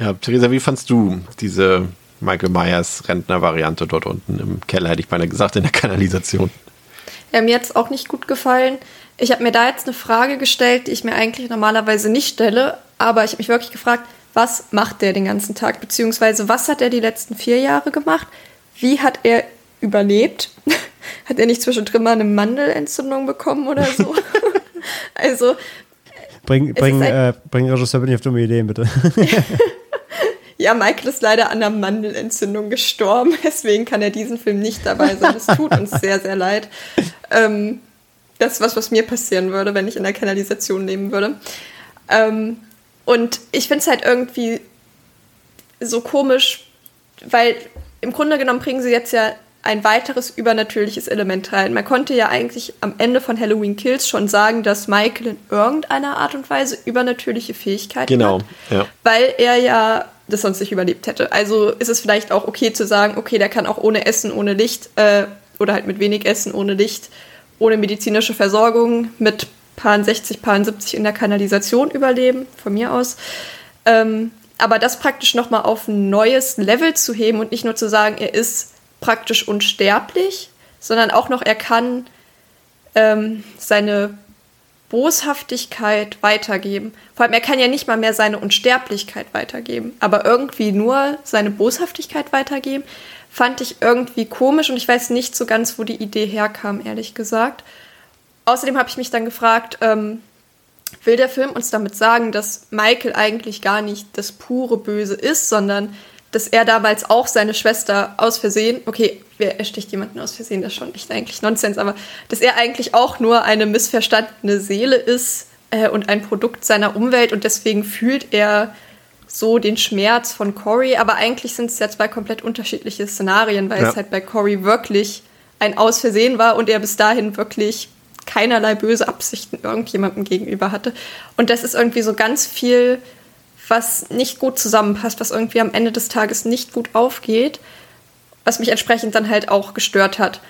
Ja, Theresa, wie fandst du diese Michael Myers Rentner-Variante dort unten im Keller, hätte ich beinahe gesagt, in der Kanalisation? Ja, mir hat es auch nicht gut gefallen. Ich habe mir da jetzt eine Frage gestellt, die ich mir eigentlich normalerweise nicht stelle, aber ich habe mich wirklich gefragt, was macht der den ganzen Tag, beziehungsweise was hat er die letzten vier Jahre gemacht, wie hat er überlebt, hat er nicht zwischendrin mal eine Mandelentzündung bekommen oder so. also Bring, bring, äh, bring Regisseur nicht auf dumme Ideen, bitte. ja, Michael ist leider an einer Mandelentzündung gestorben, deswegen kann er diesen Film nicht dabei sein. Es tut uns sehr, sehr leid. Ähm, das ist was, was mir passieren würde, wenn ich in der Kanalisation leben würde. Ähm, und ich finde es halt irgendwie so komisch, weil im Grunde genommen bringen sie jetzt ja ein weiteres übernatürliches Element rein. Man konnte ja eigentlich am Ende von Halloween Kills schon sagen, dass Michael in irgendeiner Art und Weise übernatürliche Fähigkeiten genau, hat. Genau, ja. Weil er ja das sonst nicht überlebt hätte. Also ist es vielleicht auch okay zu sagen, okay, der kann auch ohne Essen, ohne Licht äh, oder halt mit wenig Essen, ohne Licht, ohne medizinische Versorgung, mit Paar 60, Paar 70 in der Kanalisation überleben, von mir aus. Ähm, aber das praktisch nochmal auf ein neues Level zu heben und nicht nur zu sagen, er ist praktisch unsterblich, sondern auch noch, er kann ähm, seine Boshaftigkeit weitergeben. Vor allem, er kann ja nicht mal mehr seine Unsterblichkeit weitergeben, aber irgendwie nur seine Boshaftigkeit weitergeben, fand ich irgendwie komisch und ich weiß nicht so ganz, wo die Idee herkam, ehrlich gesagt. Außerdem habe ich mich dann gefragt, ähm, will der Film uns damit sagen, dass Michael eigentlich gar nicht das pure Böse ist, sondern dass er damals auch seine Schwester aus Versehen, okay, wer ersticht jemanden aus Versehen, das ist schon echt eigentlich Nonsens, aber dass er eigentlich auch nur eine missverstandene Seele ist äh, und ein Produkt seiner Umwelt und deswegen fühlt er so den Schmerz von Cory, aber eigentlich sind es ja zwei komplett unterschiedliche Szenarien, weil ja. es halt bei Cory wirklich ein Aus Versehen war und er bis dahin wirklich keinerlei böse Absichten irgendjemandem gegenüber hatte. Und das ist irgendwie so ganz viel, was nicht gut zusammenpasst, was irgendwie am Ende des Tages nicht gut aufgeht, was mich entsprechend dann halt auch gestört hat.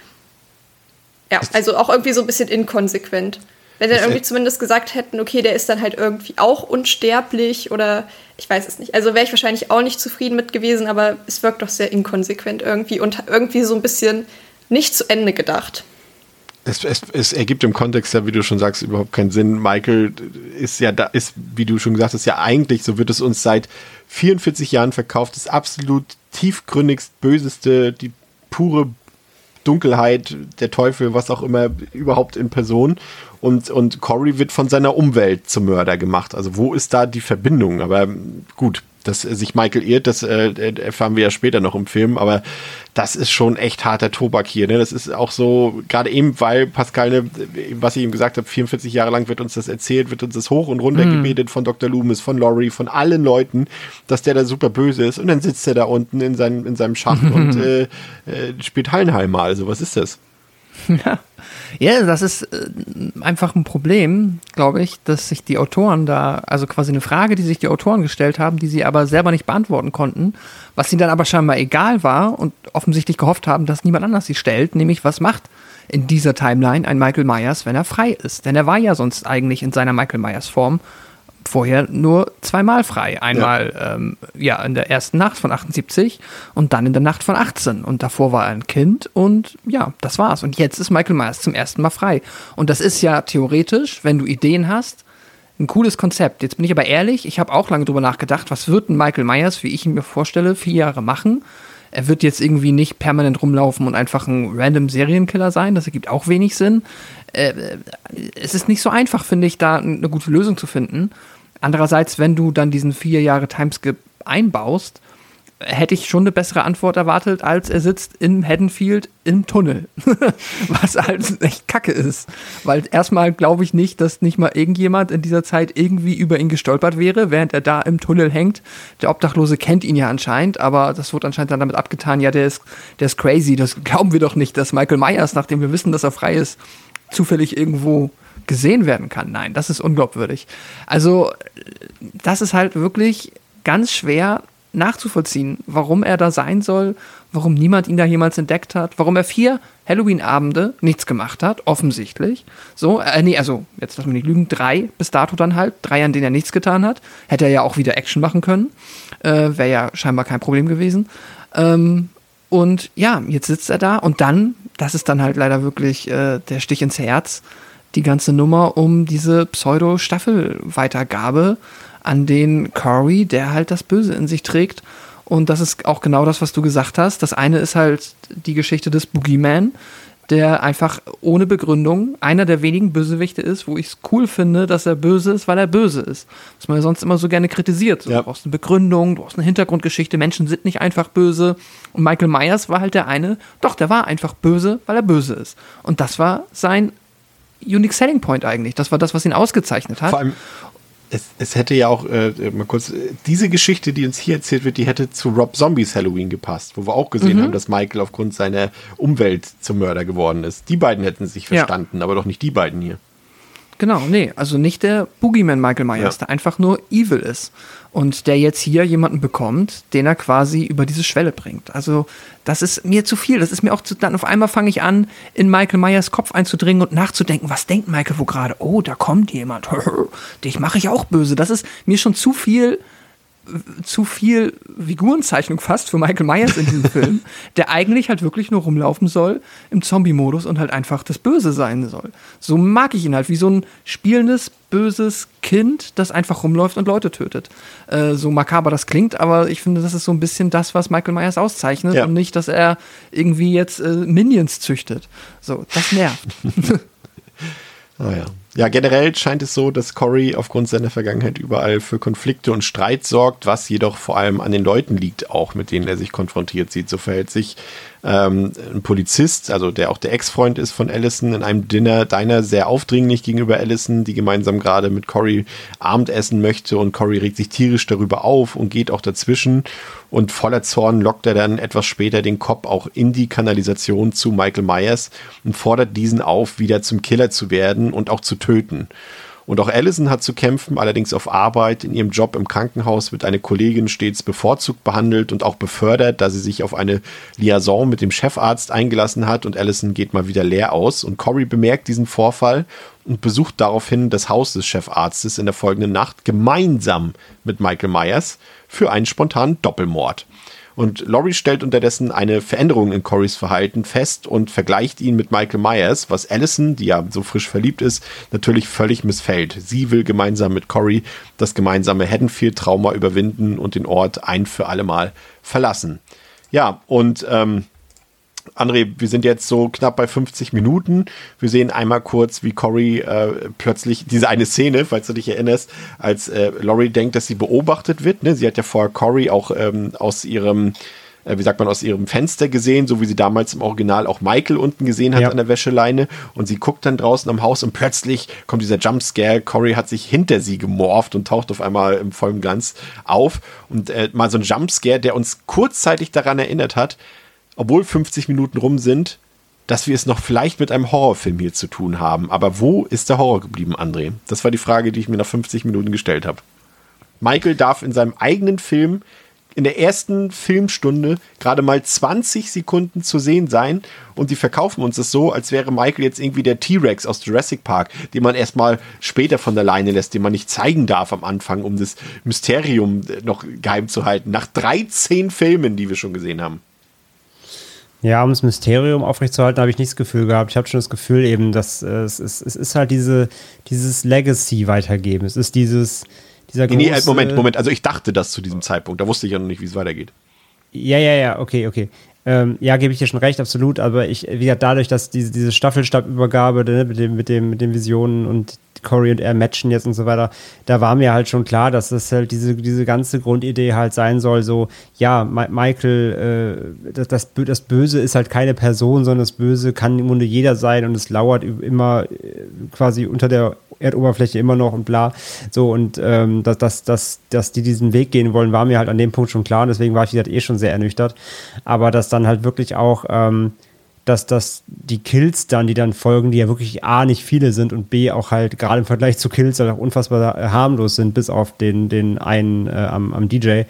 Ja, also auch irgendwie so ein bisschen inkonsequent. Wenn sie dann irgendwie zumindest gesagt hätten, okay, der ist dann halt irgendwie auch unsterblich oder ich weiß es nicht. Also wäre ich wahrscheinlich auch nicht zufrieden mit gewesen, aber es wirkt doch sehr inkonsequent irgendwie und irgendwie so ein bisschen nicht zu Ende gedacht. Es, es, es, ergibt im Kontext ja, wie du schon sagst, überhaupt keinen Sinn. Michael ist ja da, ist, wie du schon gesagt hast, ja eigentlich, so wird es uns seit 44 Jahren verkauft, das absolut tiefgründigst böseste, die pure Dunkelheit, der Teufel, was auch immer, überhaupt in Person. Und, und Corey wird von seiner Umwelt zum Mörder gemacht. Also wo ist da die Verbindung? Aber gut, dass sich Michael irrt, das äh, erfahren wir ja später noch im Film, aber das ist schon echt harter Tobak hier. Ne? Das ist auch so, gerade eben, weil Pascal, ne, was ich ihm gesagt habe, 44 Jahre lang wird uns das erzählt, wird uns das hoch und runter mhm. gebetet von Dr. Loomis, von Laurie, von allen Leuten, dass der da super böse ist. Und dann sitzt er da unten in, seinem in seinem Schacht und äh, äh, spielt Hallenheimer. Also, was ist das? Ja. Ja, das ist äh, einfach ein Problem, glaube ich, dass sich die Autoren da, also quasi eine Frage, die sich die Autoren gestellt haben, die sie aber selber nicht beantworten konnten, was ihnen dann aber scheinbar egal war und offensichtlich gehofft haben, dass niemand anders sie stellt, nämlich was macht in dieser Timeline ein Michael Myers, wenn er frei ist? Denn er war ja sonst eigentlich in seiner Michael Myers Form vorher nur zweimal frei. Einmal ja. Ähm, ja. in der ersten Nacht von 78 und dann in der Nacht von 18. Und davor war er ein Kind und ja, das war's. Und jetzt ist Michael Myers zum ersten Mal frei. Und das ist ja theoretisch, wenn du Ideen hast, ein cooles Konzept. Jetzt bin ich aber ehrlich, ich habe auch lange drüber nachgedacht, was wird ein Michael Myers, wie ich ihn mir vorstelle, vier Jahre machen? Er wird jetzt irgendwie nicht permanent rumlaufen und einfach ein random Serienkiller sein. Das ergibt auch wenig Sinn. Äh, es ist nicht so einfach, finde ich, da eine gute Lösung zu finden. Andererseits, wenn du dann diesen vier Jahre Timeskip einbaust, hätte ich schon eine bessere Antwort erwartet, als er sitzt in Haddonfield im Tunnel. Was halt echt kacke ist. Weil erstmal glaube ich nicht, dass nicht mal irgendjemand in dieser Zeit irgendwie über ihn gestolpert wäre, während er da im Tunnel hängt. Der Obdachlose kennt ihn ja anscheinend, aber das wird anscheinend dann damit abgetan, ja, der ist, der ist crazy. Das glauben wir doch nicht, dass Michael Myers, nachdem wir wissen, dass er frei ist, zufällig irgendwo gesehen werden kann. Nein, das ist unglaubwürdig. Also, das ist halt wirklich ganz schwer nachzuvollziehen, warum er da sein soll, warum niemand ihn da jemals entdeckt hat, warum er vier Halloween-Abende nichts gemacht hat, offensichtlich. So, äh, nee, also, jetzt lass mich nicht lügen, drei bis dato dann halt, drei, an denen er nichts getan hat. Hätte er ja auch wieder Action machen können. Äh, Wäre ja scheinbar kein Problem gewesen. Ähm, und ja, jetzt sitzt er da und dann, das ist dann halt leider wirklich äh, der Stich ins Herz, die ganze Nummer um diese Pseudo-Staffelweitergabe an den Corey, der halt das Böse in sich trägt. Und das ist auch genau das, was du gesagt hast. Das eine ist halt die Geschichte des Boogeyman, der einfach ohne Begründung einer der wenigen Bösewichte ist, wo ich es cool finde, dass er böse ist, weil er böse ist. Was man ja sonst immer so gerne kritisiert. So, ja. Du brauchst eine Begründung, du brauchst eine Hintergrundgeschichte, Menschen sind nicht einfach böse. Und Michael Myers war halt der eine, doch, der war einfach böse, weil er böse ist. Und das war sein Unique Selling Point eigentlich. Das war das, was ihn ausgezeichnet hat. Vor allem, es, es hätte ja auch, äh, mal kurz, diese Geschichte, die uns hier erzählt wird, die hätte zu Rob Zombies Halloween gepasst, wo wir auch gesehen mhm. haben, dass Michael aufgrund seiner Umwelt zum Mörder geworden ist. Die beiden hätten sich verstanden, ja. aber doch nicht die beiden hier. Genau, nee, also nicht der Boogeyman Michael Myers, ja. der einfach nur evil ist und der jetzt hier jemanden bekommt, den er quasi über diese Schwelle bringt. Also das ist mir zu viel. Das ist mir auch zu. Dann auf einmal fange ich an, in Michael Myers Kopf einzudringen und nachzudenken, was denkt Michael wo gerade? Oh, da kommt jemand. Dich mache ich auch böse. Das ist mir schon zu viel zu viel Figurenzeichnung fast für Michael Myers in diesem Film, der eigentlich halt wirklich nur rumlaufen soll im Zombie-Modus und halt einfach das Böse sein soll. So mag ich ihn halt, wie so ein spielendes, böses Kind, das einfach rumläuft und Leute tötet. Äh, so makaber das klingt, aber ich finde, das ist so ein bisschen das, was Michael Myers auszeichnet ja. und nicht, dass er irgendwie jetzt äh, Minions züchtet. So, das nervt. oh ja. Ja, generell scheint es so, dass Cory aufgrund seiner Vergangenheit überall für Konflikte und Streit sorgt, was jedoch vor allem an den Leuten liegt, auch mit denen er sich konfrontiert sieht. So verhält sich ähm, ein Polizist, also der auch der Ex-Freund ist von Allison, in einem Dinner, Diner sehr aufdringlich gegenüber Allison, die gemeinsam gerade mit Cory Abendessen möchte und Cory regt sich tierisch darüber auf und geht auch dazwischen und voller Zorn lockt er dann etwas später den Cop auch in die Kanalisation zu Michael Myers und fordert diesen auf, wieder zum Killer zu werden und auch zu töten. Und auch Allison hat zu kämpfen, allerdings auf Arbeit. In ihrem Job im Krankenhaus wird eine Kollegin stets bevorzugt behandelt und auch befördert, da sie sich auf eine Liaison mit dem Chefarzt eingelassen hat und Allison geht mal wieder leer aus. Und Cory bemerkt diesen Vorfall und besucht daraufhin das Haus des Chefarztes in der folgenden Nacht gemeinsam mit Michael Myers für einen spontanen Doppelmord. Und Laurie stellt unterdessen eine Veränderung in Corys Verhalten fest und vergleicht ihn mit Michael Myers, was Allison, die ja so frisch verliebt ist, natürlich völlig missfällt. Sie will gemeinsam mit Cory das gemeinsame Haddonfield-Trauma überwinden und den Ort ein für alle Mal verlassen. Ja, und ähm, André, wir sind jetzt so knapp bei 50 Minuten. Wir sehen einmal kurz, wie Cory äh, plötzlich diese eine Szene, falls du dich erinnerst, als äh, Laurie denkt, dass sie beobachtet wird. Ne? Sie hat ja vorher Cory auch ähm, aus ihrem äh, wie sagt man, aus ihrem Fenster gesehen, so wie sie damals im Original auch Michael unten gesehen hat ja. an der Wäscheleine. Und sie guckt dann draußen am Haus und plötzlich kommt dieser Jumpscare. Cory hat sich hinter sie gemorpht und taucht auf einmal im vollen Glanz auf. Und äh, mal so ein Jumpscare, der uns kurzzeitig daran erinnert hat, obwohl 50 Minuten rum sind, dass wir es noch vielleicht mit einem Horrorfilm hier zu tun haben. Aber wo ist der Horror geblieben, André? Das war die Frage, die ich mir nach 50 Minuten gestellt habe. Michael darf in seinem eigenen Film in der ersten Filmstunde gerade mal 20 Sekunden zu sehen sein und die verkaufen uns das so, als wäre Michael jetzt irgendwie der T-Rex aus Jurassic Park, den man erstmal später von der Leine lässt, den man nicht zeigen darf am Anfang, um das Mysterium noch geheim zu halten. Nach 13 Filmen, die wir schon gesehen haben. Ja, um das Mysterium aufrechtzuerhalten, habe ich nicht das Gefühl gehabt. Ich habe schon das Gefühl eben, dass äh, es, es, es ist halt diese, dieses Legacy weitergeben. Es ist dieses, dieser große, nee, nee, Moment, Moment. Also ich dachte das zu diesem Zeitpunkt. Da wusste ich ja noch nicht, wie es weitergeht. Ja, ja, ja, okay, okay. Ähm, ja, gebe ich dir schon recht, absolut. Aber ich, wie gesagt, dadurch, dass diese, diese Staffelstabübergabe ne, mit, dem, mit, dem, mit den Visionen und Corey und er matchen jetzt und so weiter, da war mir halt schon klar, dass das halt diese, diese ganze Grundidee halt sein soll, so, ja, Ma Michael, äh, das, das, das, Böse ist halt keine Person, sondern das Böse kann im Grunde jeder sein und es lauert immer äh, quasi unter der Erdoberfläche immer noch und bla. So, und ähm, dass, dass, dass, dass die diesen Weg gehen wollen, war mir halt an dem Punkt schon klar und deswegen war ich, wie gesagt, eh schon sehr ernüchtert. Aber dass dann halt wirklich auch, ähm, dass das die Kills dann, die dann folgen, die ja wirklich A, nicht viele sind und B, auch halt gerade im Vergleich zu Kills halt auch unfassbar äh, harmlos sind, bis auf den, den einen äh, am, am DJ.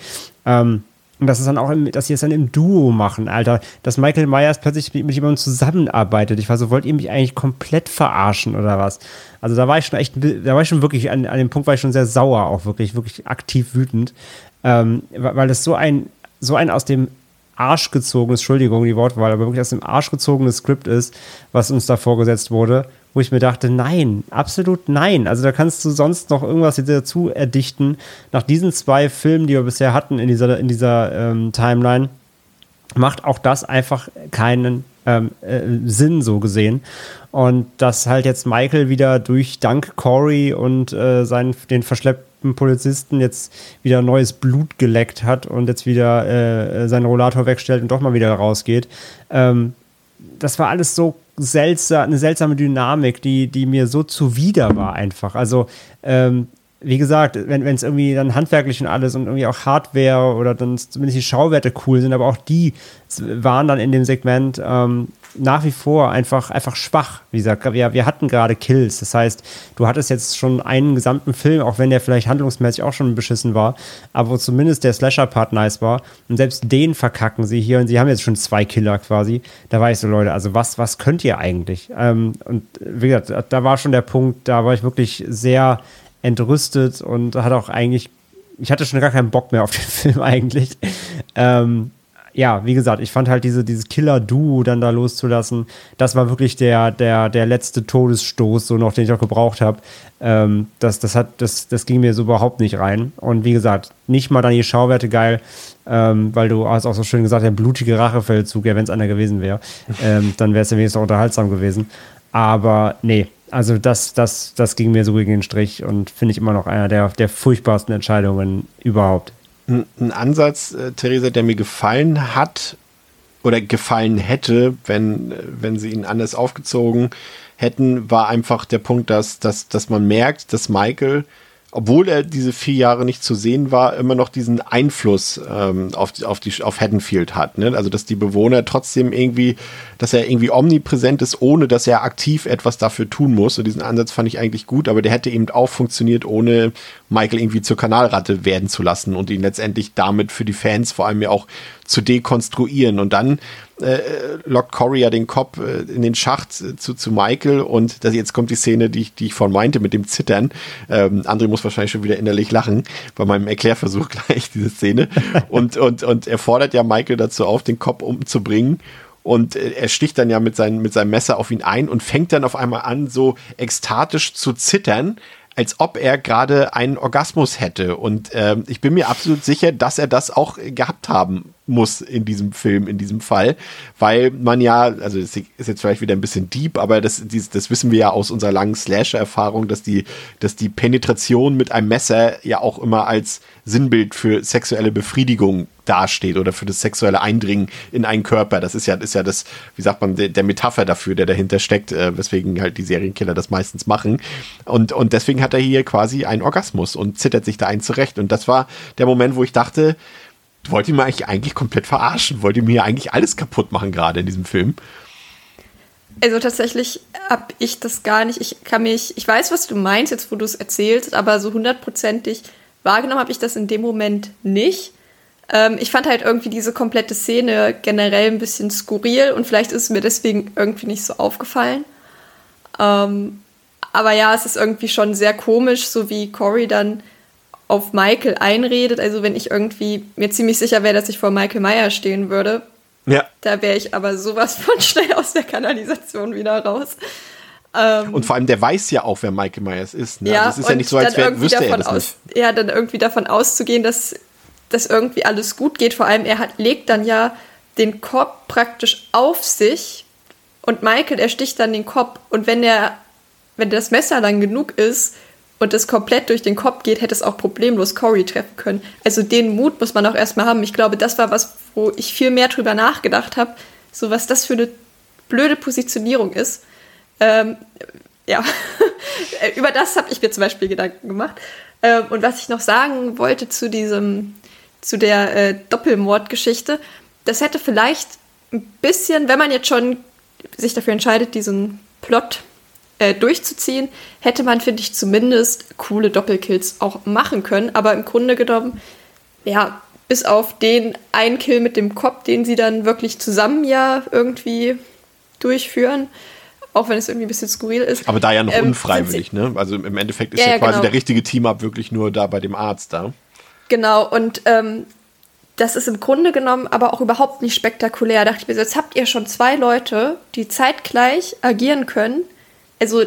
Ähm, und das ist dann auch, im, dass sie es dann im Duo machen, Alter. Dass Michael Myers plötzlich mit, mit jemandem zusammenarbeitet. Ich war so, wollt ihr mich eigentlich komplett verarschen oder was? Also da war ich schon echt, da war ich schon wirklich, an, an dem Punkt war ich schon sehr sauer, auch wirklich, wirklich aktiv wütend. Ähm, weil das so ein, so ein aus dem Arsch gezogenes, Entschuldigung, die Wortwahl, aber wirklich aus dem Arsch gezogenes Skript ist, was uns da vorgesetzt wurde wo ich mir dachte, nein, absolut nein. Also da kannst du sonst noch irgendwas dazu erdichten. Nach diesen zwei Filmen, die wir bisher hatten in dieser, in dieser ähm, Timeline, macht auch das einfach keinen ähm, äh, Sinn so gesehen. Und dass halt jetzt Michael wieder durch Dank Corey und äh, seinen, den verschleppten Polizisten jetzt wieder neues Blut geleckt hat und jetzt wieder äh, seinen Rollator wegstellt und doch mal wieder rausgeht. Ähm, das war alles so seltsam, eine seltsame Dynamik, die, die mir so zuwider war einfach. Also, ähm, wie gesagt, wenn es irgendwie dann handwerklich und alles und irgendwie auch Hardware oder dann zumindest die Schauwerte cool sind, aber auch die waren dann in dem Segment ähm, nach wie vor einfach, einfach schwach. Wie gesagt, wir, wir hatten gerade Kills. Das heißt, du hattest jetzt schon einen gesamten Film, auch wenn der vielleicht handlungsmäßig auch schon beschissen war, aber wo zumindest der Slasher-Part nice war. Und selbst den verkacken sie hier und sie haben jetzt schon zwei Killer quasi. Da war ich so, Leute, also was, was könnt ihr eigentlich? Ähm, und wie gesagt, da war schon der Punkt, da war ich wirklich sehr entrüstet und hatte auch eigentlich, ich hatte schon gar keinen Bock mehr auf den Film eigentlich. Ähm, ja, wie gesagt, ich fand halt diese, dieses Killer-Duo dann da loszulassen, das war wirklich der, der, der letzte Todesstoß, so noch, den ich auch gebraucht habe. Ähm, das, das, hat, das, das ging mir so überhaupt nicht rein. Und wie gesagt, nicht mal dann die Schauwerte geil, ähm, weil du hast auch so schön gesagt, der blutige Rachefeldzug, ja, wenn es einer gewesen wäre, ähm, dann wäre es ja wenigstens auch unterhaltsam gewesen. Aber nee, also das, das, das ging mir so gegen den Strich und finde ich immer noch einer der, der furchtbarsten Entscheidungen überhaupt ein Ansatz, äh, Theresa, der mir gefallen hat oder gefallen hätte, wenn, wenn sie ihn anders aufgezogen hätten, war einfach der Punkt, dass, dass, dass man merkt, dass Michael obwohl er diese vier Jahre nicht zu sehen war, immer noch diesen Einfluss ähm, auf, auf, die, auf Haddonfield hat. Ne? Also, dass die Bewohner trotzdem irgendwie, dass er irgendwie omnipräsent ist, ohne dass er aktiv etwas dafür tun muss. Und diesen Ansatz fand ich eigentlich gut, aber der hätte eben auch funktioniert, ohne Michael irgendwie zur Kanalratte werden zu lassen und ihn letztendlich damit für die Fans vor allem ja auch zu dekonstruieren. Und dann äh, lockt Corey ja den Kopf äh, in den Schacht zu, zu Michael und das, jetzt kommt die Szene, die ich, die ich vorhin meinte mit dem Zittern. Ähm, André muss wahrscheinlich schon wieder innerlich lachen bei meinem Erklärversuch gleich, diese Szene. Und, und, und er fordert ja Michael dazu auf, den Kopf umzubringen. Und äh, er sticht dann ja mit, sein, mit seinem Messer auf ihn ein und fängt dann auf einmal an, so ekstatisch zu zittern, als ob er gerade einen Orgasmus hätte. Und äh, ich bin mir absolut sicher, dass er das auch gehabt haben muss in diesem Film, in diesem Fall, weil man ja, also das ist jetzt vielleicht wieder ein bisschen deep, aber das, das wissen wir ja aus unserer langen Slasher-Erfahrung, dass die, dass die Penetration mit einem Messer ja auch immer als Sinnbild für sexuelle Befriedigung dasteht oder für das sexuelle Eindringen in einen Körper. Das ist ja, ist ja das, wie sagt man, der, Metapher dafür, der dahinter steckt, äh, weswegen halt die Serienkiller das meistens machen. Und, und deswegen hat er hier quasi einen Orgasmus und zittert sich da ein zurecht. Und das war der Moment, wo ich dachte, wollt ihr mir eigentlich, eigentlich komplett verarschen? Wollt ihr mir eigentlich alles kaputt machen gerade in diesem Film? Also tatsächlich habe ich das gar nicht. Ich kann mich, ich weiß, was du meinst, jetzt wo du es erzählst, aber so hundertprozentig wahrgenommen habe ich das in dem Moment nicht. Ähm, ich fand halt irgendwie diese komplette Szene generell ein bisschen skurril und vielleicht ist es mir deswegen irgendwie nicht so aufgefallen. Ähm, aber ja, es ist irgendwie schon sehr komisch, so wie Cory dann auf Michael einredet. Also wenn ich irgendwie mir ziemlich sicher wäre, dass ich vor Michael Meyer stehen würde, Ja. Da wäre ich aber sowas von schnell aus der Kanalisation wieder raus. Ähm, und vor allem, der weiß ja auch, wer Michael Myers ist. Ne? Ja, also es ist ja nicht so, als wäre wüsste er das aus, nicht. Ja, dann irgendwie davon auszugehen, dass, dass irgendwie alles gut geht. Vor allem, er hat, legt dann ja den Korb praktisch auf sich und Michael, er sticht dann den Kopf und wenn er, wenn das Messer lang genug ist und es komplett durch den Kopf geht, hätte es auch problemlos Corey treffen können. Also den Mut muss man auch erstmal haben. Ich glaube, das war was, wo ich viel mehr drüber nachgedacht habe, so was das für eine blöde Positionierung ist. Ähm, ja, über das habe ich mir zum Beispiel Gedanken gemacht. Ähm, und was ich noch sagen wollte zu diesem, zu der äh, Doppelmordgeschichte, das hätte vielleicht ein bisschen, wenn man jetzt schon sich dafür entscheidet, diesen Plot äh, durchzuziehen, hätte man, finde ich, zumindest coole Doppelkills auch machen können. Aber im Grunde genommen, ja, bis auf den einen Kill mit dem Kopf, den sie dann wirklich zusammen ja irgendwie durchführen, auch wenn es irgendwie ein bisschen skurril ist. Aber da ja noch ähm, unfreiwillig, ne? Also im Endeffekt ist ja, ja quasi genau. der richtige Team-Up wirklich nur da bei dem Arzt da. Genau, und ähm, das ist im Grunde genommen aber auch überhaupt nicht spektakulär. Da dachte ich mir, jetzt habt ihr schon zwei Leute, die zeitgleich agieren können. Also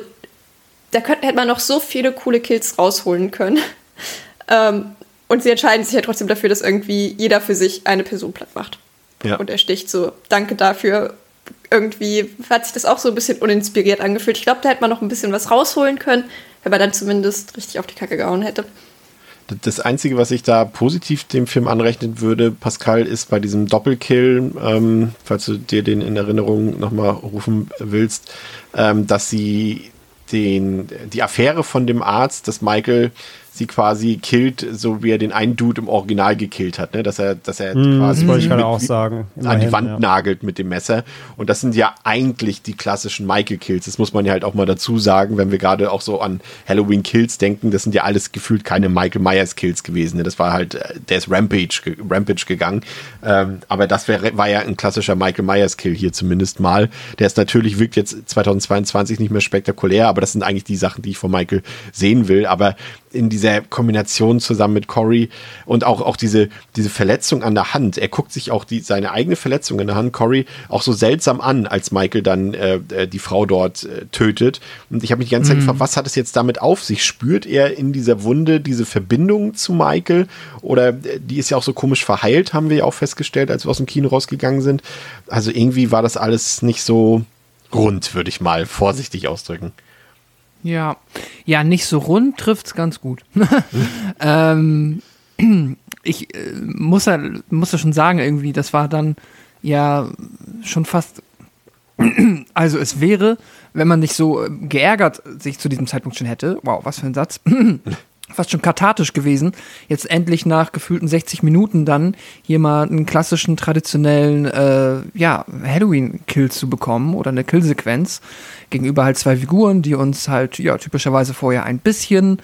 da könnte, hätte man noch so viele coole Kills rausholen können. ähm, und sie entscheiden sich ja trotzdem dafür, dass irgendwie jeder für sich eine Person platt macht. Ja. Und er sticht so, danke dafür. Irgendwie hat sich das auch so ein bisschen uninspiriert angefühlt. Ich glaube, da hätte man noch ein bisschen was rausholen können, wenn man dann zumindest richtig auf die Kacke gehauen hätte. Das Einzige, was ich da positiv dem Film anrechnen würde, Pascal, ist bei diesem Doppelkill, ähm, falls du dir den in Erinnerung nochmal rufen willst, ähm, dass sie den, die Affäre von dem Arzt, dass Michael sie quasi killt, so wie er den einen Dude im Original gekillt hat, ne? dass er, dass er mm, quasi das ich mit, auch sagen. an die Wand ja. nagelt mit dem Messer. Und das sind ja eigentlich die klassischen Michael-Kills. Das muss man ja halt auch mal dazu sagen, wenn wir gerade auch so an Halloween-Kills denken. Das sind ja alles gefühlt keine Michael Myers-Kills gewesen. Ne? Das war halt, äh, der ist Rampage, Rampage gegangen. Ähm, aber das wär, war ja ein klassischer Michael Myers-Kill hier zumindest mal. Der ist natürlich, wirkt jetzt 2022 nicht mehr spektakulär, aber das sind eigentlich die Sachen, die ich von Michael sehen will. Aber in dieser Kombination zusammen mit Cory und auch, auch diese, diese Verletzung an der Hand. Er guckt sich auch die, seine eigene Verletzung in der Hand, Cory, auch so seltsam an, als Michael dann äh, äh die Frau dort äh, tötet. Und ich habe mich die ganze Zeit mhm. gefragt, was hat es jetzt damit auf sich? Spürt er in dieser Wunde diese Verbindung zu Michael? Oder äh, die ist ja auch so komisch verheilt, haben wir ja auch festgestellt, als wir aus dem Kino rausgegangen sind. Also irgendwie war das alles nicht so rund, würde ich mal vorsichtig ausdrücken. Ja, ja, nicht so rund trifft es ganz gut. ähm, ich äh, muss, ja, muss ja schon sagen, irgendwie, das war dann ja schon fast. also, es wäre, wenn man nicht so geärgert sich zu diesem Zeitpunkt schon hätte, wow, was für ein Satz, fast schon kathartisch gewesen, jetzt endlich nach gefühlten 60 Minuten dann hier mal einen klassischen, traditionellen, äh, ja, Halloween-Kill zu bekommen oder eine Killsequenz gegenüber halt zwei Figuren, die uns halt, ja, typischerweise vorher ein bisschen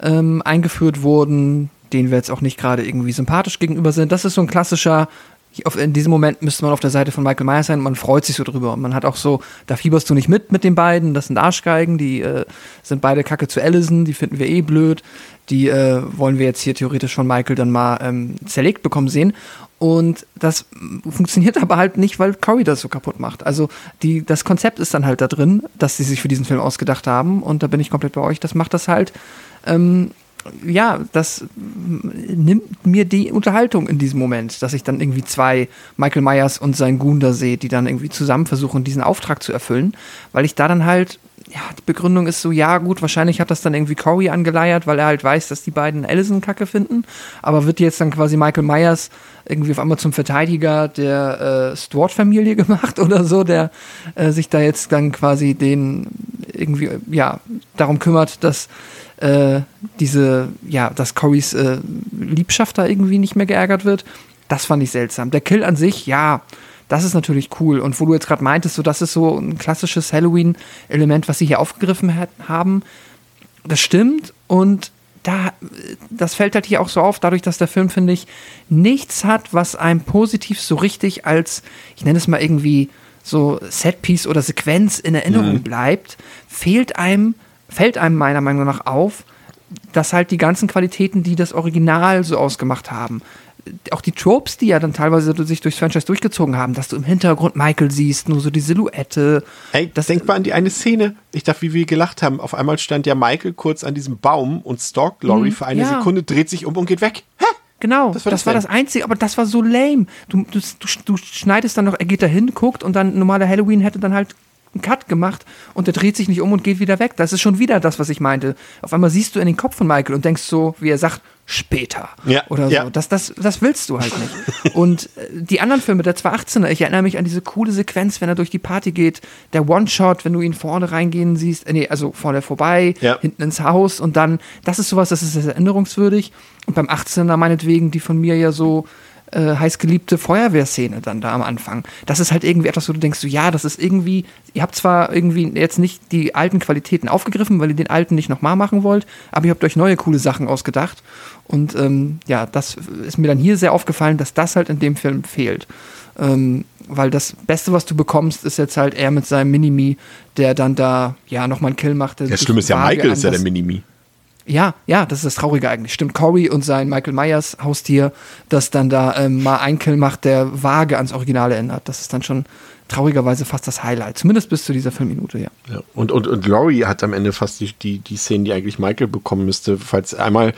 ähm, eingeführt wurden, denen wir jetzt auch nicht gerade irgendwie sympathisch gegenüber sind. Das ist so ein klassischer in diesem Moment müsste man auf der Seite von Michael Myers sein. Man freut sich so drüber. Und man hat auch so, da fieberst du nicht mit mit den beiden. Das sind Arschgeigen, die äh, sind beide Kacke zu Allison, die finden wir eh blöd. Die äh, wollen wir jetzt hier theoretisch von Michael dann mal ähm, zerlegt bekommen sehen. Und das funktioniert aber halt nicht, weil Cory das so kaputt macht. Also die, das Konzept ist dann halt da drin, dass sie sich für diesen Film ausgedacht haben. Und da bin ich komplett bei euch. Das macht das halt ähm, ja, das nimmt mir die Unterhaltung in diesem Moment, dass ich dann irgendwie zwei Michael Myers und sein Gunda sehe, die dann irgendwie zusammen versuchen, diesen Auftrag zu erfüllen, weil ich da dann halt, ja, die Begründung ist so, ja, gut, wahrscheinlich hat das dann irgendwie Corey angeleiert, weil er halt weiß, dass die beiden Allison kacke finden, aber wird jetzt dann quasi Michael Myers irgendwie auf einmal zum Verteidiger der äh, Stewart-Familie gemacht oder so, der äh, sich da jetzt dann quasi den irgendwie, ja, darum kümmert, dass äh, diese, ja, dass Corys äh, Liebschaft da irgendwie nicht mehr geärgert wird. Das fand ich seltsam. Der Kill an sich, ja, das ist natürlich cool. Und wo du jetzt gerade meintest, so das ist so ein klassisches Halloween-Element, was sie hier aufgegriffen hat, haben, das stimmt. Und da, das fällt halt hier auch so auf, dadurch, dass der Film, finde ich, nichts hat, was einem positiv so richtig als, ich nenne es mal irgendwie so Setpiece oder Sequenz in Erinnerung mhm. bleibt, fehlt einem fällt einem meiner Meinung nach auf, dass halt die ganzen Qualitäten, die das Original so ausgemacht haben, auch die Tropes, die ja dann teilweise sich durchs Franchise durchgezogen haben, dass du im Hintergrund Michael siehst, nur so die Silhouette. Ey, das denk mal an die eine Szene. Ich dachte, wie wir gelacht haben. Auf einmal stand ja Michael kurz an diesem Baum und stalkt Laurie mhm, für eine ja. Sekunde, dreht sich um und geht weg. Hä? Genau, das war das, das, war das Einzige, aber das war so lame. Du, du, du, du schneidest dann noch, er geht da hin, guckt und dann normaler Halloween hätte dann halt einen Cut gemacht und der dreht sich nicht um und geht wieder weg. Das ist schon wieder das, was ich meinte. Auf einmal siehst du in den Kopf von Michael und denkst so, wie er sagt, später. Ja, oder so. Ja. Das, das, das willst du halt nicht. und äh, die anderen Filme, der 218er, ich erinnere mich an diese coole Sequenz, wenn er durch die Party geht, der One-Shot, wenn du ihn vorne reingehen siehst, äh, nee, also vorne vorbei, ja. hinten ins Haus und dann, das ist sowas, das ist sehr erinnerungswürdig. Und beim 18er meinetwegen, die von mir ja so äh, heißgeliebte Feuerwehrszene dann da am Anfang. Das ist halt irgendwie etwas, wo du denkst, so, ja, das ist irgendwie, ihr habt zwar irgendwie jetzt nicht die alten Qualitäten aufgegriffen, weil ihr den alten nicht nochmal machen wollt, aber ihr habt euch neue coole Sachen ausgedacht. Und ähm, ja, das ist mir dann hier sehr aufgefallen, dass das halt in dem Film fehlt. Ähm, weil das Beste, was du bekommst, ist jetzt halt er mit seinem Minimi, der dann da ja nochmal einen Kill macht. Das Schlimme ist ja, Michael ist ja der Minimi. Ja, ja, das ist das Traurige eigentlich. Stimmt, Corey und sein Michael Myers Haustier, das dann da ähm, mal ein Kill macht, der vage ans Originale ändert. Das ist dann schon traurigerweise fast das Highlight. Zumindest bis zu dieser Filmminute, ja. ja. Und, und, und Laurie hat am Ende fast die, die, die Szene, die eigentlich Michael bekommen müsste, falls einmal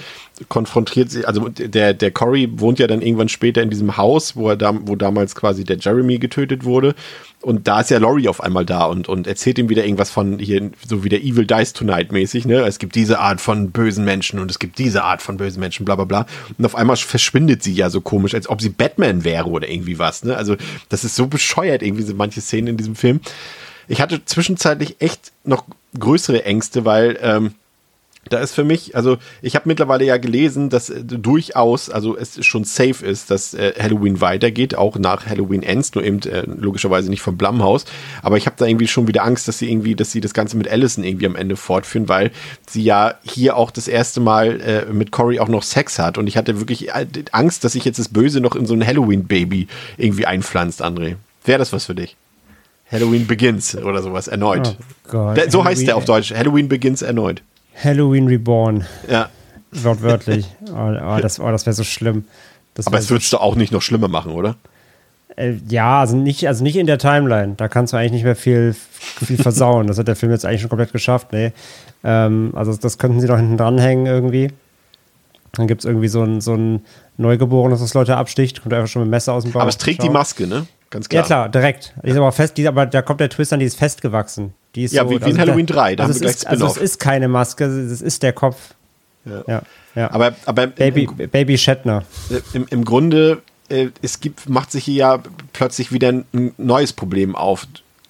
konfrontiert sie, also der, der Corey wohnt ja dann irgendwann später in diesem Haus, wo er da, wo damals quasi der Jeremy getötet wurde. Und da ist ja Laurie auf einmal da und, und erzählt ihm wieder irgendwas von hier, so wie der Evil Dies Tonight mäßig, ne? Es gibt diese Art von bösen Menschen und es gibt diese Art von bösen Menschen, bla bla bla. Und auf einmal verschwindet sie ja so komisch, als ob sie Batman wäre oder irgendwie was, ne? Also, das ist so bescheuert, irgendwie so manche Szenen in diesem Film. Ich hatte zwischenzeitlich echt noch größere Ängste, weil ähm, da ist für mich, also ich habe mittlerweile ja gelesen, dass äh, durchaus, also es schon safe ist, dass äh, Halloween weitergeht, auch nach Halloween Ends, nur eben äh, logischerweise nicht vom Blumhaus. Aber ich habe da irgendwie schon wieder Angst, dass sie irgendwie, dass sie das Ganze mit Allison irgendwie am Ende fortführen, weil sie ja hier auch das erste Mal äh, mit Cory auch noch Sex hat. Und ich hatte wirklich äh, Angst, dass sich jetzt das Böse noch in so ein Halloween-Baby irgendwie einpflanzt, André. Wäre das was für dich? Halloween Begins oder sowas erneut. Oh Gott, so Halloween, heißt der auf Deutsch. Halloween Begins erneut. Halloween Reborn. Ja. Wortwörtlich. oh, oh, das, oh, das wäre so schlimm. Das Aber es so würdest du auch nicht noch schlimmer machen, oder? Äh, ja, also nicht, also nicht in der Timeline. Da kannst du eigentlich nicht mehr viel, viel versauen. Das hat der Film jetzt eigentlich schon komplett geschafft. Nee. Ähm, also das könnten sie doch hinten dranhängen irgendwie. Dann gibt es irgendwie so ein, so ein Neugeborenes, das Leute absticht, kommt einfach schon mit Messer aus dem Bauch. Aber es trägt die Maske, ne? Ganz klar. Ja, klar, direkt. Die ist aber fest, die, aber da kommt der Twist an, die ist festgewachsen. Die ist ja, so, wie, wie also in Halloween 3, da also haben wir gleich ist, Also es ist keine Maske, es ist der Kopf. Ja. ja, ja. Aber, aber Baby, im, Baby Shatner. Im, Im Grunde, äh, es gibt, macht sich hier ja plötzlich wieder ein neues Problem auf.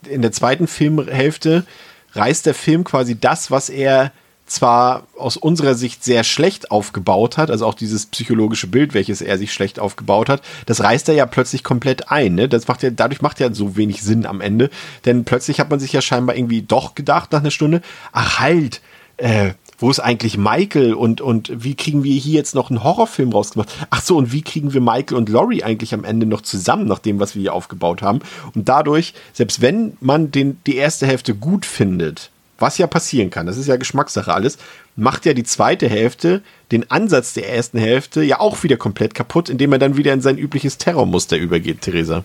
In der zweiten Filmhälfte reißt der Film quasi das, was er zwar aus unserer Sicht sehr schlecht aufgebaut hat, also auch dieses psychologische Bild, welches er sich schlecht aufgebaut hat, das reißt er ja plötzlich komplett ein. Ne? Das macht ja, dadurch macht ja so wenig Sinn am Ende. Denn plötzlich hat man sich ja scheinbar irgendwie doch gedacht nach einer Stunde, ach halt, äh, wo ist eigentlich Michael und, und wie kriegen wir hier jetzt noch einen Horrorfilm rausgemacht? Ach so, und wie kriegen wir Michael und Laurie eigentlich am Ende noch zusammen, nach dem, was wir hier aufgebaut haben? Und dadurch, selbst wenn man den, die erste Hälfte gut findet, was ja passieren kann, das ist ja Geschmackssache alles, macht ja die zweite Hälfte den Ansatz der ersten Hälfte ja auch wieder komplett kaputt, indem er dann wieder in sein übliches Terrormuster übergeht, Theresa.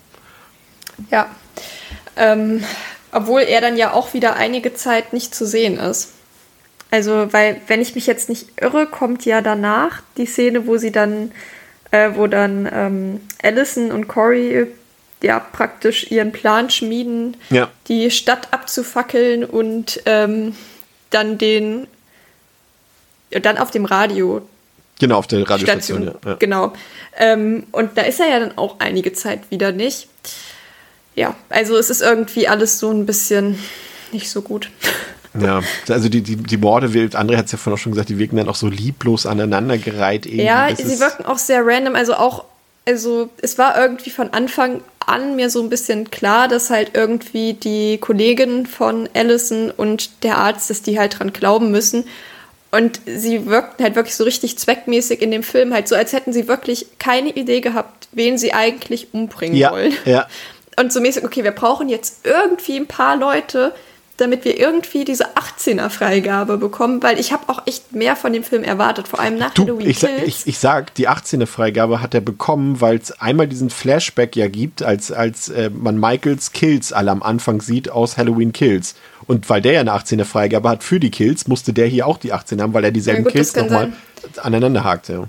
Ja. Ähm, obwohl er dann ja auch wieder einige Zeit nicht zu sehen ist. Also, weil, wenn ich mich jetzt nicht irre, kommt ja danach die Szene, wo sie dann, äh, wo dann ähm, Allison und Corey ja praktisch ihren Plan schmieden, ja. die Stadt abzufackeln und ähm, dann den dann auf dem Radio. Genau, auf der Radiostation. Ja. Ja. Genau. Ähm, und da ist er ja dann auch einige Zeit wieder nicht. Ja, also es ist irgendwie alles so ein bisschen nicht so gut. Ja, also die, die, die Morde, André hat es ja vorhin auch schon gesagt, die wirken dann auch so lieblos aneinandergereiht. Irgendwie. Ja, sie wirken auch sehr random, also auch, also es war irgendwie von Anfang an mir so ein bisschen klar, dass halt irgendwie die Kollegin von Allison und der Arzt, dass die halt dran glauben müssen. Und sie wirkten halt wirklich so richtig zweckmäßig in dem Film, halt so, als hätten sie wirklich keine Idee gehabt, wen sie eigentlich umbringen ja, wollen. Ja. Und so mäßig, okay, wir brauchen jetzt irgendwie ein paar Leute, damit wir irgendwie diese 18er Freigabe bekommen, weil ich habe auch echt mehr von dem Film erwartet, vor allem nach du, Halloween ich, Kills. ich, ich sag, die 18er Freigabe hat er bekommen, weil es einmal diesen Flashback ja gibt, als, als äh, man Michaels Kills alle am Anfang sieht aus Halloween Kills. Und weil der ja eine 18er Freigabe hat für die Kills, musste der hier auch die 18 haben, weil er dieselben Ja, gut, Kills nochmal aneinander hakt. Ja.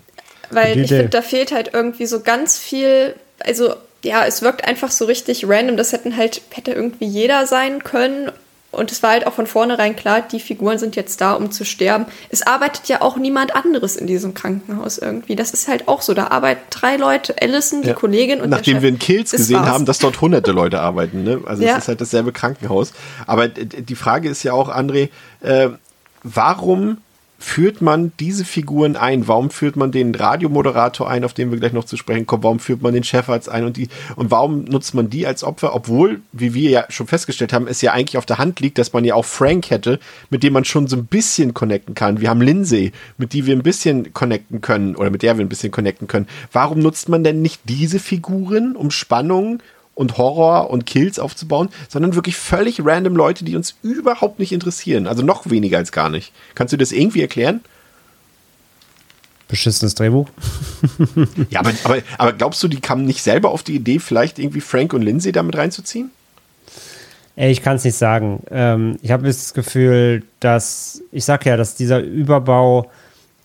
Weil Die ich finde, da fehlt halt irgendwie so ganz viel, also ja, es wirkt einfach so richtig random. Das hätten halt, hätte irgendwie jeder sein können. Und es war halt auch von vornherein klar, die Figuren sind jetzt da, um zu sterben. Es arbeitet ja auch niemand anderes in diesem Krankenhaus irgendwie. Das ist halt auch so. Da arbeiten drei Leute, Allison, die Ja. Kollegin und der Nachdem Chef. wir in Kills Das gesehen war's. haben, dass dort hunderte Leute arbeiten. Ne? Also Ja. es ist halt dasselbe Krankenhaus. Aber die Frage ist ja auch, André, äh, warum führt man diese Figuren ein? Warum führt man den Radiomoderator ein, auf den wir gleich noch zu sprechen kommen? Warum führt man den Chefarzt ein und die und warum nutzt man die als Opfer, obwohl, wie wir ja schon festgestellt haben, es ja eigentlich auf der Hand liegt, dass man ja auch Frank hätte, mit dem man schon so ein bisschen connecten kann. Wir haben Lindsay, mit die wir ein bisschen connecten können oder mit der wir ein bisschen connecten können. Warum nutzt man denn nicht diese Figuren, um Spannung und Horror und Kills aufzubauen, sondern wirklich völlig random Leute, die uns überhaupt nicht interessieren. Also noch weniger als gar nicht. Kannst du das irgendwie erklären? Beschissenes Drehbuch. Ja, aber, aber, aber glaubst du, die kamen nicht selber auf die Idee, vielleicht irgendwie Frank und Lindsay damit reinzuziehen? Ey, ich kann es nicht sagen. Ähm, ich habe das Gefühl, dass, ich sag ja, dass dieser Überbau,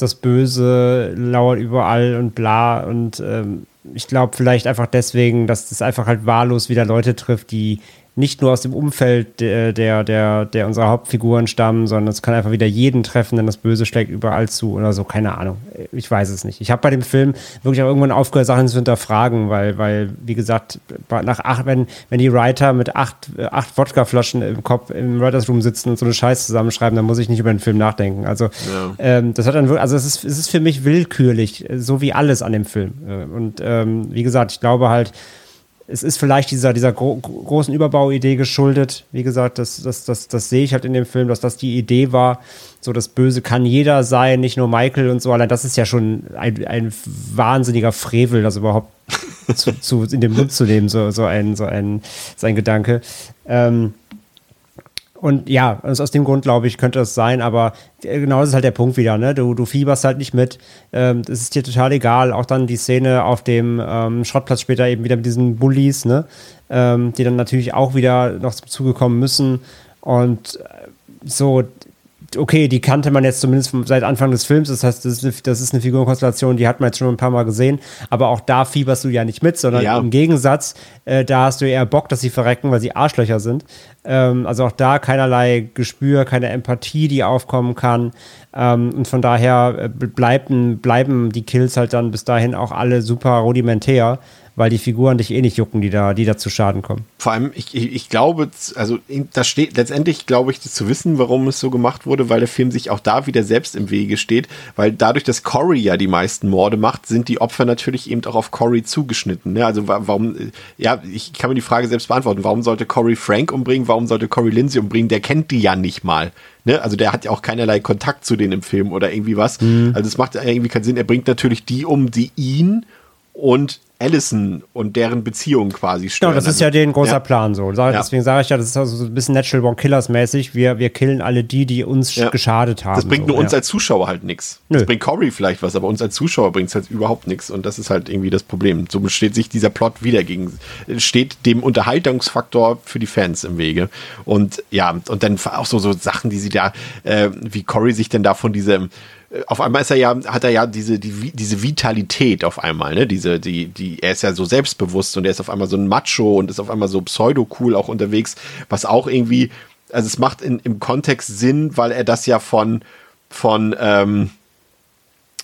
das Böse lauert überall und bla. Und ähm, ich glaube vielleicht einfach deswegen, dass das einfach halt wahllos wieder Leute trifft, die nicht nur aus dem Umfeld der, der, der, der unserer Hauptfiguren stammen, sondern es kann einfach wieder jeden treffen, denn das Böse schlägt überall zu oder so, keine Ahnung. Ich weiß es nicht. Ich habe bei dem Film wirklich auch irgendwann aufgehört, Sachen zu hinterfragen, weil, weil wie gesagt, nach acht, wenn, wenn die Writer mit acht, äh, acht Wodkaflaschen im Kopf im Writers Room sitzen und so eine Scheiße zusammenschreiben, dann muss ich nicht über den Film nachdenken. Also, ähm, das hat dann wirklich, also es ist, es ist für mich willkürlich, äh, so wie alles an dem Film. Äh, Und ähm, wie gesagt, ich glaube halt, es ist vielleicht dieser, dieser gro großen Überbauidee geschuldet. Wie gesagt, das, das, das, das sehe ich halt in dem Film, dass das die Idee war. So, das Böse kann jeder sein, nicht nur Michael und so. Allein das ist ja schon ein, ein wahnsinniger Frevel, das überhaupt zu, zu, in den Mund zu nehmen, so, so, ein, so, ein, so ein Gedanke. Ähm, und ja, also aus dem Grund, glaube ich, könnte das sein, aber genau das ist halt der Punkt wieder, ne? Du, du fieberst halt nicht mit. Ähm, das ist dir total egal. Auch dann die Szene auf dem ähm, Schrottplatz später eben wieder mit diesen Bullies, ne? Ähm, die dann natürlich auch wieder noch zum Zuge kommen müssen. Und äh, so, okay, die kannte man jetzt zumindest seit Anfang des Films. Das heißt, das ist, eine, das ist eine Figurenkonstellation, die hat man jetzt schon ein paar Mal gesehen. Aber auch da fieberst du ja nicht mit, sondern Ja. im Gegensatz, äh, da hast du eher Bock, dass sie verrecken, weil sie Arschlöcher sind. Ähm, also auch da keinerlei Gespür, keine Empathie, die aufkommen kann. Ähm, und von daher äh, bleiben, bleiben die Kills halt dann bis dahin auch alle super rudimentär, weil die Figuren dich eh nicht jucken, die da, die da zu Schaden kommen. Vor allem, ich, ich, ich glaube, also da steht letztendlich, glaube ich, zu wissen, warum es so gemacht wurde, weil der Film sich auch da wieder selbst im Wege steht, weil dadurch, dass Cory ja die meisten Morde macht, sind die Opfer natürlich eben auch auf Cory zugeschnitten. Ne? Also wa- warum, äh, ja, ich kann mir die Frage selbst beantworten, warum sollte Cory Frank umbringen, warum sollte Cory Lindsay umbringen, der kennt die ja nicht mal. Ne? Also der hat ja auch keinerlei Kontakt zu denen im Film oder irgendwie was. Also es macht ja irgendwie keinen Sinn. Er bringt natürlich die um, die ihn und Allison und deren Beziehung quasi stören. Genau, das ist Also, ja den großer ja. Plan so. Deswegen sage ich ja, das ist also so ein bisschen Natural Born Killers mäßig. Wir, wir killen alle die, die uns Ja. geschadet haben. Das bringt so, nur uns ja. als Zuschauer halt nichts. Das bringt Cory vielleicht was, aber uns als Zuschauer bringt es halt überhaupt nichts. Und das ist halt irgendwie das Problem. So steht sich dieser Plot wieder gegen, steht dem Unterhaltungsfaktor für die Fans im Wege. Und ja, und dann auch so, so Sachen, die sie da, äh, wie Cory sich denn da von diesem, auf einmal ist er ja, hat er ja diese, die, diese Vitalität auf einmal, ne? Diese, die, die, er ist ja so selbstbewusst und er ist auf einmal so ein Macho und ist auf einmal so pseudo-cool auch unterwegs, was auch irgendwie, also es macht in, im Kontext Sinn, weil er das ja von, von, ähm,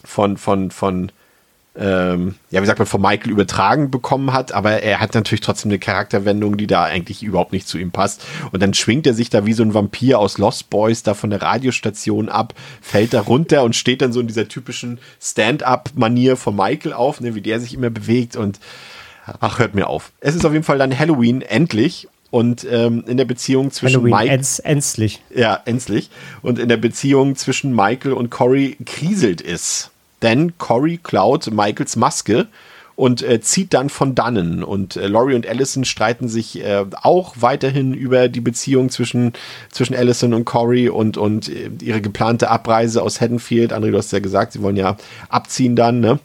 von, von, von, ähm, ja, wie sagt man, von Michael übertragen bekommen hat, aber er hat natürlich trotzdem eine Charakterwendung, die da eigentlich überhaupt nicht zu ihm passt. Und dann schwingt er sich da wie so ein Vampir aus Lost Boys da von der Radiostation ab, fällt da runter und steht dann so in dieser typischen Stand-up-Manier von Michael auf, ne, wie der sich immer bewegt und ach, hört mir auf. Es ist auf jeden Fall dann Halloween, endlich. Und ähm, in der Beziehung zwischen Halloween, Mike endlich. ja, endlich. Und in der Beziehung zwischen Michael und Cory kriselt es. Denn Cory klaut Michaels Maske und äh, zieht dann von dannen. Und äh, Laurie und Allison streiten sich äh, auch weiterhin über die Beziehung zwischen, zwischen Allison und Corey und, und äh, ihre geplante Abreise aus Haddonfield. André, du hast ja gesagt, sie wollen ja abziehen dann, ne?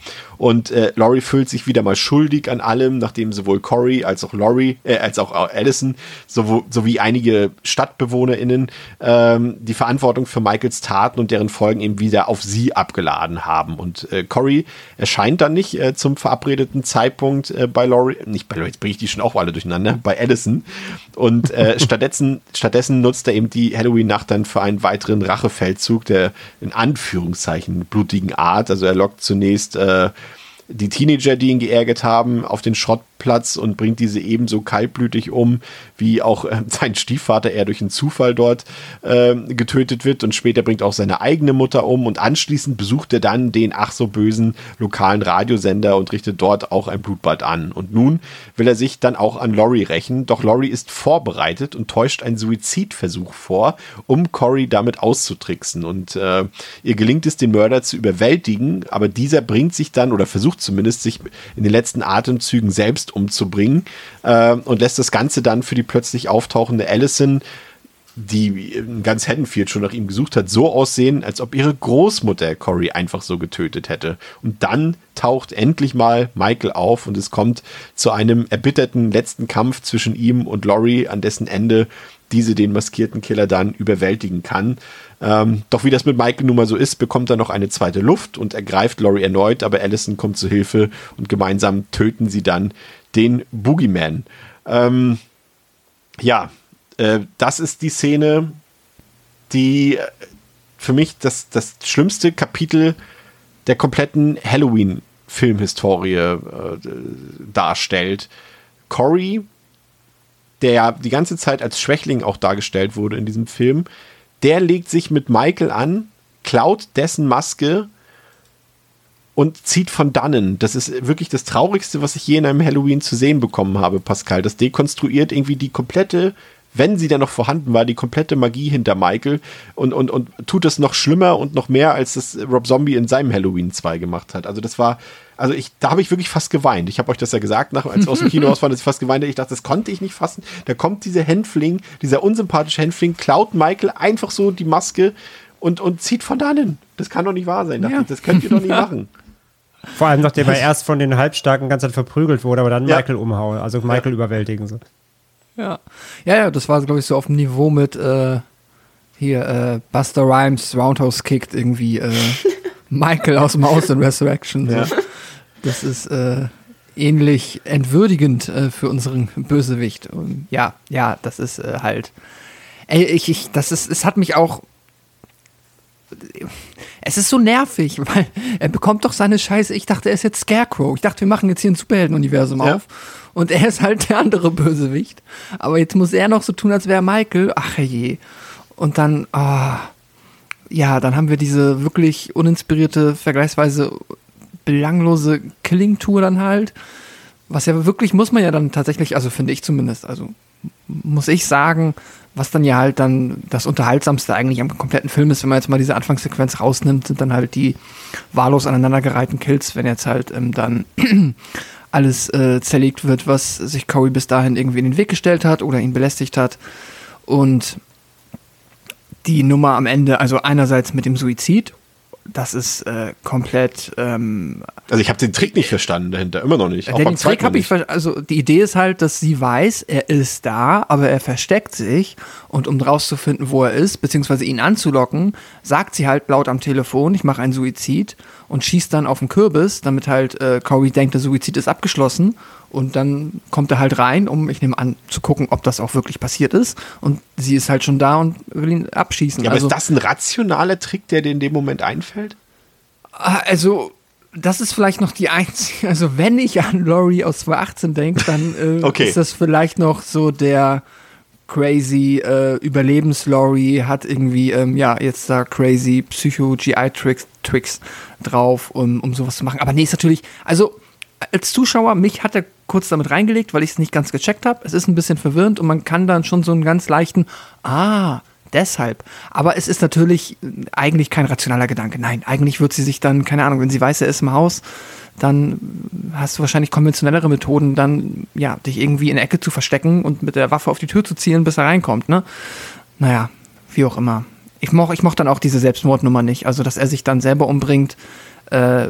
Und äh, Laurie fühlt sich wieder mal schuldig an allem, nachdem sowohl Corey als auch Laurie, äh, als auch Allison, sowie, sowie einige StadtbewohnerInnen ähm, die Verantwortung für Michaels Taten und deren Folgen eben wieder auf sie abgeladen haben. Und äh, Corey erscheint dann nicht äh, zum verabredeten Zeitpunkt äh, bei Laurie, nicht bei Laurie, jetzt bringe ich die schon auch alle durcheinander, bei Allison. Und äh, stattdessen, stattdessen nutzt er eben die Halloween-Nacht dann für einen weiteren Rachefeldzug der in Anführungszeichen blutigen Art. Also er lockt zunächst äh, die Teenager, die ihn geärgert haben, auf den Schrottplatz und bringt diese ebenso kaltblütig um, wie auch äh, sein Stiefvater eher durch einen Zufall dort äh, getötet wird und später bringt auch seine eigene Mutter um und anschließend besucht er dann den ach so bösen lokalen Radiosender und richtet dort auch ein Blutbad an. Und nun will er sich dann auch an Laurie rächen, doch Laurie ist vorbereitet und täuscht einen Suizidversuch vor, um Cory damit auszutricksen. Und äh, ihr gelingt es, den Mörder zu überwältigen, aber dieser bringt sich dann oder versucht zumindest, sich in den letzten Atemzügen selbst umzubringen äh, und lässt das Ganze dann für die plötzlich auftauchende Allison die ganz Haddonfield schon nach ihm gesucht hat, so aussehen, als ob ihre Großmutter Cory einfach so getötet hätte. Und dann taucht endlich mal Michael auf und es kommt zu einem erbitterten letzten Kampf zwischen ihm und Laurie, an dessen Ende diese den maskierten Killer dann überwältigen kann. Ähm, doch wie das mit Michael nun mal so ist, bekommt er noch eine zweite Luft und ergreift Laurie erneut, aber Allison kommt zu Hilfe und gemeinsam töten sie dann den Boogeyman. Ähm, ja, äh, das ist die Szene, die für mich das, das schlimmste Kapitel der kompletten Halloween-Filmhistorie äh, darstellt. Corey, der die ganze Zeit als Schwächling auch dargestellt wurde in diesem Film, der legt sich mit Michael an, klaut dessen Maske und zieht von dannen. Das ist wirklich das Traurigste, was ich je in einem Halloween zu sehen bekommen habe, Pascal. Das dekonstruiert irgendwie die komplette wenn sie dann noch vorhanden war, die komplette Magie hinter Michael und, und, und tut es noch schlimmer und noch mehr, als das Rob Zombie in seinem Halloween 2 gemacht hat. Also das war, also ich, da habe ich wirklich fast geweint. Ich habe euch das ja gesagt, nach, als wir aus dem Kino raus waren, dass ich fast geweint habe. Ich dachte, das konnte ich nicht fassen. Da kommt dieser Hänfling, dieser unsympathische Hänfling, klaut Michael einfach so die Maske und, und zieht von dannen. Das kann doch nicht wahr sein. Ja. Das könnt ihr doch nicht machen. Vor allem, nachdem er erst von den Halbstarken ganz verprügelt wurde, aber dann ja. Michael umhauen, also Michael ja. überwältigen. So. Ja. Ja, ja, das war, glaube ich, so auf dem Niveau mit äh, hier äh, Buster Rhymes Roundhouse kickt irgendwie äh, Michael aus Mouse in Resurrection. So. Ja. Das ist äh, ähnlich entwürdigend äh, für unseren Bösewicht. Und ja, ja, das ist äh, halt. Ey, ich, ich, das ist, es hat mich auch. Es ist so nervig, weil er bekommt doch seine Scheiße. Ich dachte, er ist jetzt Scarecrow. Ich dachte, wir machen jetzt hier ein Superheldenuniversum ja. auf und er ist halt der andere Bösewicht. Aber jetzt muss er noch so tun, als wäre Michael. Ach je. Und dann, oh, ja, dann haben wir diese wirklich uninspirierte, vergleichsweise belanglose Killing-Tour dann halt. Was ja wirklich, muss man ja dann tatsächlich, also finde ich zumindest, also muss ich sagen, was dann ja halt dann das Unterhaltsamste eigentlich am kompletten Film ist, wenn man jetzt mal diese Anfangssequenz rausnimmt, sind dann halt die wahllos aneinandergereihten Kills, wenn jetzt halt ähm, dann alles äh, zerlegt wird, was sich Corey bis dahin irgendwie in den Weg gestellt hat oder ihn belästigt hat. Und die Nummer am Ende, also einerseits mit dem Suizid das ist äh, komplett. Ähm, also ich habe den Trick nicht verstanden dahinter, immer noch nicht. Den Trick habe ich, also die Idee ist halt, dass sie weiß, er ist da, aber er versteckt sich und um rauszufinden, wo er ist, beziehungsweise ihn anzulocken, sagt sie halt laut am Telefon, ich mache einen Suizid und schießt dann auf den Kürbis, damit halt äh, Corey denkt, der Suizid ist abgeschlossen und dann kommt er halt rein, um, ich nehme an, zu gucken, ob das auch wirklich passiert ist. Und sie ist halt schon da und will ihn abschießen. Ja, aber also, ist das ein rationaler Trick, der dir in dem Moment einfällt? Ah, also, das ist vielleicht noch die einzige. Also, wenn ich an Laurie aus 2018 denke, dann äh, okay. ist das vielleicht noch so der crazy äh, Überlebens-Laurie, hat irgendwie, ähm, ja, jetzt da crazy Psycho-GI-Tricks Tricks drauf, um, um sowas zu machen. Aber nee, ist natürlich, also als Zuschauer, mich hat er kurz damit reingelegt, weil ich es nicht ganz gecheckt habe. Es ist ein bisschen verwirrend und man kann dann schon so einen ganz leichten, ah, deshalb. Aber es ist natürlich eigentlich kein rationaler Gedanke. Nein, eigentlich wird sie sich dann, keine Ahnung, wenn sie weiß, er ist im Haus, dann hast du wahrscheinlich konventionellere Methoden, dann ja, dich irgendwie in der Ecke zu verstecken und mit der Waffe auf die Tür zu zielen, bis er reinkommt, ne? Naja, wie auch immer. Ich mochte ich moch dann auch diese Selbstmordnummer nicht. Also, dass er sich dann selber umbringt äh,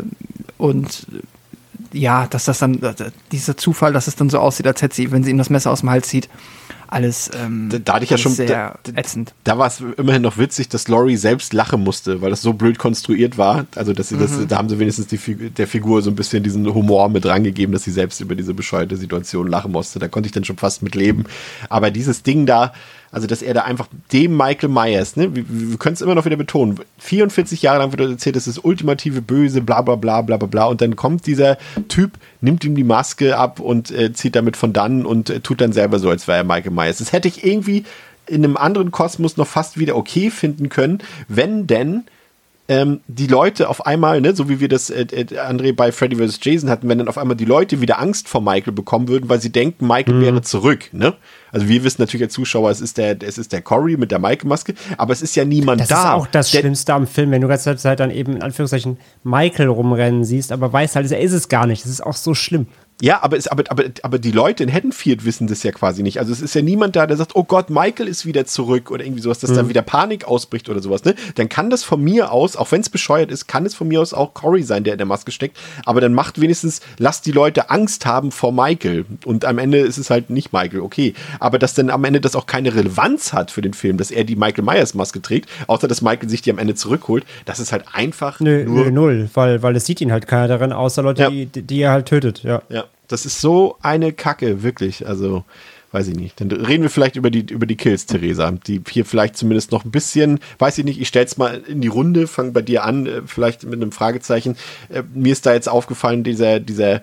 und ja, dass das dann, dieser Zufall, dass es dann so aussieht, als hätte sie, wenn sie ihm das Messer aus dem Hals zieht, alles, ähm, da, da hatte ich ja schon, sehr da, ätzend. Da war es immerhin noch witzig, dass Laurie selbst lachen musste, weil das so blöd konstruiert war. Also, dass sie das, Mhm. da haben sie wenigstens die, der Figur so ein bisschen diesen Humor mit rangegeben, dass sie selbst über diese bescheuerte Situation lachen musste. Da konnte ich dann schon fast mit leben. Aber dieses Ding da, also dass er da einfach dem Michael Myers, ne, wir, wir können es immer noch wieder betonen, 44 Jahre lang wird erzählt, das ist das ultimative Böse, bla bla bla bla bla bla. Und dann kommt dieser Typ, nimmt ihm die Maske ab und äh, zieht damit von dann und äh, tut dann selber so, als wäre er Michael Myers. Das hätte ich irgendwie in einem anderen Kosmos noch fast wieder okay finden können, wenn denn ähm, die Leute auf einmal, ne, so wie wir das äh, äh, André bei Freddy vs. Jason hatten, wenn dann auf einmal die Leute wieder Angst vor Michael bekommen würden, weil sie denken, Michael wäre zurück, ne? Also wir wissen natürlich als Zuschauer, es ist der, es ist der Cory mit der Michael-Maske, aber es ist ja niemand Das da. ist auch das der, Schlimmste am Film, wenn du ganze Zeit dann eben in Anführungszeichen Michael rumrennen siehst, aber weißt halt, er ist es gar nicht. Das ist auch so schlimm. Ja, aber, es, aber, aber, aber die Leute in Haddonfield wissen das ja quasi nicht. Also es ist ja niemand da, der sagt, oh Gott, Michael ist wieder zurück oder irgendwie sowas, dass Mhm. da wieder Panik ausbricht oder sowas. Ne? Dann kann das von mir aus, auch wenn es bescheuert ist, kann es von mir aus auch Cory sein, der in der Maske steckt. Aber dann macht wenigstens, lasst die Leute Angst haben vor Michael. Und am Ende ist es halt nicht Michael, okay. Aber dass dann am Ende das auch keine Relevanz hat für den Film, dass er die Michael Myers Maske trägt, außer dass Michael sich die am Ende zurückholt, das ist halt einfach Nö, nur nö null, weil, weil es sieht ihn halt keiner darin, außer Leute, Ja. die, die er halt tötet, ja. Ja, das ist so eine Kacke, wirklich. Also, weiß ich nicht. Dann reden wir vielleicht über die, über die Kills, Theresa, die hier vielleicht zumindest noch ein bisschen, weiß ich nicht, ich stell's mal in die Runde, fang bei dir an, äh, vielleicht mit einem Fragezeichen. Äh, Mir ist da jetzt aufgefallen, dieser, dieser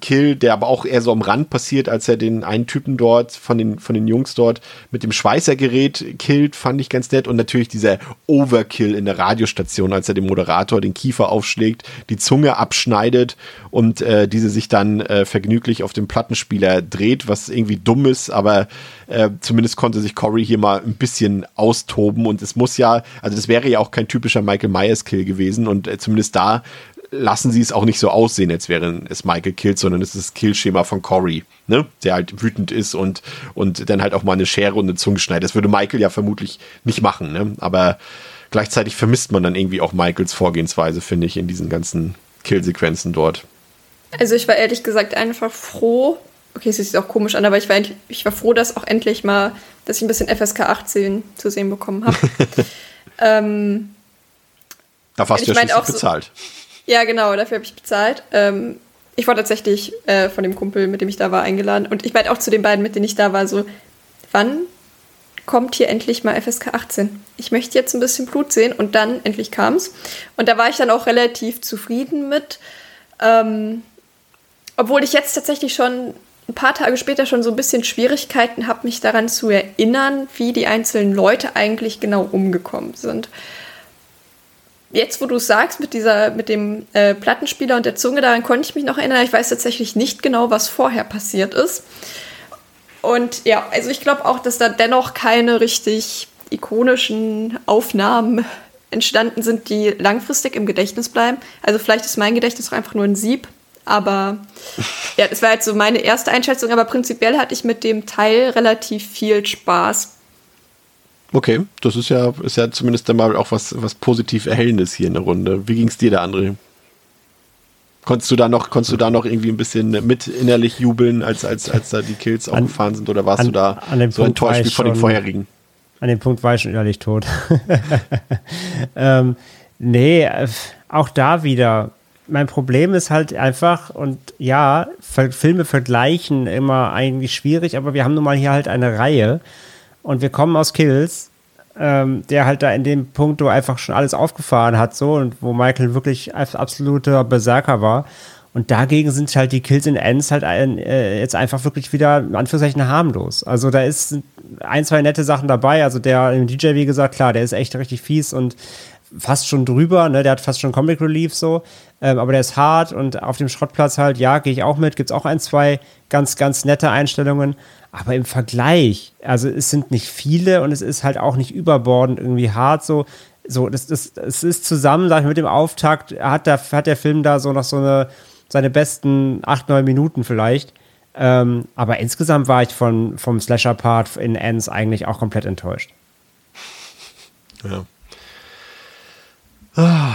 Kill, der aber auch eher so am Rand passiert, als er den einen Typen dort, von den, von den Jungs dort, mit dem Schweißergerät killt, fand ich ganz nett. Und natürlich dieser Overkill in der Radiostation, als er dem Moderator den Kiefer aufschlägt, die Zunge abschneidet und äh, diese sich dann äh, vergnüglich auf den Plattenspieler dreht, was irgendwie dumm ist, aber äh, zumindest konnte sich Corey hier mal ein bisschen austoben und es muss ja, also das wäre ja auch kein typischer Michael Myers Kill gewesen und äh, zumindest da lassen sie es auch nicht so aussehen, als wäre es Michael Kills, sondern es ist das Killschema von Corey, ne? der halt wütend ist und, und dann halt auch mal eine Schere und eine Zunge schneidet. Das würde Michael ja vermutlich nicht machen, ne? aber gleichzeitig vermisst man dann irgendwie auch Michaels Vorgehensweise, finde ich, in diesen ganzen Killsequenzen dort. Also ich war ehrlich gesagt einfach froh. Okay, es sieht auch komisch an, aber ich war, ich war froh, dass auch endlich mal, dass ich ein bisschen FSK 18 zu sehen bekommen habe. ähm, hast Ich du ja schließlich auch so- bezahlt. Ja, genau, dafür habe ich bezahlt. Ähm, ich war tatsächlich äh, von dem Kumpel, mit dem ich da war, eingeladen. Und ich meinte auch zu den beiden, mit denen ich da war, so, wann kommt hier endlich mal FSK 18? Ich möchte jetzt ein bisschen Blut sehen. Und dann endlich kam es. Und da war ich dann auch relativ zufrieden mit. Ähm, obwohl ich jetzt tatsächlich schon ein paar Tage später schon so ein bisschen Schwierigkeiten habe, mich daran zu erinnern, wie die einzelnen Leute eigentlich genau umgekommen sind. Jetzt, wo du es sagst, mit, dieser, mit dem äh, Plattenspieler und der Zunge, daran konnte ich mich noch erinnern. Ich weiß tatsächlich nicht genau, was vorher passiert ist. Und ja, also ich glaube auch, dass da dennoch keine richtig ikonischen Aufnahmen entstanden sind, die langfristig im Gedächtnis bleiben. Also vielleicht ist mein Gedächtnis auch einfach nur ein Sieb, aber ja, das war jetzt so meine erste Einschätzung, aber prinzipiell hatte ich mit dem Teil relativ viel Spaß. Okay, das ist ja, ist ja zumindest dann mal auch was, was positiv Erhellendes hier in der Runde. Wie ging es dir da, André? Konntest du da noch, konntest du da noch irgendwie ein bisschen mit innerlich jubeln, als, als, als da die Kills An- aufgefahren sind, oder warst an- du da so Punkt enttäuscht wie von den vorherigen? An dem Punkt war ich schon innerlich tot. ähm, nee, auch da wieder. Mein Problem ist halt einfach, und ja, Filme vergleichen immer eigentlich schwierig, aber wir haben nun mal hier halt eine Reihe und wir kommen aus Kills, ähm, der halt da in dem Punkt, wo einfach schon alles aufgefahren hat, so und wo Michael wirklich als absoluter Berserker war. Und dagegen sind halt die Kills in Ends halt ein, äh, jetzt einfach wirklich wieder in Anführungszeichen harmlos. Also da ist ein, zwei nette Sachen dabei. Also der DJ, wie gesagt, klar, der ist echt richtig fies und fast schon drüber, ne? Der hat fast schon Comic Relief so. Ähm, aber der ist hart und auf dem Schrottplatz halt, ja, gehe ich auch mit. Gibt's auch ein, zwei ganz, ganz nette Einstellungen. Aber im Vergleich, also es sind nicht viele und es ist halt auch nicht überbordend irgendwie hart so. So, das, das, es ist zusammen, sag ich, mit dem Auftakt, hat der, hat der Film da so noch so eine, seine besten acht, neun Minuten vielleicht. Ähm, aber insgesamt war ich von, vom Slasher-Part in Ends eigentlich auch komplett enttäuscht. Ja. Ah.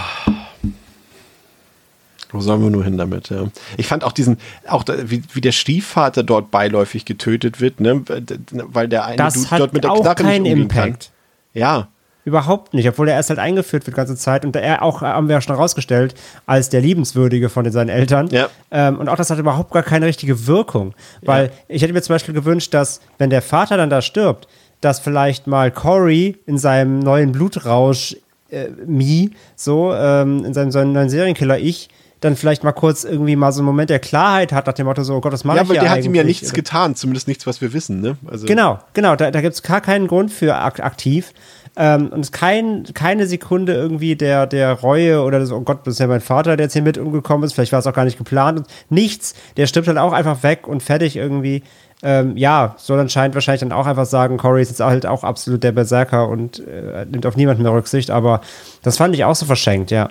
Wo sollen wir nur hin damit? Ja. Ich fand auch diesen, auch da, wie, wie der Stiefvater dort beiläufig getötet wird, ne? weil der eine das Dude dort mit der auch Knarre keinen Impact. Kann. Ja. Überhaupt nicht, obwohl er erst halt eingeführt wird die ganze Zeit und er auch, haben wir ja schon herausgestellt, als der Liebenswürdige von seinen Eltern. Ja. Ähm, und auch das hat überhaupt gar keine richtige Wirkung. Weil ja. ich hätte mir zum Beispiel gewünscht, dass, wenn der Vater dann da stirbt, dass vielleicht mal Corey in seinem neuen Blutrausch äh, Mi, so, ähm, in seinem, seinem neuen Serienkiller-Ich, dann vielleicht mal kurz irgendwie mal so einen Moment der Klarheit hat, nach dem Motto so, oh Gott, was mache ja, ich Ja, aber der hat ihm ja nichts getan, zumindest nichts, was wir wissen, ne? Also genau, genau, da, da gibt es gar keinen Grund für aktiv. Ähm, und es ist kein, keine Sekunde irgendwie der, der Reue oder das, oh Gott, das ist ja mein Vater, der jetzt hier mit umgekommen ist, vielleicht war es auch gar nicht geplant. Und nichts, der stirbt halt auch einfach weg und fertig irgendwie. Ähm, ja, soll anscheinend wahrscheinlich dann auch einfach sagen, Corey ist jetzt halt auch absolut der Berserker und äh, nimmt auf niemanden mehr Rücksicht, aber das fand ich auch so verschenkt, ja.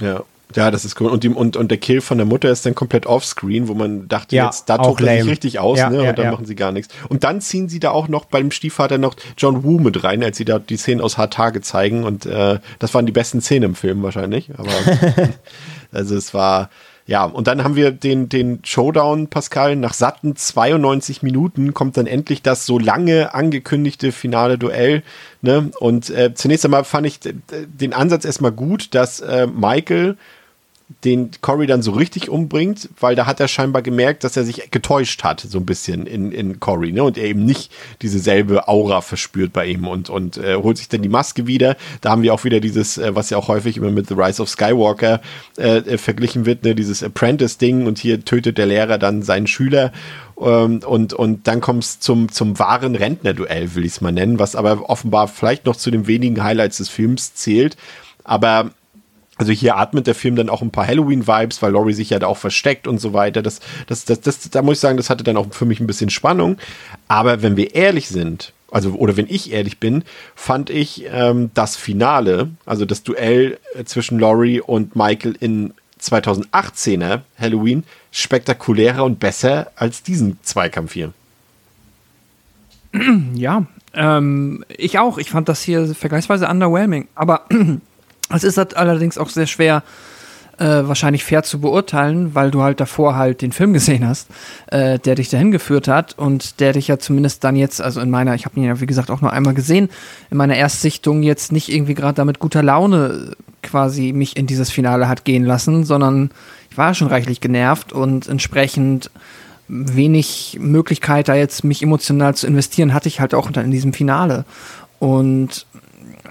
Ja, ja, das ist cool. Und, die, und, und der Kill von der Mutter ist dann komplett offscreen, wo man dachte, ja, jetzt da tobt er sich richtig aus, ja, ne? Ja, und dann machen sie gar nichts. Und dann ziehen sie da auch noch beim Stiefvater noch John Woo mit rein, als sie da die Szenen aus Hard Tage zeigen. Und äh, das waren die besten Szenen im Film wahrscheinlich. Aber also es war, ja, und dann haben wir den, den Showdown, Pascal. Nach satten 92 Minuten kommt dann endlich das so lange angekündigte finale Duell. Ne? Und äh, zunächst einmal fand ich den Ansatz erstmal gut, dass äh, Michael den Corey dann so richtig umbringt, weil da hat er scheinbar gemerkt, dass er sich getäuscht hat, so ein bisschen in, in Corey, ne? Und er eben nicht diese selbe Aura verspürt bei ihm und, und äh, holt sich dann die Maske wieder. Da haben wir auch wieder dieses, äh, was ja auch häufig immer mit The Rise of Skywalker äh, äh verglichen wird, ne? Dieses Apprentice-Ding und hier tötet der Lehrer dann seinen Schüler ähm, und, und dann kommt es zum, zum wahren Rentnerduell, will ich es mal nennen, was aber offenbar vielleicht noch zu den wenigen Highlights des Films zählt. Aber also hier atmet der Film dann auch ein paar Halloween-Vibes, weil Laurie sich ja da auch versteckt und so weiter. Das, das, das, das, da muss ich sagen, das hatte dann auch für mich ein bisschen Spannung. Aber wenn wir ehrlich sind, also oder wenn ich ehrlich bin, fand ich ähm, das Finale, also das Duell zwischen Laurie und Michael in 2018er Halloween spektakulärer und besser als diesen Zweikampf hier. Ja, ähm, ich auch. Ich fand das hier vergleichsweise underwhelming. Aber Es ist halt allerdings auch sehr schwer, äh, wahrscheinlich fair zu beurteilen, weil du halt davor halt den Film gesehen hast, äh, der dich dahin geführt hat und der dich ja zumindest dann jetzt, also in meiner, ich habe ihn ja wie gesagt auch nur einmal gesehen, in meiner Erstsichtung jetzt nicht irgendwie gerade damit guter Laune quasi mich in dieses Finale hat gehen lassen, sondern ich war schon reichlich genervt und entsprechend wenig Möglichkeit, da jetzt mich emotional zu investieren, hatte ich halt auch in diesem Finale. Und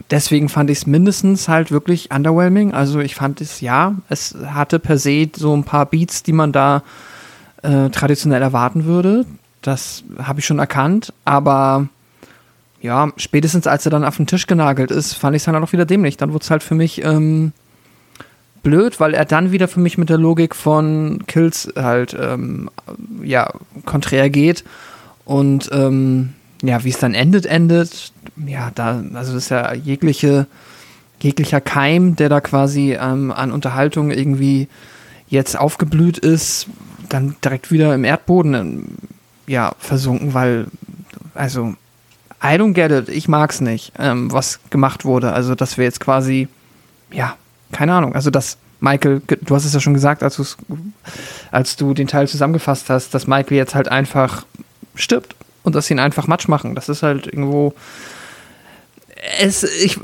deswegen fand ich es mindestens halt wirklich underwhelming. Also ich fand es, ja, es hatte per se so ein paar Beats, die man da äh, traditionell erwarten würde. Das habe ich schon erkannt, aber ja, spätestens als er dann auf den Tisch genagelt ist, fand ich es dann auch wieder dämlich. Dann wurde es halt für mich ähm, blöd, weil er dann wieder für mich mit der Logik von Kills halt ähm, ja konträr geht und ähm, ja, wie es dann endet, endet, ja, da, also das ist ja jegliche, jeglicher Keim, der da quasi ähm, an Unterhaltung irgendwie jetzt aufgeblüht ist, dann direkt wieder im Erdboden ähm, ja, versunken, weil, also, I don't get it, ich mag's nicht, ähm, was gemacht wurde. Also, dass wir jetzt quasi, ja, keine Ahnung, also dass Michael, du hast es ja schon gesagt, als, als du den Teil zusammengefasst hast, dass Michael jetzt halt einfach stirbt und dass sie ihn einfach matsch machen. Das ist halt irgendwo. Es, ich,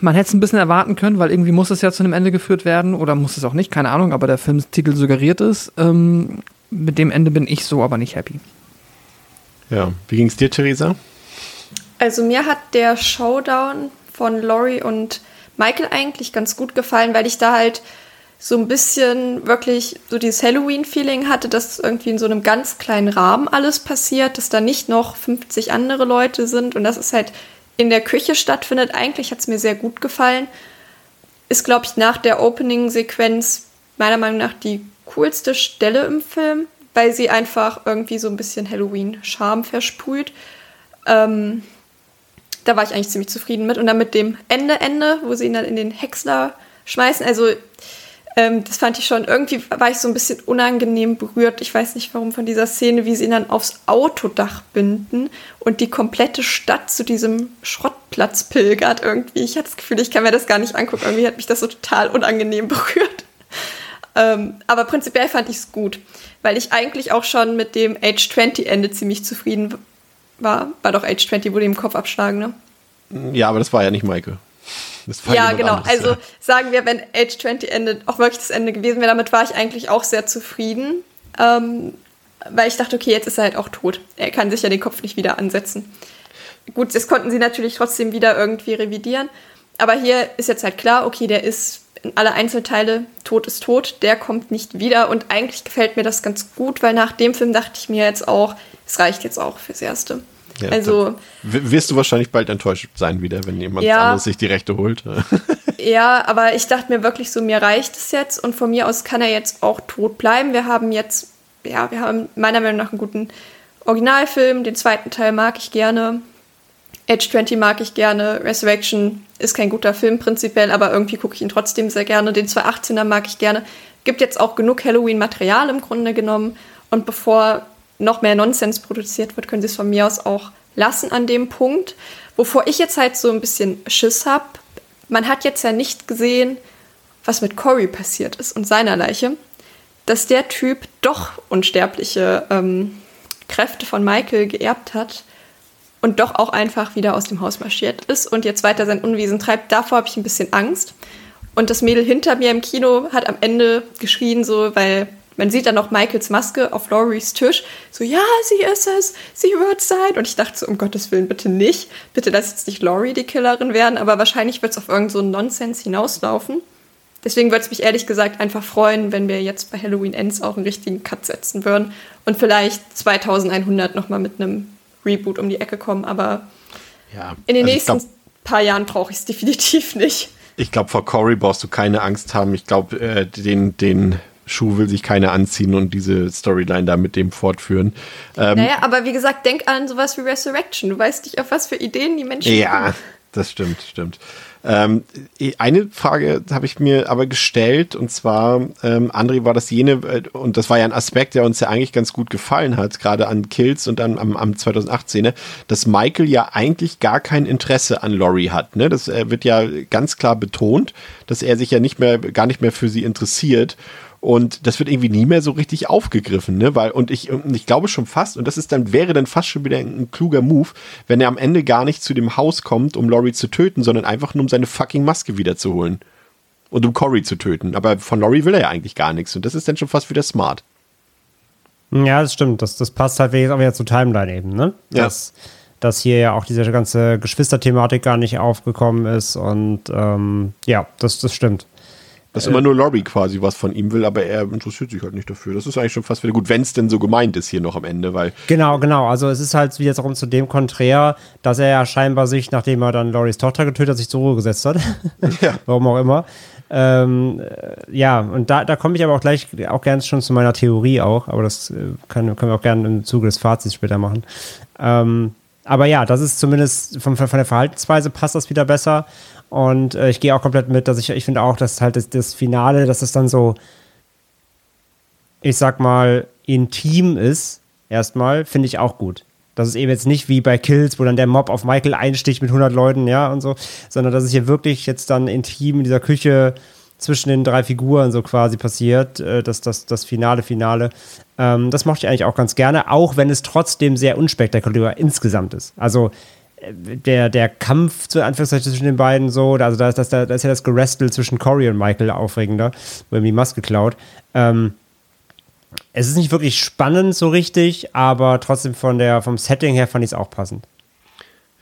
man hätte es ein bisschen erwarten können, weil irgendwie muss es ja zu einem Ende geführt werden oder muss es auch nicht, keine Ahnung, aber der Filmtitel suggeriert es. Ähm, mit dem Ende bin ich so aber nicht happy. Ja, wie ging es dir, Theresa? Also mir hat der Showdown von Laurie und Michael eigentlich ganz gut gefallen, weil ich da halt so ein bisschen wirklich so dieses Halloween-Feeling hatte, dass irgendwie in so einem ganz kleinen Rahmen alles passiert, dass da nicht noch 50 andere Leute sind und dass es halt in der Küche stattfindet. Eigentlich hat es mir sehr gut gefallen. Ist, glaube ich, nach der Opening-Sequenz meiner Meinung nach die coolste Stelle im Film, weil sie einfach irgendwie so ein bisschen Halloween-Charme versprüht. Ähm, da war ich eigentlich ziemlich zufrieden mit. Und dann mit dem Ende-Ende, wo sie ihn dann in den Häcksler schmeißen. Also Ähm, das fand ich schon, irgendwie war ich so ein bisschen unangenehm berührt. Ich weiß nicht warum von dieser Szene, wie sie ihn dann aufs Autodach binden und die komplette Stadt zu diesem Schrottplatz pilgert irgendwie. Ich hatte das Gefühl, ich kann mir das gar nicht angucken. Irgendwie hat mich das so total unangenehm berührt. Ähm, aber prinzipiell fand ich es gut, weil ich eigentlich auch schon mit dem Age 20 Ende ziemlich zufrieden war. War doch Age 20, wurde ihm Kopf abschlagen, ne? Ja, aber das war ja nicht Michael ja, genau. Anderes, also ja. sagen wir, wenn Age 20 Ende auch wirklich das Ende gewesen wäre, damit war ich eigentlich auch sehr zufrieden. Ähm, weil ich dachte, okay, jetzt ist er halt auch tot. Er kann sich ja den Kopf nicht wieder ansetzen. Gut, das konnten sie natürlich trotzdem wieder irgendwie revidieren. Aber hier ist jetzt halt klar, okay, der ist in alle Einzelteile, tot ist tot, der kommt nicht wieder. Und eigentlich gefällt mir das ganz gut, weil nach dem Film dachte ich mir jetzt auch, es reicht jetzt auch fürs Erste. Ja, also wirst du wahrscheinlich bald enttäuscht sein wieder, wenn jemand ja, anderes sich die Rechte holt. ja, aber ich dachte mir wirklich so, mir reicht es jetzt und von mir aus kann er jetzt auch tot bleiben. Wir haben jetzt, ja, wir haben meiner Meinung nach einen guten Originalfilm. Den zweiten Teil mag ich gerne. Age 20 mag ich gerne. Resurrection ist kein guter Film prinzipiell, aber irgendwie gucke ich ihn trotzdem sehr gerne. Den 218er mag ich gerne. Gibt jetzt auch genug Halloween-Material im Grunde genommen. Und bevor noch mehr Nonsens produziert wird, können sie es von mir aus auch lassen an dem Punkt. Wovor ich jetzt halt so ein bisschen Schiss habe, man hat jetzt ja nicht gesehen, was mit Cory passiert ist und seiner Leiche, dass der Typ doch unsterbliche ähm, Kräfte von Michael geerbt hat und doch auch einfach wieder aus dem Haus marschiert ist und jetzt weiter sein Unwesen treibt. Davor habe ich ein bisschen Angst. Und das Mädel hinter mir im Kino hat am Ende geschrien, so, weil man sieht dann noch Michaels Maske auf Laurie's Tisch. So, ja, sie ist es, sie wird es sein. Und ich dachte so, um Gottes Willen, bitte nicht. Bitte lass jetzt nicht Laurie die Killerin werden, aber wahrscheinlich wird es auf irgendeinen so Nonsens hinauslaufen. Deswegen würde es mich ehrlich gesagt einfach freuen, wenn wir jetzt bei Halloween Ends auch einen richtigen Cut setzen würden und vielleicht 2100 nochmal mit einem Reboot um die Ecke kommen. Aber ja, in den also nächsten glaub, paar Jahren brauche ich es definitiv nicht. Ich glaube, vor Corey brauchst du keine Angst haben. Ich glaube, äh, den, den Schuh will sich keiner anziehen und diese Storyline da mit dem fortführen. Ähm, naja, aber wie gesagt, denk an sowas wie Resurrection. Du weißt nicht, auf was für Ideen die Menschen Ja, kommen. das stimmt, stimmt. Ähm, eine Frage habe ich mir aber gestellt und zwar, ähm, André, war das jene, äh, und das war ja ein Aspekt, der uns ja eigentlich ganz gut gefallen hat, gerade an Kills und dann am, am 2018, dass Michael ja eigentlich gar kein Interesse an Laurie hat. Ne? Das äh, wird ja ganz klar betont, dass er sich ja nicht mehr, gar nicht mehr für sie interessiert. Und das wird irgendwie nie mehr so richtig aufgegriffen, ne? Weil, und ich, und ich glaube schon fast, und das ist dann, wäre dann fast schon wieder ein, ein kluger Move, wenn er am Ende gar nicht zu dem Haus kommt, um Laurie zu töten, sondern einfach nur um seine fucking Maske wiederzuholen. Und um Cory zu töten. Aber von Laurie will er ja eigentlich gar nichts. Und das ist dann schon fast wieder smart. Ja, das stimmt. Das, das passt halt auch wieder zur Timeline eben, ne? Ja. Dass, dass hier ja auch diese ganze Geschwisterthematik gar nicht aufgekommen ist. Und ähm, ja, das, das stimmt. Dass äh, immer nur Lobby quasi was von ihm will, aber er interessiert sich halt nicht dafür. Das ist eigentlich schon fast wieder gut, wenn es denn so gemeint ist hier noch am Ende, weil. Genau, genau. Also es ist halt wieder darum zu dem Konträr, dass er ja scheinbar sich, nachdem er dann Loris Tochter getötet hat, sich zur Ruhe gesetzt hat. Ja. Warum auch immer. Ähm, äh, ja, und da, da komme ich aber auch gleich auch gerne schon zu meiner Theorie auch, aber das äh, können, können wir auch gerne im Zuge des Fazits später machen. Ähm, aber ja, das ist zumindest von, von der Verhaltensweise passt das wieder besser. Und äh, ich gehe auch komplett mit, dass ich, ich finde auch, dass halt das, das Finale, dass es dann so, ich sag mal, intim ist, erstmal, finde ich auch gut. Das ist eben jetzt nicht wie bei Kills, wo dann der Mob auf Michael einsticht mit 100 Leuten, ja, und so, sondern dass es hier wirklich jetzt dann intim in dieser Küche zwischen den drei Figuren so quasi passiert, äh, das, das, das Finale, Finale. Ähm, das mochte ich eigentlich auch ganz gerne, auch wenn es trotzdem sehr unspektakulär insgesamt ist. Also der, der Kampf zu Anführungszeichen zwischen den beiden so, also da ist, das, da ist ja das Gerestel zwischen Corey und Michael aufregender, wo ihm die Maske klaut. Ähm, es ist nicht wirklich spannend so richtig, aber trotzdem von der, vom Setting her fand ich es auch passend.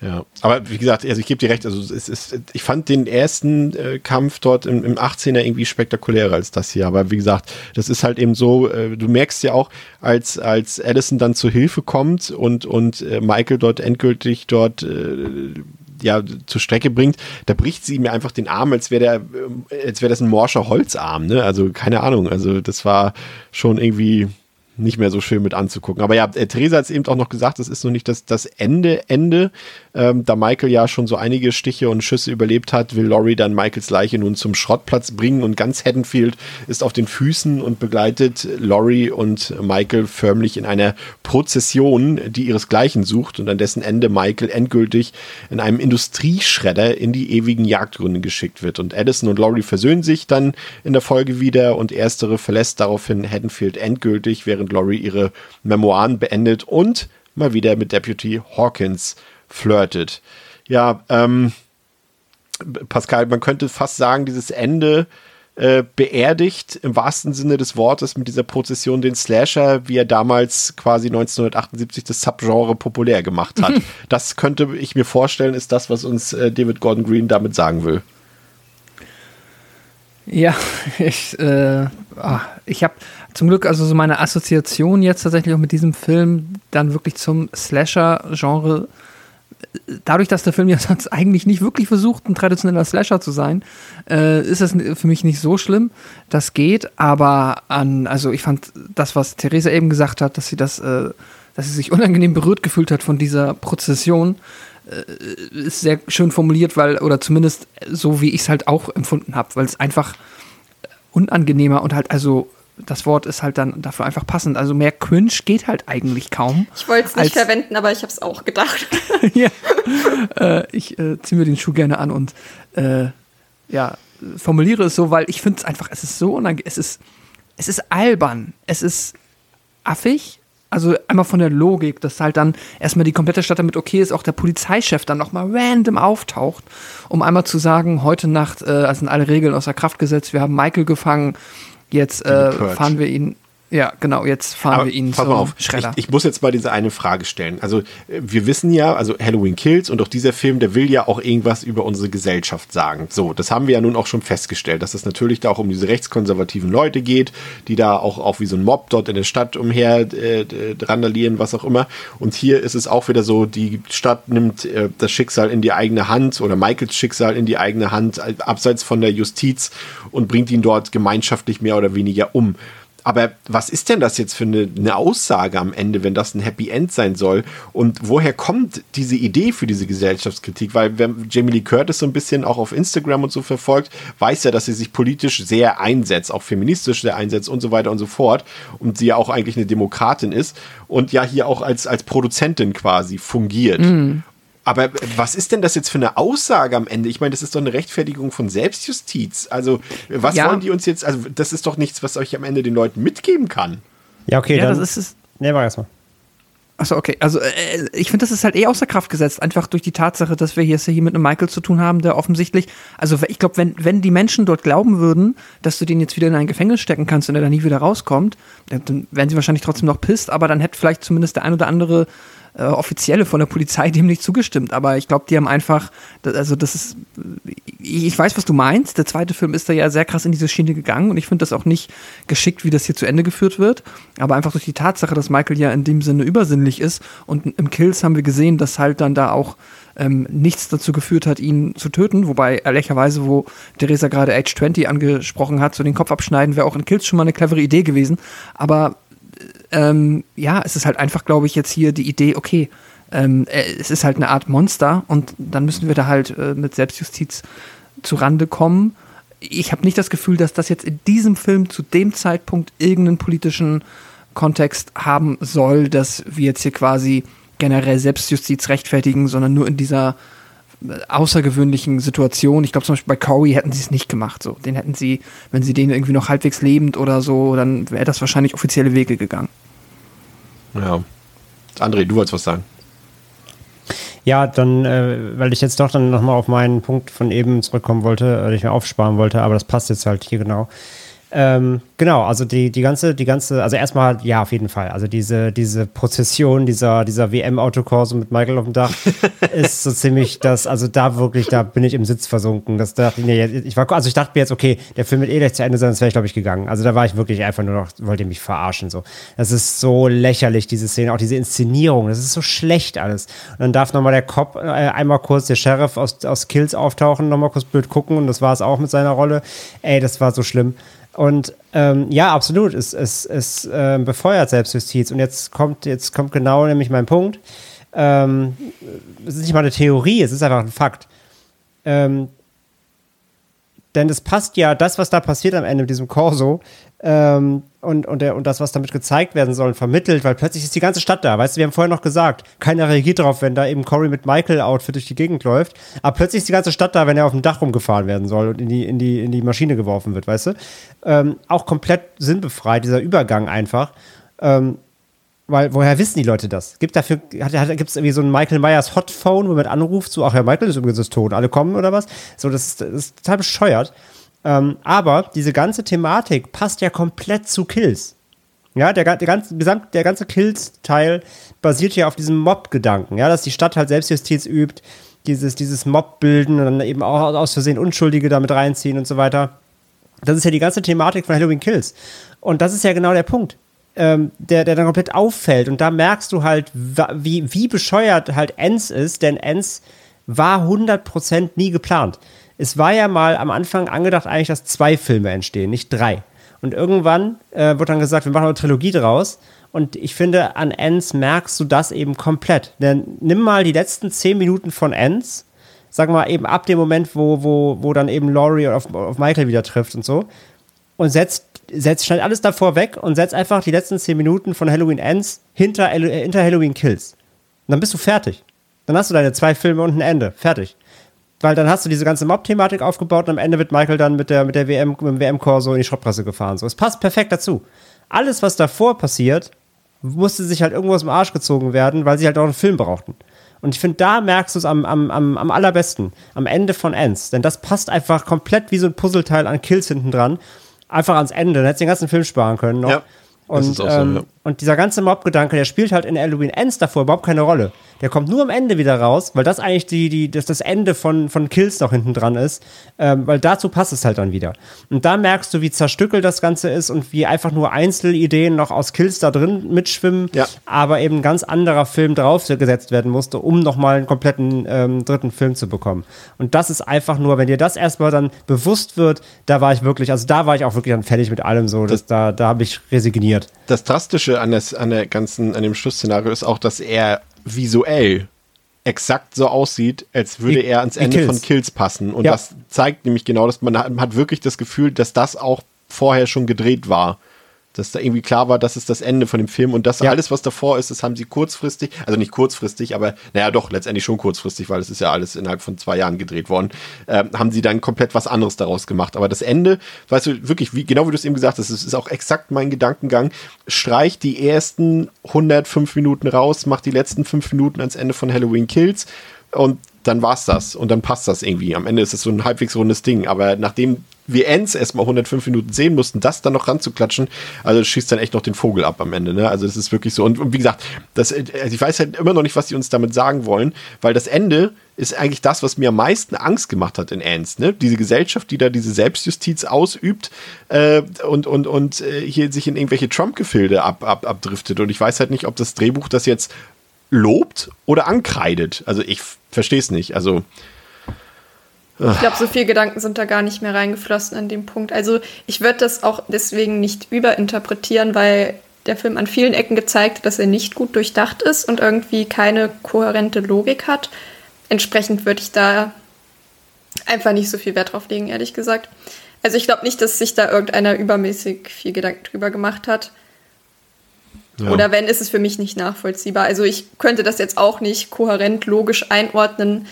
Ja, aber wie gesagt, also ich gebe dir recht, also es ist, ich fand den ersten äh, Kampf dort im, im 18er irgendwie spektakulärer als das hier. Aber wie gesagt, das ist halt eben so, äh, du merkst ja auch, als, als Allison dann zur Hilfe kommt und, und äh, Michael dort endgültig dort äh, ja zur Strecke bringt, da bricht sie mir einfach den Arm, als wäre der, äh, als wäre das ein morscher Holzarm, ne? Also keine Ahnung, also das war schon irgendwie nicht mehr so schön mit anzugucken. Aber ja, äh, Theresa hat es eben auch noch gesagt, es ist noch nicht das, das Ende, Ende. Ähm, da Michael ja schon so einige Stiche und Schüsse überlebt hat, will Laurie dann Michaels Leiche nun zum Schrottplatz bringen und ganz Haddonfield ist auf den Füßen und begleitet Laurie und Michael förmlich in einer Prozession, die ihresgleichen sucht und an dessen Ende Michael endgültig in einem Industrieschredder in die ewigen Jagdgründe geschickt wird. Und Addison und Laurie versöhnen sich dann in der Folge wieder und erstere verlässt daraufhin Haddonfield endgültig, während Laurie ihre Memoiren beendet und mal wieder mit Deputy Hawkins flirtet. Ja, ähm, Pascal, man könnte fast sagen, dieses Ende äh, beerdigt im wahrsten Sinne des Wortes mit dieser Prozession den Slasher, wie er damals quasi 1978 das Subgenre populär gemacht hat. das könnte ich mir vorstellen, ist das, was uns äh, David Gordon Green damit sagen will. Ja, ich, äh, ah, ich habe zum Glück also so meine Assoziation jetzt tatsächlich auch mit diesem Film dann wirklich zum Slasher-Genre dadurch, dass der Film ja sonst eigentlich nicht wirklich versucht, ein traditioneller Slasher zu sein, äh, ist es für mich nicht so schlimm. Das geht, aber an, also ich fand das, was Theresa eben gesagt hat, dass sie das, äh, dass sie sich unangenehm berührt gefühlt hat von dieser Prozession, äh, ist sehr schön formuliert, weil, oder zumindest so, wie ich es halt auch empfunden habe, weil es einfach unangenehmer und halt also das Wort ist halt dann dafür einfach passend. Also mehr Cringe geht halt eigentlich kaum. Ich wollte es nicht verwenden, aber ich habe es auch gedacht. ja. Äh, ich äh, ziehe mir den Schuh gerne an und äh, ja, formuliere es so, weil ich finde es einfach, es ist so unangenehm, es ist, es ist albern, es ist affig. Also einmal von der Logik, dass halt dann erstmal die komplette Stadt damit okay ist, auch der Polizeichef dann nochmal random auftaucht, um einmal zu sagen, heute Nacht äh, sind alle Regeln außer Kraft gesetzt, wir haben Michael gefangen, Jetzt äh, fahren wir ihn ja, genau, jetzt fahren Aber wir ihn pass zum auf. Ich, ich, muss jetzt mal diese eine Frage stellen. Also, wir wissen ja, also Halloween Kills und auch dieser Film, der will ja auch irgendwas über unsere Gesellschaft sagen. So, das haben wir ja nun auch schon festgestellt, dass es natürlich da auch um diese rechtskonservativen Leute geht, die da auch, auch wie so ein Mob dort in der Stadt umher äh, randalieren, was auch immer. Und hier ist es auch wieder so, die Stadt nimmt äh, das Schicksal in die eigene Hand oder Michaels Schicksal in die eigene Hand, abseits von der Justiz und bringt ihn dort gemeinschaftlich mehr oder weniger um. Aber was ist denn das jetzt für eine, eine, Aussage am Ende, wenn das ein Happy End sein soll? Und woher kommt diese Idee für diese Gesellschaftskritik? Weil wenn Jamie Lee Curtis so ein bisschen auch auf Instagram und so verfolgt, weiß ja, dass sie sich politisch sehr einsetzt, auch feministisch sehr einsetzt und so weiter und so fort. Und sie ja auch eigentlich eine Demokratin ist und ja hier auch als, als Produzentin quasi fungiert. Mhm. Aber was ist denn das jetzt für eine Aussage am Ende? Ich meine, das ist doch eine Rechtfertigung von Selbstjustiz. Also, was ja. wollen die uns jetzt? Also, das ist doch nichts, was euch am Ende den Leuten mitgeben kann. Ja, okay, ja, dann. Das ist es. Nee, war erstmal. Achso, okay. Also äh, ich finde, das ist halt eh außer Kraft gesetzt, einfach durch die Tatsache, dass wir hier, hier mit einem Michael zu tun haben, der offensichtlich, also ich glaube, wenn, wenn die Menschen dort glauben würden, dass du den jetzt wieder in ein Gefängnis stecken kannst und er da nie wieder rauskommt, dann wären sie wahrscheinlich trotzdem noch pisst, aber dann hätte vielleicht zumindest der ein oder andere äh, Offizielle von der Polizei dem nicht zugestimmt. Aber ich glaube, die haben einfach, also das ist, ich weiß, was du meinst. Der zweite Film ist da ja sehr krass in diese Schiene gegangen und ich finde das auch nicht geschickt, wie das hier zu Ende geführt wird. Aber einfach durch die Tatsache, dass Michael ja in dem Sinne übersinnlich ist und im Kills haben wir gesehen, dass halt dann da auch ähm, nichts dazu geführt hat, ihn zu töten. Wobei, ehrlicherweise, wo Theresa gerade Age 20 angesprochen hat, so den Kopf abschneiden, wäre auch in Kills schon mal eine clevere Idee gewesen. Aber ähm, ja, es ist halt einfach, glaube ich, jetzt hier die Idee, okay, ähm, äh, es ist halt eine Art Monster und dann müssen wir da halt äh, mit Selbstjustiz zu Rande kommen. Ich habe nicht das Gefühl, dass das jetzt in diesem Film zu dem Zeitpunkt irgendeinen politischen Kontext haben soll, dass wir jetzt hier quasi generell Selbstjustiz rechtfertigen, sondern nur in dieser außergewöhnlichen Situation. Ich glaube zum Beispiel bei Corey hätten sie es nicht gemacht. So, den hätten sie, wenn sie den irgendwie noch halbwegs lebend oder so, dann wäre das wahrscheinlich offizielle Wege gegangen. Ja. André, du wolltest was sagen. Ja, dann, äh, weil ich jetzt doch dann nochmal auf meinen Punkt von eben zurückkommen wollte, äh, ich mir aufsparen wollte, aber das passt jetzt halt hier genau. Ähm, genau, also die, die ganze, die ganze, also erstmal, ja, auf jeden Fall. Also diese, diese Prozession, dieser, dieser WM-Autokorso mit Michael auf dem Dach ist so ziemlich das, also da wirklich, da bin ich im Sitz versunken. Das dachte ich, nee, ich war, also ich dachte mir jetzt, okay, der Film wird eh gleich zu Ende sein, das wäre ich, glaube ich, gegangen. Also da war ich wirklich einfach nur noch, wollte mich verarschen, so. Das ist so lächerlich, diese Szene, auch diese Inszenierung, das ist so schlecht alles. Und dann darf nochmal der Cop äh, einmal kurz, der Sheriff aus, aus Kills auftauchen, nochmal kurz blöd gucken und das war es auch mit seiner Rolle. Ey, das war so schlimm. Und ähm, ja, absolut, es, es, es äh, befeuert Selbstjustiz. Und jetzt kommt, jetzt kommt genau nämlich mein Punkt. Ähm, es ist nicht mal eine Theorie, es ist einfach ein Fakt. Ähm, denn es passt ja, das, was da passiert am Ende mit diesem Corso, ähm, und, und, der, und das, was damit gezeigt werden soll, vermittelt, weil plötzlich ist die ganze Stadt da. Weißt du, wir haben vorher noch gesagt, keiner reagiert darauf, wenn da eben Cory mit Michael-Outfit durch die Gegend läuft. Aber plötzlich ist die ganze Stadt da, wenn er auf dem Dach rumgefahren werden soll und in die, in die, in die Maschine geworfen wird, weißt du? Ähm, auch komplett sinnbefreit, dieser Übergang einfach. Ähm, weil, woher wissen die Leute das? Gibt dafür, hat, hat, gibt es irgendwie so ein Michael Myers Hotphone, wo man anruft, so, ach ja, Michael ist übrigens tot, alle kommen oder was? So, das ist, das ist total bescheuert. Ähm, aber diese ganze Thematik passt ja komplett zu Kills. Ja, der, der, ganze, der ganze Kills-Teil basiert ja auf diesem Mob-Gedanken, ja, dass die Stadt halt Selbstjustiz übt, dieses, dieses Mob-Bilden und dann eben auch aus Versehen Unschuldige damit reinziehen und so weiter. Das ist ja die ganze Thematik von Halloween Kills. Und das ist ja genau der Punkt, ähm, der, der dann komplett auffällt. Und da merkst du halt, wie, wie bescheuert halt Enz ist, denn Enz war 100% nie geplant es war ja mal am Anfang angedacht eigentlich, dass zwei Filme entstehen, nicht drei. Und irgendwann äh, wird dann gesagt, wir machen eine Trilogie draus. Und ich finde, an Ends merkst du das eben komplett. Denn nimm mal die letzten zehn Minuten von Ends, sag mal eben ab dem Moment, wo, wo, wo dann eben Laurie auf, auf Michael wieder trifft und so, und setzt, setzt, schneid alles davor weg und setzt einfach die letzten zehn Minuten von Halloween Ends hinter, hinter Halloween Kills. Und dann bist du fertig. Dann hast du deine zwei Filme und ein Ende. Fertig weil dann hast du diese ganze Mob-Thematik aufgebaut und am Ende wird Michael dann mit der, mit der WM, mit dem WM-Korso in die Schrottpresse gefahren. So, es passt perfekt dazu. Alles, was davor passiert, musste sich halt irgendwo aus dem Arsch gezogen werden, weil sie halt auch einen Film brauchten. Und ich finde, da merkst du es am, am, am, am allerbesten, am Ende von Ends. Denn das passt einfach komplett wie so ein Puzzleteil an Kills hinten dran. Einfach ans Ende. Dann hättest du den ganzen Film sparen können noch. Ja, und, so, ähm, ja. Und dieser ganze Mob-Gedanke, der spielt halt in Halloween Ends davor überhaupt keine Rolle. Der kommt nur am Ende wieder raus, weil das eigentlich die, die, das, das Ende von, von Kills noch hinten dran ist. Ähm, weil dazu passt es halt dann wieder. Und da merkst du, wie zerstückelt das Ganze ist und wie einfach nur Einzelideen noch aus Kills da drin mitschwimmen, ja. aber eben ein ganz anderer Film draufgesetzt werden musste, um nochmal einen kompletten ähm, dritten Film zu bekommen. Und das ist einfach nur, wenn dir das erstmal dann bewusst wird, da war ich wirklich, also da war ich auch wirklich dann fertig mit allem so. Das, da da habe ich resigniert. Das Drastische an, das, an der ganzen, an dem Schlussszenario ist auch, dass er visuell exakt so aussieht, als würde er ans Ende Kills. von Kills passen. Und ja. das zeigt nämlich genau, dass man hat wirklich das Gefühl, dass das auch vorher schon gedreht war dass da irgendwie klar war, das ist das Ende von dem Film und das ja. alles, was davor ist, das haben sie kurzfristig, also nicht kurzfristig, aber naja doch, letztendlich schon kurzfristig, weil es ist ja alles innerhalb von zwei Jahren gedreht worden, äh, haben sie dann komplett was anderes daraus gemacht. Aber das Ende, weißt du, wirklich, wie, genau wie du es eben gesagt hast, es ist auch exakt mein Gedankengang, streicht die ersten 105 Minuten raus, macht die letzten fünf Minuten ans Ende von Halloween Kills und dann war's das und dann passt das irgendwie. Am Ende ist es so ein halbwegs rundes Ding, aber nachdem Ends erstmal 105 Minuten sehen mussten, das dann noch ranzuklatschen, also schießt dann echt noch den Vogel ab am Ende. Ne? Also es ist wirklich so. Und, und wie gesagt, das, also ich weiß halt immer noch nicht, was sie uns damit sagen wollen, weil das Ende ist eigentlich das, was mir am meisten Angst gemacht hat in Ends. Ne? Diese Gesellschaft, die da diese Selbstjustiz ausübt äh, und, und, und äh, hier sich in irgendwelche Trump-Gefilde ab, ab, abdriftet. Und ich weiß halt nicht, ob das Drehbuch das jetzt lobt oder ankreidet. Also ich verstehe es nicht. Also ich glaube, so viele Gedanken sind da gar nicht mehr reingeflossen an dem Punkt. Also ich würde das auch deswegen nicht überinterpretieren, weil der Film an vielen Ecken gezeigt hat, dass er nicht gut durchdacht ist und irgendwie keine kohärente Logik hat. Entsprechend würde ich da einfach nicht so viel Wert drauf legen, ehrlich gesagt. Also ich glaube nicht, dass sich da irgendeiner übermäßig viel Gedanken drüber gemacht hat. Ja. Oder wenn, ist es für mich nicht nachvollziehbar. Also ich könnte das jetzt auch nicht kohärent, logisch einordnen,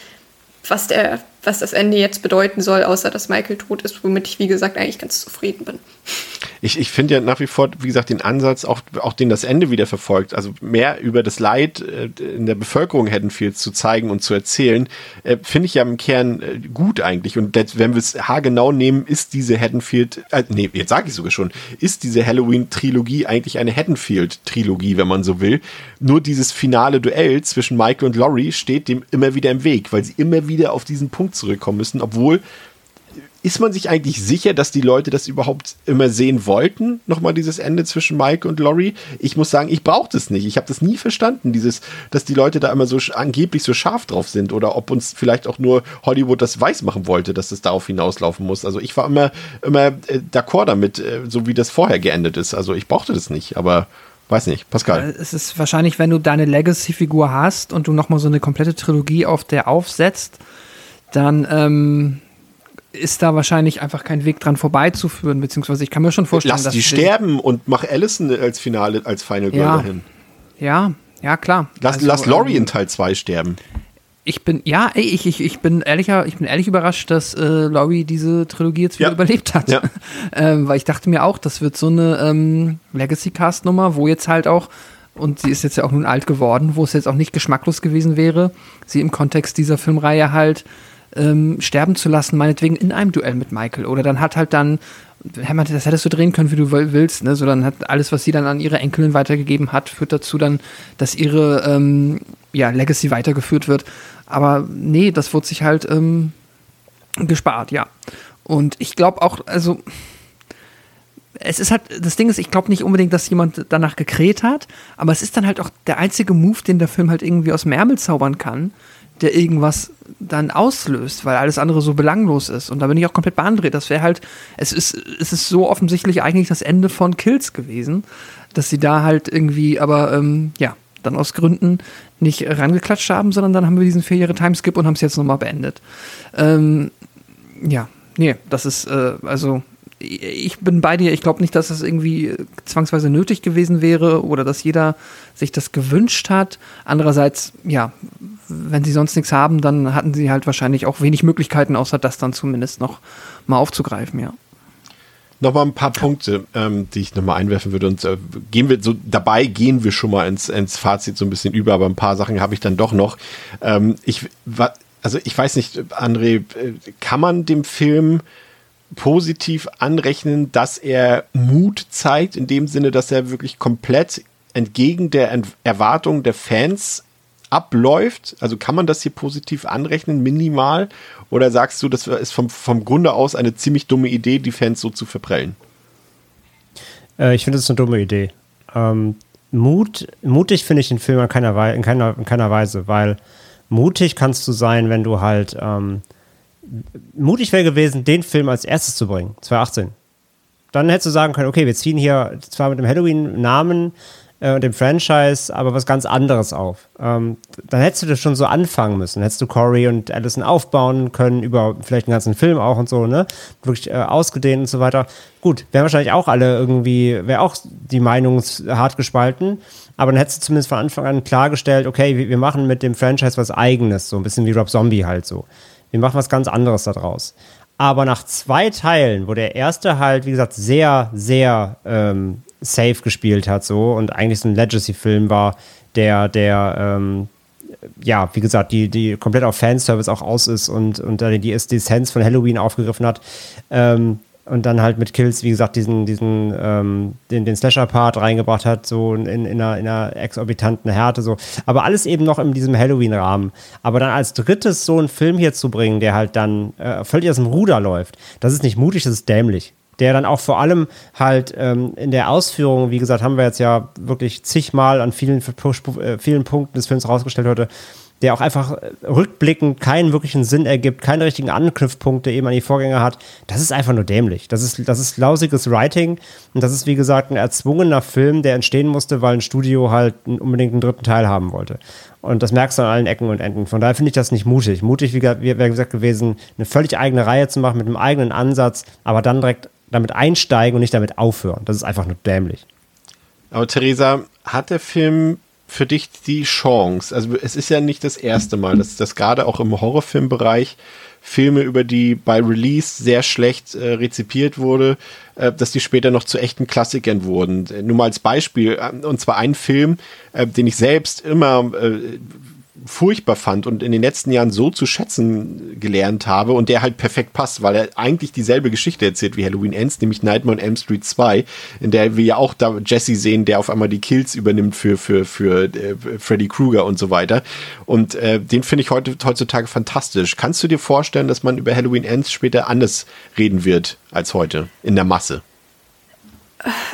was, der, was das Ende jetzt bedeuten soll, außer dass Michael tot ist, womit ich, wie gesagt, eigentlich ganz zufrieden bin. Ich, ich finde ja nach wie vor, wie gesagt, den Ansatz, auch, auch den das Ende wieder verfolgt, also mehr über das Leid äh, in der Bevölkerung Haddonfields zu zeigen und zu erzählen, äh, finde ich ja im Kern äh, gut eigentlich. Und das, wenn wir es haargenau nehmen, ist diese Haddonfield, äh, nee, jetzt sage ich sogar schon, ist diese Halloween-Trilogie eigentlich eine Haddonfield-Trilogie, wenn man so will. Nur dieses finale Duell zwischen Michael und Laurie steht dem immer wieder im Weg, weil sie immer wieder auf diesen Punkt zurückkommen müssen, obwohl ist man sich eigentlich sicher, dass die Leute das überhaupt immer sehen wollten? Nochmal dieses Ende zwischen Mike und Laurie. Ich muss sagen, ich brauche das nicht. Ich habe das nie verstanden, dieses, dass die Leute da immer so angeblich so scharf drauf sind oder ob uns vielleicht auch nur Hollywood das weiß machen wollte, dass es darauf hinauslaufen muss. Also ich war immer, immer äh, d'accord damit, äh, so wie das vorher geendet ist. Also ich brauchte das nicht, aber Weiß nicht, Pascal. Es ist wahrscheinlich, wenn du deine Legacy-Figur hast und du nochmal so eine komplette Trilogie auf der aufsetzt, dann ähm, ist da wahrscheinlich einfach kein Weg dran vorbeizuführen, beziehungsweise ich kann mir schon vorstellen, Lass dass die sterben und mach Allison als Finale, als Final Girl ja, dahin. Ja, ja, klar. Lass, also, lass Laurie ähm, in Teil 2 sterben. Ich bin, ja, ich, ich, ich bin ehrlicher, ich bin ehrlich überrascht, dass äh, Laurie diese Trilogie jetzt wieder ja. überlebt hat. Ja. ähm, weil ich dachte mir auch, das wird so eine ähm, Legacy-Cast-Nummer, wo jetzt halt auch, und sie ist jetzt ja auch nun alt geworden, wo es jetzt auch nicht geschmacklos gewesen wäre, sie im Kontext dieser Filmreihe halt ähm, sterben zu lassen, meinetwegen in einem Duell mit Michael. Oder dann hat halt dann, das hättest du drehen können, wie du willst, ne? So dann hat alles, was sie dann an ihre Enkelin weitergegeben hat, führt dazu dann, dass ihre ähm, ja, Legacy weitergeführt wird. Aber nee, das wurde sich halt ähm, gespart, ja. Und ich glaube auch, also es ist halt, das Ding ist, ich glaube nicht unbedingt, dass jemand danach gekräht hat, aber es ist dann halt auch der einzige Move, den der Film halt irgendwie aus dem Ärmel zaubern kann, der irgendwas dann auslöst, weil alles andere so belanglos ist. Und da bin ich auch komplett beandreht. Das wäre halt, es ist, es ist so offensichtlich eigentlich das Ende von Kills gewesen, dass sie da halt irgendwie, aber ähm, ja, dann aus Gründen nicht rangeklatscht haben, sondern dann haben wir diesen vier Jahre Timeskip und haben es jetzt nochmal beendet. Ähm, ja, nee, das ist, äh, also ich bin bei dir. Ich glaube nicht, dass das irgendwie zwangsweise nötig gewesen wäre oder dass jeder sich das gewünscht hat. Andererseits, ja, wenn sie sonst nichts haben, dann hatten sie halt wahrscheinlich auch wenig Möglichkeiten, außer das dann zumindest noch mal aufzugreifen, ja. Nochmal ein paar Punkte, ähm, die ich nochmal einwerfen würde. Und äh, gehen wir so, dabei gehen wir schon mal ins, ins Fazit so ein bisschen über, aber ein paar Sachen habe ich dann doch noch. Ähm, ich, also ich weiß nicht, André, äh, kann man dem Film positiv anrechnen, dass er Mut zeigt, in dem Sinne, dass er wirklich komplett entgegen der Erwartung der Fans abläuft? Also kann man das hier positiv anrechnen, minimal? Oder sagst du, das ist vom, vom Grunde aus eine ziemlich dumme Idee, die Fans so zu verprellen? Äh, ich finde, das ist eine dumme Idee. Ähm, Mut, mutig finde ich den Film in keiner, in, keiner, in keiner Weise, weil mutig kannst du sein, wenn du halt ähm, mutig wäre gewesen, den Film als erstes zu bringen, 2018. Dann hättest du sagen können, okay, wir ziehen hier zwar mit dem Halloween-Namen äh, und dem Franchise, aber was ganz anderes auf. Ähm, dann hättest du das schon so anfangen müssen. Hättest du Corey und Allison aufbauen können, über vielleicht einen ganzen Film auch und so, ne? Wirklich äh, ausgedehnt und so weiter. Gut, wären wahrscheinlich auch alle irgendwie, wäre auch die Meinung hart gespalten. Aber dann hättest du zumindest von Anfang an klargestellt, okay, wir, machen mit dem Franchise was Eigenes, so ein bisschen wie Rob Zombie halt so wir machen was ganz anderes daraus. Aber nach zwei Teilen, wo der erste halt, wie gesagt, sehr, sehr ähm, safe gespielt hat, so und eigentlich so ein Legacy-Film war, der, der, ähm, ja, wie gesagt, die, die komplett auf Fanservice auch aus ist und, und die, die Essenz von Halloween aufgegriffen hat, ähm, und dann halt mit Kills, wie gesagt, diesen, diesen, ähm, den, den Slasher-Part reingebracht hat, so in, in, einer, in einer exorbitanten Härte, so. Aber alles eben noch in diesem Halloween-Rahmen. Aber dann als drittes so einen Film hier zu bringen, der halt dann äh, völlig aus dem Ruder läuft, das ist nicht mutig, das ist dämlich. Der dann auch vor allem halt ähm, in der Ausführung, wie gesagt, haben wir jetzt ja wirklich zigmal an vielen, äh, vielen Punkten des Films rausgestellt heute, der auch einfach rückblickend keinen wirklichen Sinn ergibt, keine richtigen Anknüpfpunkte eben an die Vorgänger hat, das ist einfach nur dämlich. Das ist, das ist lausiges Writing und das ist, wie gesagt, ein erzwungener Film, der entstehen musste, weil ein Studio halt unbedingt einen dritten Teil haben wollte. Und das merkst du an allen Ecken und Enden. Von daher finde ich das nicht mutig. Mutig wäre gesagt gewesen, eine völlig eigene Reihe zu machen mit einem eigenen Ansatz, aber dann direkt damit einsteigen und nicht damit aufhören. Das ist einfach nur dämlich. Aber Theresa, hat der Film für dich die Chance? Also es ist ja nicht das erste Mal, dass das gerade auch im Horrorfilmbereich Filme, über die bei Release sehr schlecht äh, rezipiert wurde, äh, dass die später noch zu echten Klassikern wurden. Nur mal als Beispiel, äh, und zwar ein Film, äh, den ich selbst immer äh, furchtbar fand und in den letzten Jahren so zu schätzen gelernt habe und der halt perfekt passt, weil er eigentlich dieselbe Geschichte erzählt wie Halloween Ends, nämlich Nightmare on Elm Street 2, in der wir ja auch da Jesse sehen, der auf einmal die Kills übernimmt für, für, für äh, Freddy Krueger und so weiter. Und äh, den finde ich heute, heutzutage fantastisch. Kannst du dir vorstellen, dass man über Halloween Ends später anders reden wird als heute in der Masse?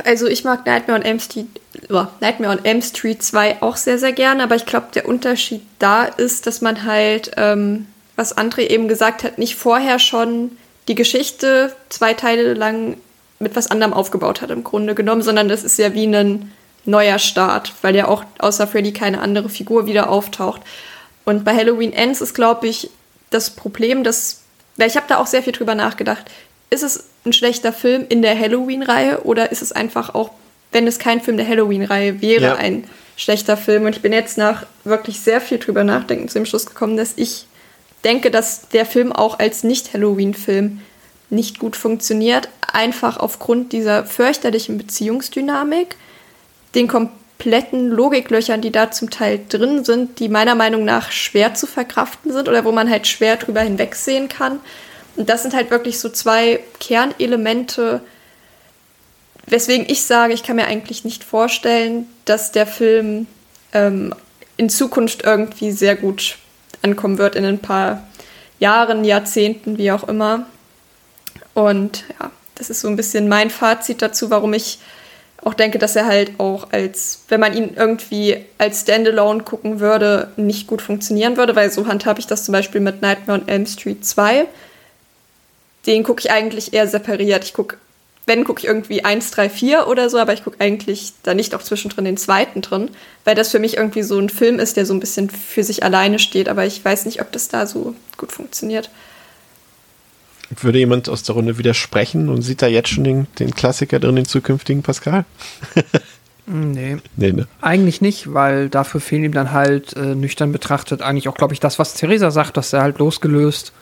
Also ich mag Nightmare on Elm Street, oh, Nightmare on Elm Street 2 auch sehr, sehr gerne, aber ich glaube, der Unterschied da ist, dass man halt, ähm, was André eben gesagt hat, nicht vorher schon die Geschichte zwei Teile lang mit was anderem aufgebaut hat im Grunde genommen, sondern das ist ja wie ein neuer Start, weil ja auch außer Freddy keine andere Figur wieder auftaucht. Und bei Halloween Ends ist, glaube ich, das Problem, dass, weil ich habe da auch sehr viel drüber nachgedacht, ist es ein schlechter Film in der Halloween-Reihe oder ist es einfach auch, wenn es kein Film der Halloween-Reihe wäre, ja. ein schlechter Film? Und ich bin jetzt nach wirklich sehr viel drüber nachdenken zu dem Schluss gekommen, dass ich denke, dass der Film auch als Nicht-Halloween-Film nicht gut funktioniert, einfach aufgrund dieser fürchterlichen Beziehungsdynamik, den kompletten Logiklöchern, die da zum Teil drin sind, die meiner Meinung nach schwer zu verkraften sind oder wo man halt schwer drüber hinwegsehen kann. Und das sind halt wirklich so zwei Kernelemente, weswegen ich sage, ich kann mir eigentlich nicht vorstellen, dass der Film ähm, in Zukunft irgendwie sehr gut ankommen wird, in ein paar Jahren, Jahrzehnten, wie auch immer. Und ja, das ist so ein bisschen mein Fazit dazu, warum ich auch denke, dass er halt auch als, wenn man ihn irgendwie als Standalone gucken würde, nicht gut funktionieren würde, weil so handhabe ich das zum Beispiel mit Nightmare on Elm Street 2 den gucke ich eigentlich eher separiert. Ich gucke, wenn gucke ich irgendwie 1, 3, 4 oder so, aber ich gucke eigentlich da nicht auch zwischendrin den zweiten drin, weil das für mich irgendwie so ein Film ist, der so ein bisschen für sich alleine steht, aber ich weiß nicht, ob das da so gut funktioniert. Würde jemand aus der Runde widersprechen und sieht da jetzt schon den, den Klassiker drin, den zukünftigen Pascal? Nee. nee ne? Eigentlich nicht, weil dafür fehlen ihm dann halt äh, nüchtern betrachtet eigentlich auch, glaube ich, das, was Theresa sagt, dass er halt losgelöst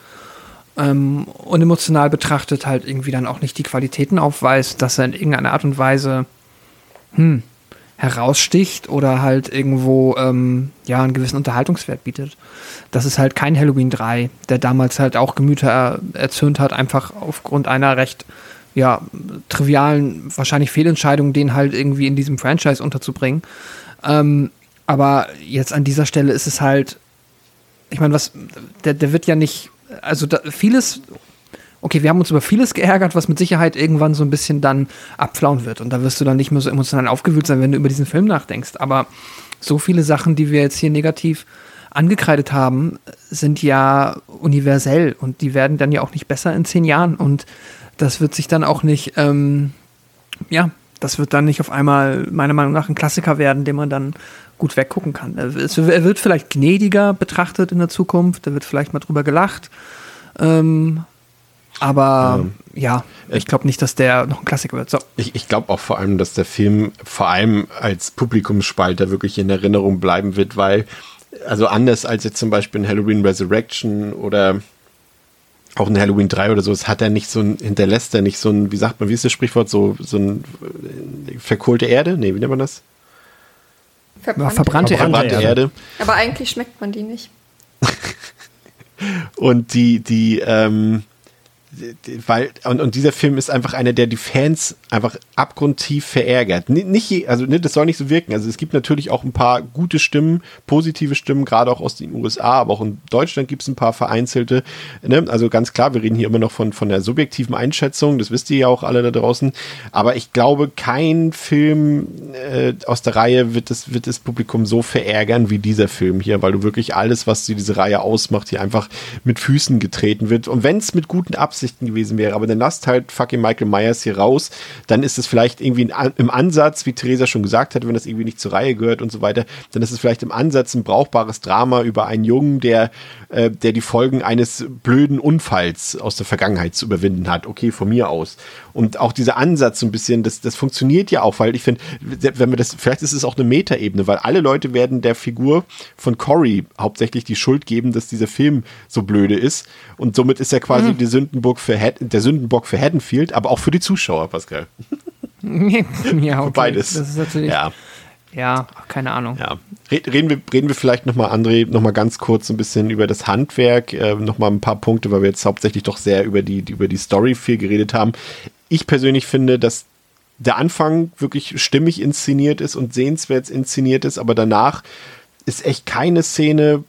ähm, und emotional betrachtet halt irgendwie dann auch nicht die Qualitäten aufweist, dass er in irgendeiner Art und Weise hm, heraussticht oder halt irgendwo ähm, ja einen gewissen Unterhaltungswert bietet. Das ist halt kein Halloween 3, der damals halt auch Gemüter er erzürnt hat, einfach aufgrund einer recht ja, trivialen, wahrscheinlich Fehlentscheidung, den halt irgendwie in diesem Franchise unterzubringen. Ähm, aber jetzt an dieser Stelle ist es halt, ich meine, was, der, der wird ja nicht also da, vieles, okay, wir haben uns über vieles geärgert, was mit Sicherheit irgendwann so ein bisschen dann abflauen wird. Und da wirst du dann nicht mehr so emotional aufgewühlt sein, wenn du über diesen Film nachdenkst. Aber so viele Sachen, die wir jetzt hier negativ angekreidet haben, sind ja universell und die werden dann ja auch nicht besser in zehn Jahren. Und das wird sich dann auch nicht, ähm, ja, das wird dann nicht auf einmal meiner Meinung nach ein Klassiker werden, den man dann gut weggucken kann. Er, wird vielleicht gnädiger betrachtet in der Zukunft, da wird vielleicht mal drüber gelacht. Ähm, aber ähm, ja, ich glaube nicht, dass der noch ein Klassiker wird. So. Ich, ich glaube auch vor allem, dass der Film vor allem als Publikumsspalter wirklich in Erinnerung bleiben wird, weil, also anders als jetzt zum Beispiel in Halloween Resurrection oder auch in Halloween 3 oder so, es hat er nicht so ein, hinterlässt er nicht so ein, wie sagt man, wie ist das Sprichwort, so, so ein äh, verkohlte Erde? Nee, wie nennt man das? Verbrannte, verbrannte, verbrannte Erde. Erde. Aber eigentlich schmeckt man die nicht. und die, die, ähm, weil und, und dieser Film ist einfach einer, der die Fans einfach abgrundtief verärgert. Nicht, also ne, das soll nicht so wirken. Also es gibt natürlich auch ein paar gute Stimmen, positive Stimmen, gerade auch aus den USA, aber auch in Deutschland gibt es ein paar vereinzelte. Ne? Also ganz klar, wir reden hier immer noch von von der subjektiven Einschätzung. Das wisst ihr ja auch alle da draußen. Aber ich glaube, kein Film äh, aus der Reihe wird das wird das Publikum so verärgern wie dieser Film hier, weil du wirklich alles, was diese Reihe ausmacht, hier einfach mit Füßen getreten wird. Und wenn es mit guten Absichten Absichten gewesen wäre, aber dann lasst halt fucking Michael Myers hier raus, dann ist es vielleicht irgendwie im Ansatz, wie Theresa schon gesagt hat, wenn das irgendwie nicht zur Reihe gehört und so weiter, dann ist es vielleicht im Ansatz ein brauchbares Drama über einen Jungen, der, äh, der die Folgen eines blöden Unfalls aus der Vergangenheit zu überwinden hat. Okay, von mir aus. Und auch dieser Ansatz so ein bisschen, das, das funktioniert ja auch, weil ich finde, wenn wir das, vielleicht ist es auch eine Metaebene, weil alle Leute werden der Figur von Cory hauptsächlich die Schuld geben, dass dieser Film so blöde ist. Und somit ist er quasi mhm. die Sündenbock für der Sündenbock für Haddonfield, aber auch für die Zuschauer, Pascal. ja, okay. Beides. Das ist natürlich. Ja. Ja, keine Ahnung. Ja. Reden wir, reden wir vielleicht nochmal, André, nochmal ganz kurz ein bisschen über das Handwerk, äh, nochmal ein paar Punkte, weil wir jetzt hauptsächlich doch sehr über die, über die Story viel geredet haben. Ich persönlich finde, dass der Anfang wirklich stimmig inszeniert ist und sehenswert inszeniert ist, aber danach ist echt keine Szene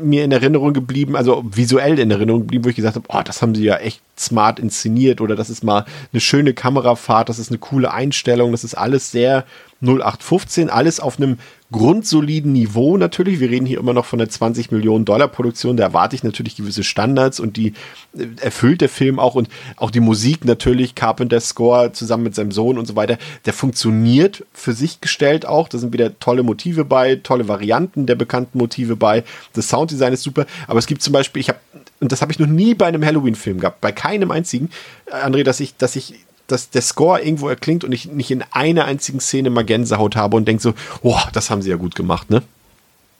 mir in Erinnerung geblieben, also visuell in Erinnerung geblieben, wo ich gesagt habe, oh, das haben sie ja echt smart inszeniert oder das ist mal eine schöne Kamerafahrt, das ist eine coole Einstellung, das ist alles sehr 0815, alles auf einem grundsoliden Niveau natürlich. Wir reden hier immer noch von einer 20 Millionen Dollar Produktion. Da erwarte ich natürlich gewisse Standards und die äh, erfüllt der Film auch und auch die Musik natürlich, Carpenter Score zusammen mit seinem Sohn und so weiter. Der funktioniert für sich gestellt auch. Da sind wieder tolle Motive bei, tolle Varianten der bekannten Motive bei. Das Sounddesign ist super. Aber es gibt zum Beispiel, ich habe, und das habe ich noch nie bei einem Halloween-Film gehabt, bei keinem einzigen, äh, André, dass ich, dass ich dass der Score irgendwo erklingt und ich nicht in einer einzigen Szene mal Gänsehaut habe und denke so, oh, das haben sie ja gut gemacht, ne?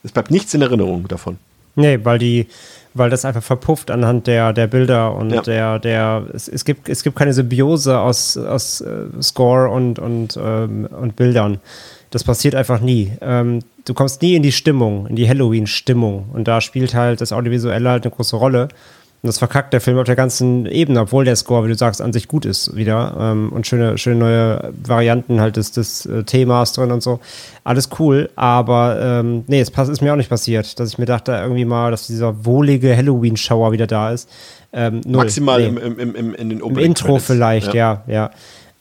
Es bleibt nichts in Erinnerung davon. Nee, weil die, weil das einfach verpufft anhand der, der Bilder und ja. der, der, es, es, gibt, es gibt keine Symbiose aus, aus äh, Score und, und, ähm, und Bildern. Das passiert einfach nie. Ähm, du kommst nie in die Stimmung, in die Halloween-Stimmung. Und da spielt halt das Audiovisuelle halt eine große Rolle. Und das verkackt der Film auf der ganzen Ebene, obwohl der Score, wie du sagst, an sich gut ist wieder. Ähm, und schöne, schöne neue Varianten halt des, des äh, Themas drin und so. Alles cool, aber ähm, nee, es ist mir auch nicht passiert, dass ich mir dachte irgendwie mal, dass dieser wohlige Halloween-Schauer wieder da ist. Ähm, Maximal nee. im, im, im, in den Im Intro vielleicht, ja, ja. ja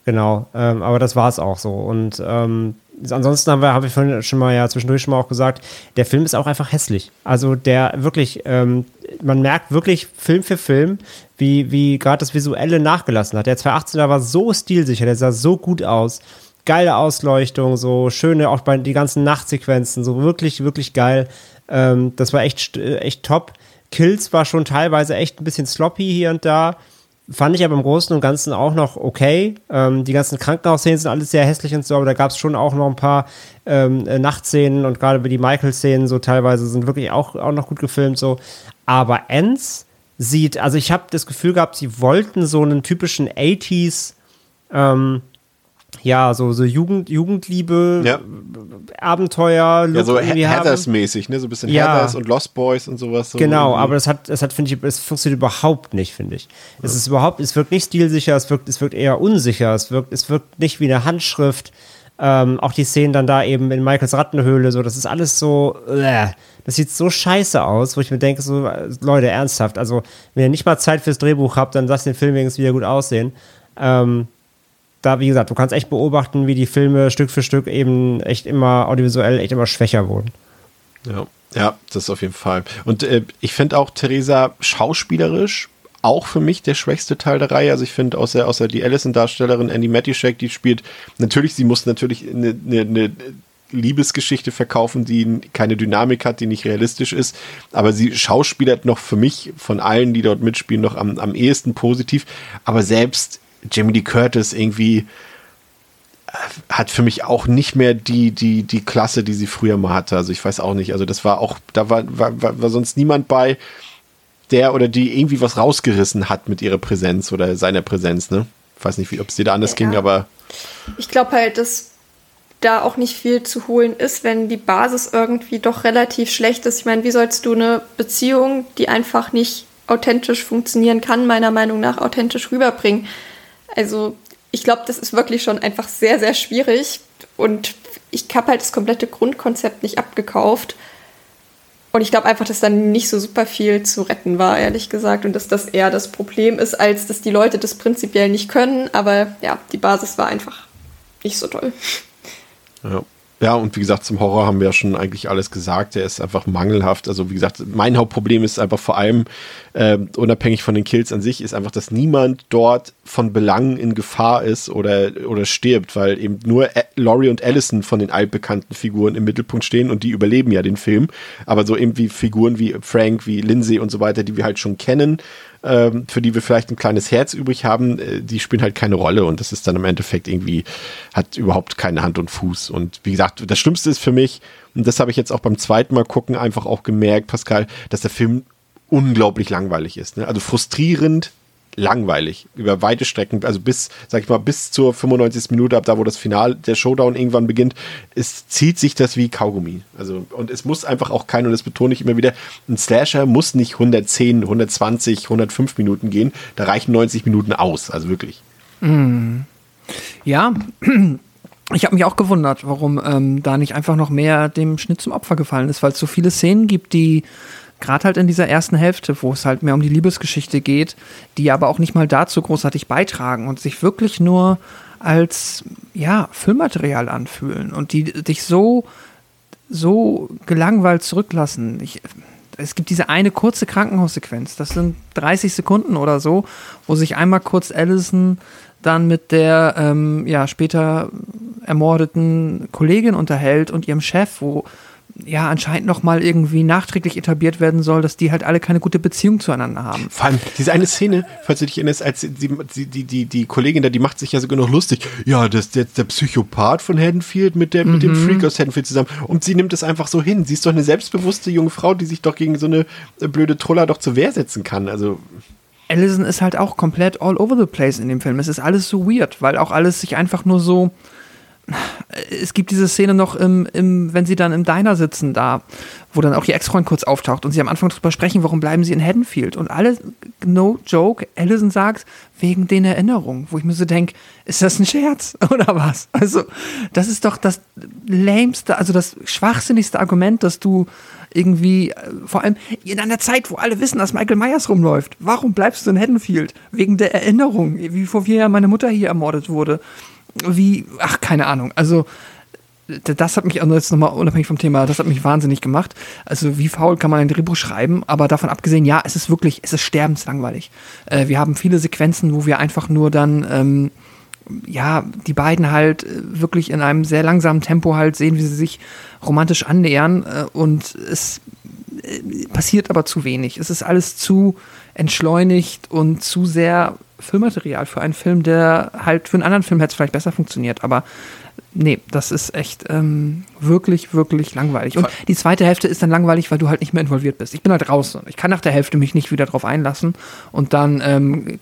genau. Ähm, aber das war es auch so. Und ähm, ansonsten haben wir, habe ich vorhin schon mal ja zwischendurch schon mal auch gesagt, der Film ist auch einfach hässlich. Also der wirklich, ähm, man merkt wirklich Film für Film, wie, wie gerade das Visuelle nachgelassen hat. Der 2018er war so stilsicher, der sah so gut aus. Geile Ausleuchtung, so schöne, auch bei die ganzen Nachtsequenzen, so wirklich, wirklich geil. Ähm, das war echt, echt top. Kills war schon teilweise echt ein bisschen sloppy hier und da. Fand ich aber im Großen und Ganzen auch noch okay. Ähm, die ganzen Krankenhausszenen sind alles sehr hässlich und so, aber da gab es schon auch noch ein paar ähm, äh, Nachtszenen und gerade die Michael-Szenen so teilweise sind wirklich auch, auch noch gut gefilmt so. Aber Ends sieht, also ich habe das Gefühl gehabt, sie wollten so einen typischen 80s ähm, ja, so, so Jugend, Jugendliebe, ja. Abenteuer, Ja, so Heathers-mäßig, ne? So ein bisschen ja. Heathers und Lost Boys und sowas. So genau, aber das hat, das hat, finde ich, es funktioniert überhaupt nicht, finde ich. Ja. Es ist überhaupt, es wirkt nicht stilsicher, es wirkt, es wirkt eher unsicher, es wirkt, es wirkt nicht wie eine Handschrift. Ähm, auch die Szenen dann da eben in Michaels Rattenhöhle, so, das ist alles so, äh, das sieht so scheiße aus, wo ich mir denke, so, Leute, ernsthaft, also, wenn ihr nicht mal Zeit fürs Drehbuch habt, dann lasst den Film wenigstens wieder gut aussehen. Ähm, da, wie gesagt, du kannst echt beobachten, wie die Filme Stück für Stück eben echt immer audiovisuell echt immer schwächer wurden. Ja, ja, das auf jeden Fall. Und äh, ich finde auch Theresa schauspielerisch auch für mich der schwächste Teil der Reihe. Also ich finde, außer, außer die Allison-Darstellerin Andy Matischek, die spielt, natürlich, sie muss natürlich eine, eine, eine Liebesgeschichte verkaufen, die keine Dynamik hat, die nicht realistisch ist. Aber sie schauspielert noch für mich von allen, die dort mitspielen, noch am, am ehesten positiv. Aber selbst Jamie Lee Curtis irgendwie äh, hat für mich auch nicht mehr die, die, die Klasse, die sie früher mal hatte. Also ich weiß auch nicht. Also das war auch, da war, war, war, war sonst niemand bei, der oder die irgendwie was rausgerissen hat mit ihrer Präsenz oder seiner Präsenz, ne? Ich weiß nicht, ob es dir da anders ja. ging, aber. Ich glaube halt, dass da auch nicht viel zu holen ist, wenn die Basis irgendwie doch relativ schlecht ist. Ich meine, wie sollst du eine Beziehung, die einfach nicht authentisch funktionieren kann, meiner Meinung nach authentisch rüberbringen? Also ich glaube, das ist wirklich schon einfach sehr, sehr schwierig. Und ich habe halt das komplette Grundkonzept nicht abgekauft. Und ich glaube einfach, dass dann nicht so super viel zu retten war, ehrlich gesagt. Und dass das eher das Problem ist, als dass die Leute das prinzipiell nicht können. Aber ja, die Basis war einfach nicht so toll. Ja. Ja, und wie gesagt, zum Horror haben wir ja schon eigentlich alles gesagt. Der ist einfach mangelhaft. Also wie gesagt, mein Hauptproblem ist einfach vor allem, äh, unabhängig von den Kills an sich, ist einfach, dass niemand dort von Belang in Gefahr ist oder, oder stirbt, weil eben nur Laurie und Allison von den altbekannten Figuren im Mittelpunkt stehen und die überleben ja den Film. Aber so eben wie Figuren wie Frank, wie Lindsay und so weiter, die wir halt schon kennen ähm, für die wir vielleicht ein kleines Herz übrig haben, äh, die spielen halt keine Rolle und das ist dann im Endeffekt irgendwie, hat überhaupt keine Hand und Fuß. Und wie gesagt, das Schlimmste ist für mich, und das habe ich jetzt auch beim zweiten Mal gucken einfach auch gemerkt, Pascal, dass der Film unglaublich langweilig ist. Ne? Also frustrierend langweilig über weite Strecken, also bis, sag ich mal, bis zur 95. Minute, ab da, wo das Finale, der Showdown irgendwann beginnt, es zieht sich das wie Kaugummi. Also, und es muss einfach auch kein, und das betone ich immer wieder, ein Slasher muss nicht 110, 120, 105 Minuten gehen, da reichen 90 Minuten aus, also wirklich. Mm. Ja, ich habe mich auch gewundert, warum ähm, da nicht einfach noch mehr dem Schnitt zum Opfer gefallen ist, weil es so viele Szenen gibt, die gerade halt in dieser ersten Hälfte, wo es halt mehr um die Liebesgeschichte geht, die aber auch nicht mal dazu großartig beitragen und sich wirklich nur als ja, Filmmaterial anfühlen und die dich so, so gelangweilt zurücklassen. Ich, es gibt diese eine kurze Krankenhaussequenz, das sind 30 Sekunden oder so, wo sich einmal kurz Allison dann mit der ähm, ja, später ermordeten Kollegin unterhält und ihrem Chef, wo ja anscheinend noch mal irgendwie nachträglich etabliert werden soll, dass die halt alle keine gute Beziehung zueinander haben. Vor allem diese eine Szene, falls du dich erinnerst, als die, die, die, die, Kollegin da, die macht sich ja sogar noch lustig. Ja, das ist jetzt der Psychopath von Haddonfield mit, der, mhm. mit dem. Freak aus Haddonfield zusammen. Und sie nimmt es einfach so hin. Sie ist doch eine selbstbewusste junge Frau, die sich doch gegen so eine blöde Troller doch zur Wehr setzen kann. Also Allison ist halt auch komplett all over the place in dem Film. Es ist alles so weird, weil auch alles sich einfach nur so es gibt diese Szene noch, im, im, wenn sie dann im Diner sitzen, da, wo dann auch ihr Ex-Freund kurz auftaucht und sie am Anfang darüber sprechen, warum bleiben sie in Haddonfield. Und alle, no joke, Allison sagt, wegen den Erinnerungen, wo ich mir so denke, ist das ein Scherz oder was? Also, das ist doch das lämste, also das schwachsinnigste Argument, dass du irgendwie, äh, vor allem in einer Zeit, wo alle wissen, dass Michael Myers rumläuft. Warum bleibst du in Haddonfield? Wegen der Erinnerung, wie vor vier Jahren meine Mutter hier ermordet wurde wie, ach, keine Ahnung. Also, das hat mich, also jetzt nochmal unabhängig vom Thema, das hat mich wahnsinnig gemacht. Also, wie faul kann man ein Drehbuch schreiben? Aber davon abgesehen, ja, es ist wirklich, es ist sterbenslangweilig. Äh, wir haben viele Sequenzen, wo wir einfach nur dann, ähm, ja, die beiden halt äh, wirklich in einem sehr langsamen Tempo halt sehen, wie sie sich romantisch annähern. Äh, und es äh, passiert aber zu wenig. Es ist alles zu entschleunigt und zu sehr Filmmaterial für einen Film, der halt für einen anderen Film hätte es vielleicht besser funktioniert, aber nee, das ist echt ähm, wirklich, wirklich langweilig. Und die zweite Hälfte ist dann langweilig, weil du halt nicht mehr involviert bist. Ich bin halt raus. Ich kann nach der Hälfte mich nicht wieder drauf einlassen und dann ähm,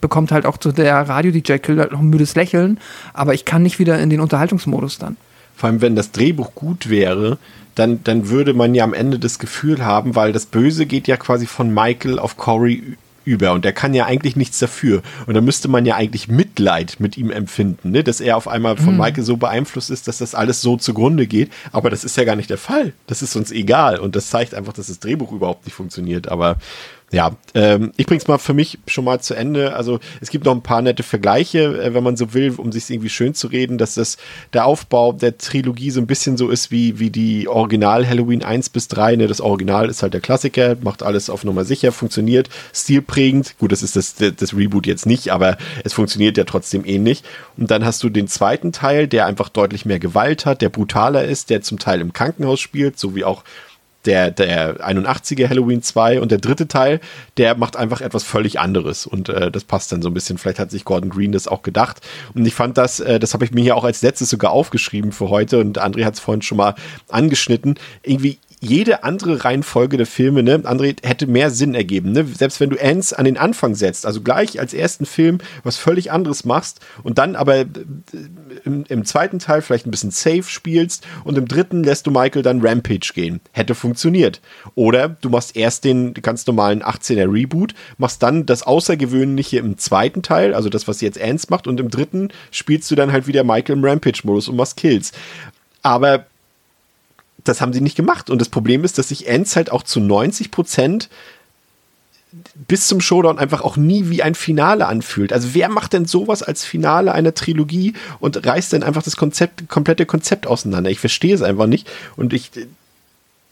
bekommt halt auch zu der Radio-DJ Kill halt noch ein müdes Lächeln, aber ich kann nicht wieder in den Unterhaltungsmodus dann. Vor allem, wenn das Drehbuch gut wäre, dann, dann würde man ja am Ende das Gefühl haben, weil das Böse geht ja quasi von Michael auf Corey über und der kann ja eigentlich nichts dafür. Und da müsste man ja eigentlich Mitleid mit ihm empfinden, ne? dass er auf einmal von mhm. Michael so beeinflusst ist, dass das alles so zugrunde geht. Aber das ist ja gar nicht der Fall. Das ist uns egal und das zeigt einfach, dass das Drehbuch überhaupt nicht funktioniert. Aber ja, ähm, ich bring's mal für mich schon mal zu Ende. Also es gibt noch ein paar nette Vergleiche, äh, wenn man so will, um sich irgendwie schön zu reden, dass das der Aufbau der Trilogie so ein bisschen so ist wie, wie die Original Halloween 1 bis 3. Ne? Das Original ist halt der Klassiker, macht alles auf Nummer sicher, funktioniert, stilprägend. Gut, das ist das, das Reboot jetzt nicht, aber es funktioniert ja trotzdem ähnlich. Und dann hast du den zweiten Teil, der einfach deutlich mehr Gewalt hat, der brutaler ist, der zum Teil im Krankenhaus spielt, so wie auch der, der 81er Halloween 2 und der dritte Teil, der macht einfach etwas völlig anderes und äh, das passt dann so ein bisschen. Vielleicht hat sich Gordon Green das auch gedacht und ich fand das, äh, das habe ich mir hier auch als letztes sogar aufgeschrieben für heute und André hat es vorhin schon mal angeschnitten. Irgendwie jede andere Reihenfolge der Filme, ne, André, hätte mehr Sinn ergeben. Ne? Selbst wenn du Ants an den Anfang setzt, also gleich als ersten Film was völlig anderes machst und dann aber äh, im, im, zweiten Teil vielleicht ein bisschen safe spielst und im dritten lässt du Michael dann Rampage gehen. Hätte funktioniert. Oder du machst erst den ganz normalen 18er Reboot, machst dann das Außergewöhnliche im zweiten Teil, also das, was jetzt Ants macht, und im dritten spielst du dann halt wieder Michael im Rampage-Modus und machst Kills. Aber das haben sie nicht gemacht. Und das Problem ist, dass sich Ends halt auch zu 90 Prozent bis zum Showdown einfach auch nie wie ein Finale anfühlt. Also wer macht denn sowas als Finale einer Trilogie und reißt dann einfach das Konzept, komplette Konzept auseinander? Ich verstehe es einfach nicht. Und ich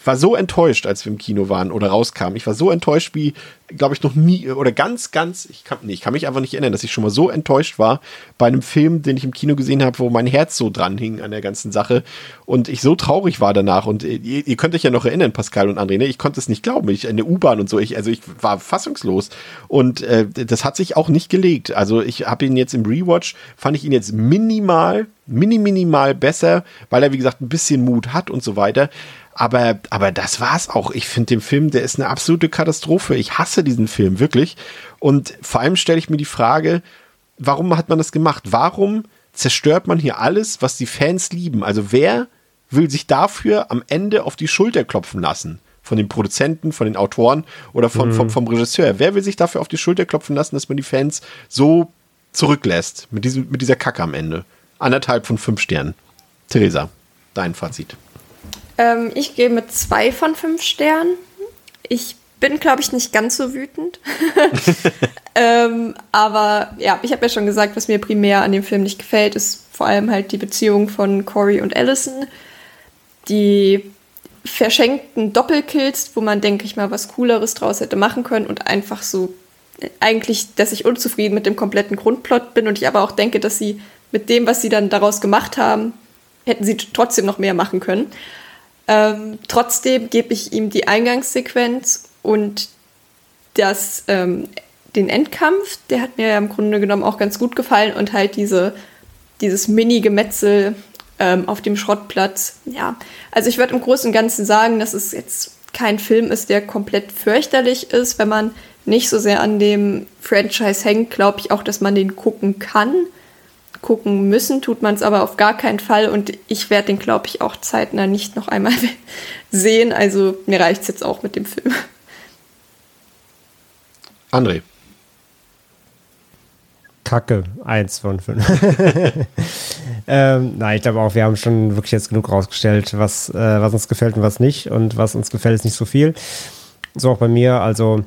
war so enttäuscht, als wir im Kino waren oder rauskamen. Ich war so enttäuscht wie, glaube ich, noch nie oder ganz, ganz, ich kann, nee, ich kann mich einfach nicht erinnern, dass ich schon mal so enttäuscht war bei einem Film, den ich im Kino gesehen habe, wo mein Herz so dran hing an der ganzen Sache und ich so traurig war danach. Und ihr, ihr könnt euch ja noch erinnern, Pascal und André, ne? ich konnte es nicht glauben. Ich in der U-Bahn und so, ich, also ich war fassungslos. Und äh, das hat sich auch nicht gelegt. Also ich habe ihn jetzt im Rewatch, fand ich ihn jetzt minimal, mini, minimal besser, weil er, wie gesagt, ein bisschen Mut hat und so weiter. Aber, aber das war's auch. Ich finde den Film, der ist eine absolute Katastrophe. Ich hasse diesen Film wirklich. Und vor allem stelle ich mir die Frage, warum hat man das gemacht? Warum zerstört man hier alles, was die Fans lieben? Also wer will sich dafür am Ende auf die Schulter klopfen lassen? Von den Produzenten, von den Autoren oder von, mhm. vom, vom Regisseur. Wer will sich dafür auf die Schulter klopfen lassen, dass man die Fans so zurücklässt mit, diesem, mit dieser Kacke am Ende? Anderthalb von fünf Sternen. Theresa, dein Fazit. Ähm, ich gehe mit zwei von fünf Sternen. Ich bin, glaube ich, nicht ganz so wütend. ähm, aber ja, ich habe ja schon gesagt, was mir primär an dem Film nicht gefällt, ist vor allem halt die Beziehung von Corey und Allison. Die verschenkten Doppelkills, wo man, denke ich mal, was Cooleres draus hätte machen können und einfach so eigentlich, dass ich unzufrieden mit dem kompletten Grundplot bin und ich aber auch denke, dass sie mit dem, was sie dann daraus gemacht haben, hätten sie trotzdem noch mehr machen können. Ähm, trotzdem gebe ich ihm die Eingangssequenz und das, ähm, den Endkampf, der hat mir ja im Grunde genommen auch ganz gut gefallen und halt diese, dieses Mini-Gemetzel ähm, auf dem Schrottplatz. Ja, also ich würde im Großen und Ganzen sagen, dass es jetzt kein Film ist, der komplett fürchterlich ist. Wenn man nicht so sehr an dem Franchise hängt, glaube ich auch, dass man den gucken kann gucken müssen, tut man es aber auf gar keinen Fall und ich werde den, glaube ich, auch zeitnah nicht noch einmal sehen. Also mir reicht es jetzt auch mit dem Film. André. Kacke, eins von fünf. ähm, nein, ich glaube auch, wir haben schon wirklich jetzt genug rausgestellt, was, äh, was uns gefällt und was nicht. Und was uns gefällt, ist nicht so viel. So auch bei mir. Also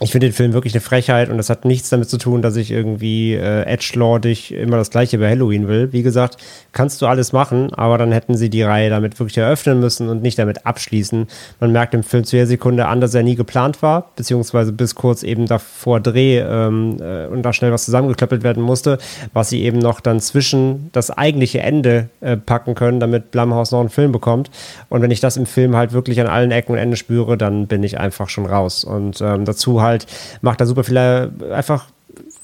ich finde den Film wirklich eine Frechheit und das hat nichts damit zu tun, dass ich irgendwie äh, edgelordig immer das gleiche bei Halloween will. Wie gesagt, kannst du alles machen, aber dann hätten sie die Reihe damit wirklich eröffnen müssen und nicht damit abschließen. Man merkt im Film zu der Sekunde an, dass er nie geplant war, beziehungsweise bis kurz eben davor Dreh ähm, äh, und da schnell was zusammengeklöppelt werden musste, was sie eben noch dann zwischen das eigentliche Ende äh, packen können, damit Blumhouse noch einen Film bekommt. Und wenn ich das im Film halt wirklich an allen Ecken und Enden spüre, dann bin ich einfach schon raus. Und ähm, dazu halt halt, macht da super viele einfach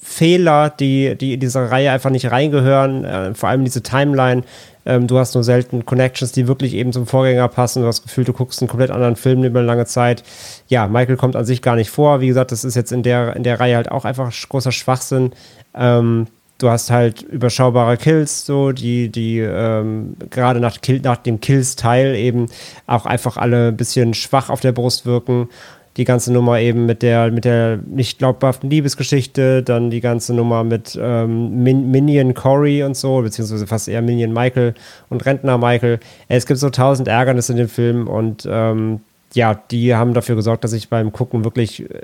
Fehler, die, die in dieser Reihe einfach nicht reingehören. Äh, vor allem diese Timeline. Ähm, du hast nur selten Connections, die wirklich eben zum Vorgänger passen. Du hast das Gefühl, du guckst einen komplett anderen Film über eine lange Zeit. Ja, Michael kommt an sich gar nicht vor. Wie gesagt, das ist jetzt in der, in der Reihe halt auch einfach großer Schwachsinn. Ähm, du hast halt überschaubare Kills, so, die, die ähm, gerade nach, nach dem Kills-Teil eben auch einfach alle ein bisschen schwach auf der Brust wirken die ganze Nummer eben mit der, mit der nicht glaubhaften Liebesgeschichte, dann die ganze Nummer mit ähm, Min Minion Corey und so, beziehungsweise fast eher Minion Michael und Rentner Michael. Es gibt so tausend Ärgernisse in dem Film und ähm, ja, die haben dafür gesorgt, dass ich beim Gucken wirklich äh,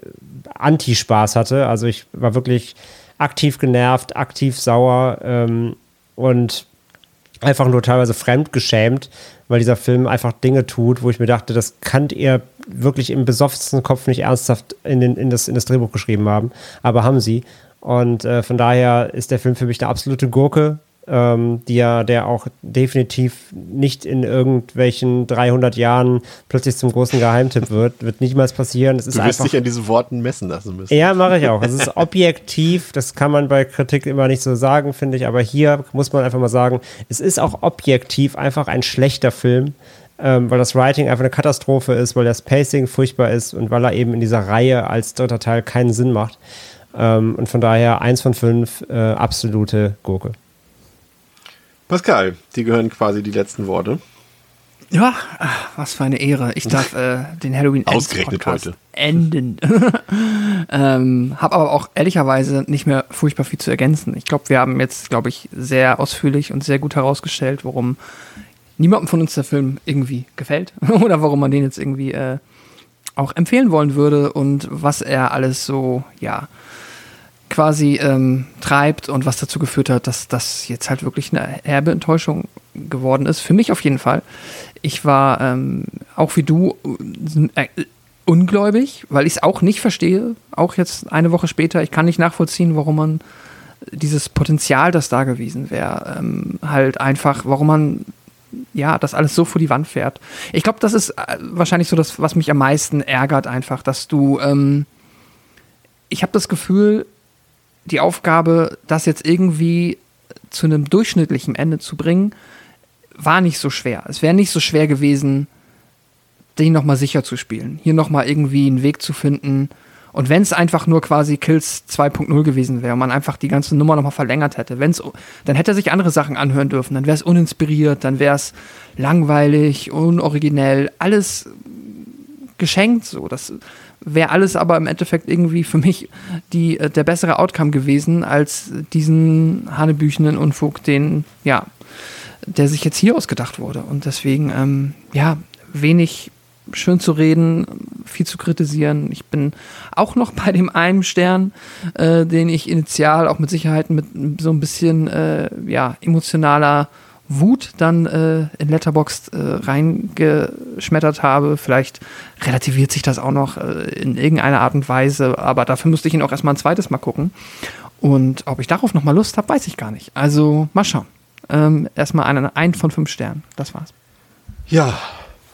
Anti-Spaß hatte. Also ich war wirklich aktiv genervt, aktiv sauer ähm, und einfach nur teilweise fremdgeschämt, weil dieser Film einfach Dinge tut, wo ich mir dachte, das kann ihr wirklich im besoffensten Kopf nicht ernsthaft in, den, in, das, in das Drehbuch geschrieben haben. Aber haben sie. Und äh, von daher ist der Film für mich eine absolute Gurke ähm, die ja, der auch definitiv nicht in irgendwelchen 300 Jahren plötzlich zum großen Geheimtipp wird. Wird niemals passieren. Es ist du wirst dich an diesen Worten messen lassen müssen. Ja, mache ich auch. Es ist objektiv, das kann man bei Kritik immer nicht so sagen, finde ich, aber hier muss man einfach mal sagen, es ist auch objektiv einfach ein schlechter Film. Ähm, weil das Writing einfach eine Katastrophe ist, weil das Pacing furchtbar ist und weil er eben in dieser Reihe als dritter Teil keinen Sinn macht. Ähm, und von daher eins von fünf äh, absolute Gurke. Pascal, die gehören quasi die letzten Worte. Ja, was für eine Ehre. Ich darf äh, den Halloween Ausgerechnet heute. enden. ähm, Habe aber auch ehrlicherweise nicht mehr furchtbar viel zu ergänzen. Ich glaube, wir haben jetzt, glaube ich, sehr ausführlich und sehr gut herausgestellt, warum niemandem von uns der Film irgendwie gefällt oder warum man den jetzt irgendwie äh, auch empfehlen wollen würde und was er alles so, ja, quasi ähm, treibt und was dazu geführt hat, dass das jetzt halt wirklich eine herbe Enttäuschung geworden ist. Für mich auf jeden Fall. Ich war ähm, auch wie du äh, ungläubig, weil ich es auch nicht verstehe. Auch jetzt eine Woche später. Ich kann nicht nachvollziehen, warum man dieses Potenzial, das da gewesen wäre, ähm, halt einfach, warum man ja, das alles so vor die Wand fährt. Ich glaube, das ist äh, wahrscheinlich so das, was mich am meisten ärgert, einfach, dass du, ähm, ich habe das Gefühl, die Aufgabe, das jetzt irgendwie zu einem durchschnittlichen Ende zu bringen, war nicht so schwer. Es wäre nicht so schwer gewesen, den nochmal sicher zu spielen. Hier nochmal irgendwie einen Weg zu finden. Und wenn es einfach nur quasi Kills 2.0 gewesen wäre, man einfach die ganze Nummer nochmal verlängert hätte, wenn's, dann hätte er sich andere Sachen anhören dürfen, dann wäre es uninspiriert, dann wäre es langweilig, unoriginell, alles geschenkt so. Das wäre alles aber im Endeffekt irgendwie für mich die, äh, der bessere Outcome gewesen als diesen hanebüchenen Unfug, den, ja, der sich jetzt hier ausgedacht wurde. Und deswegen, ähm, ja, wenig schön zu reden, viel zu kritisieren. Ich bin auch noch bei dem einen Stern, äh, den ich initial auch mit Sicherheit mit so ein bisschen äh, ja, emotionaler Wut dann äh, in Letterboxd äh, reingeschmettert habe. Vielleicht relativiert sich das auch noch äh, in irgendeiner Art und Weise, aber dafür müsste ich ihn auch erstmal ein zweites Mal gucken. Und ob ich darauf nochmal Lust habe, weiß ich gar nicht. Also mal schauen. Ähm, erstmal einen, ein von fünf Sternen. Das war's. Ja,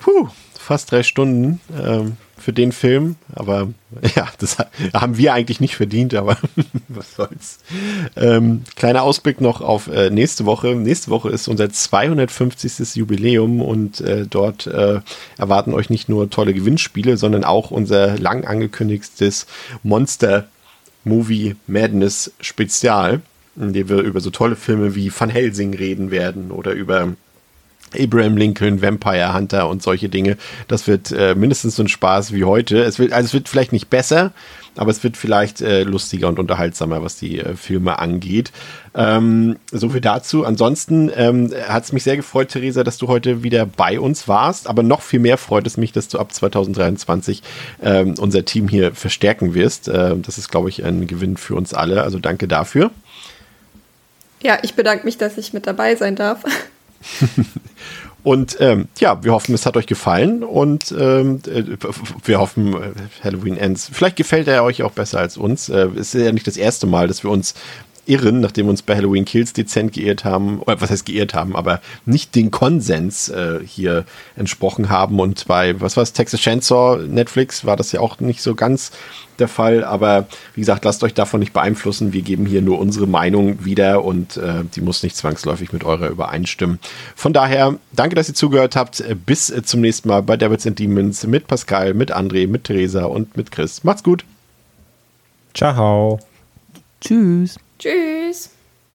puh, fast drei Stunden ähm, für den Film. Aber ja, das haben wir eigentlich nicht verdient, aber was soll's. Ähm, kleiner Ausblick noch auf äh, nächste Woche. Nächste Woche ist unser 250. Jubiläum und äh, dort äh, erwarten euch nicht nur tolle Gewinnspiele, sondern auch unser lang angekündigtes Monster Movie Madness Spezial, in dem wir über so tolle Filme wie Van Helsing reden werden oder über Abraham Lincoln, Vampire Hunter und solche Dinge. Das wird äh, mindestens so ein Spaß wie heute. Es wird, also es wird vielleicht nicht besser, aber es wird vielleicht äh, lustiger und unterhaltsamer, was die äh, Filme angeht. Ähm, so viel dazu. Ansonsten ähm, hat es mich sehr gefreut, Theresa, dass du heute wieder bei uns warst. Aber noch viel mehr freut es mich, dass du ab 2023 ähm, unser Team hier verstärken wirst. Äh, das ist, glaube ich, ein Gewinn für uns alle. Also danke dafür. Ja, ich bedanke mich, dass ich mit dabei sein darf. Und ähm, ja, wir hoffen, es hat euch gefallen und ähm, äh, wir hoffen, äh, Halloween Ends. Vielleicht gefällt er euch auch besser als uns. Äh, es ist ja nicht das erste Mal, dass wir uns irren, nachdem wir uns bei Halloween Kills dezent geirrt haben, oder was heißt geirrt haben, aber nicht den Konsens äh, hier entsprochen haben. Und bei, was war es, Texas Chainsaw Netflix war das ja auch nicht so ganz der Fall. Aber wie gesagt, lasst euch davon nicht beeinflussen. Wir geben hier nur unsere Meinung wieder und äh, die muss nicht zwangsläufig mit eurer übereinstimmen. Von daher, danke, dass ihr zugehört habt. Bis äh, zum nächsten Mal bei Devils and Demons mit Pascal, mit André, mit Theresa und mit Chris. Macht's gut. Ciao. Tschüss. Tschüss.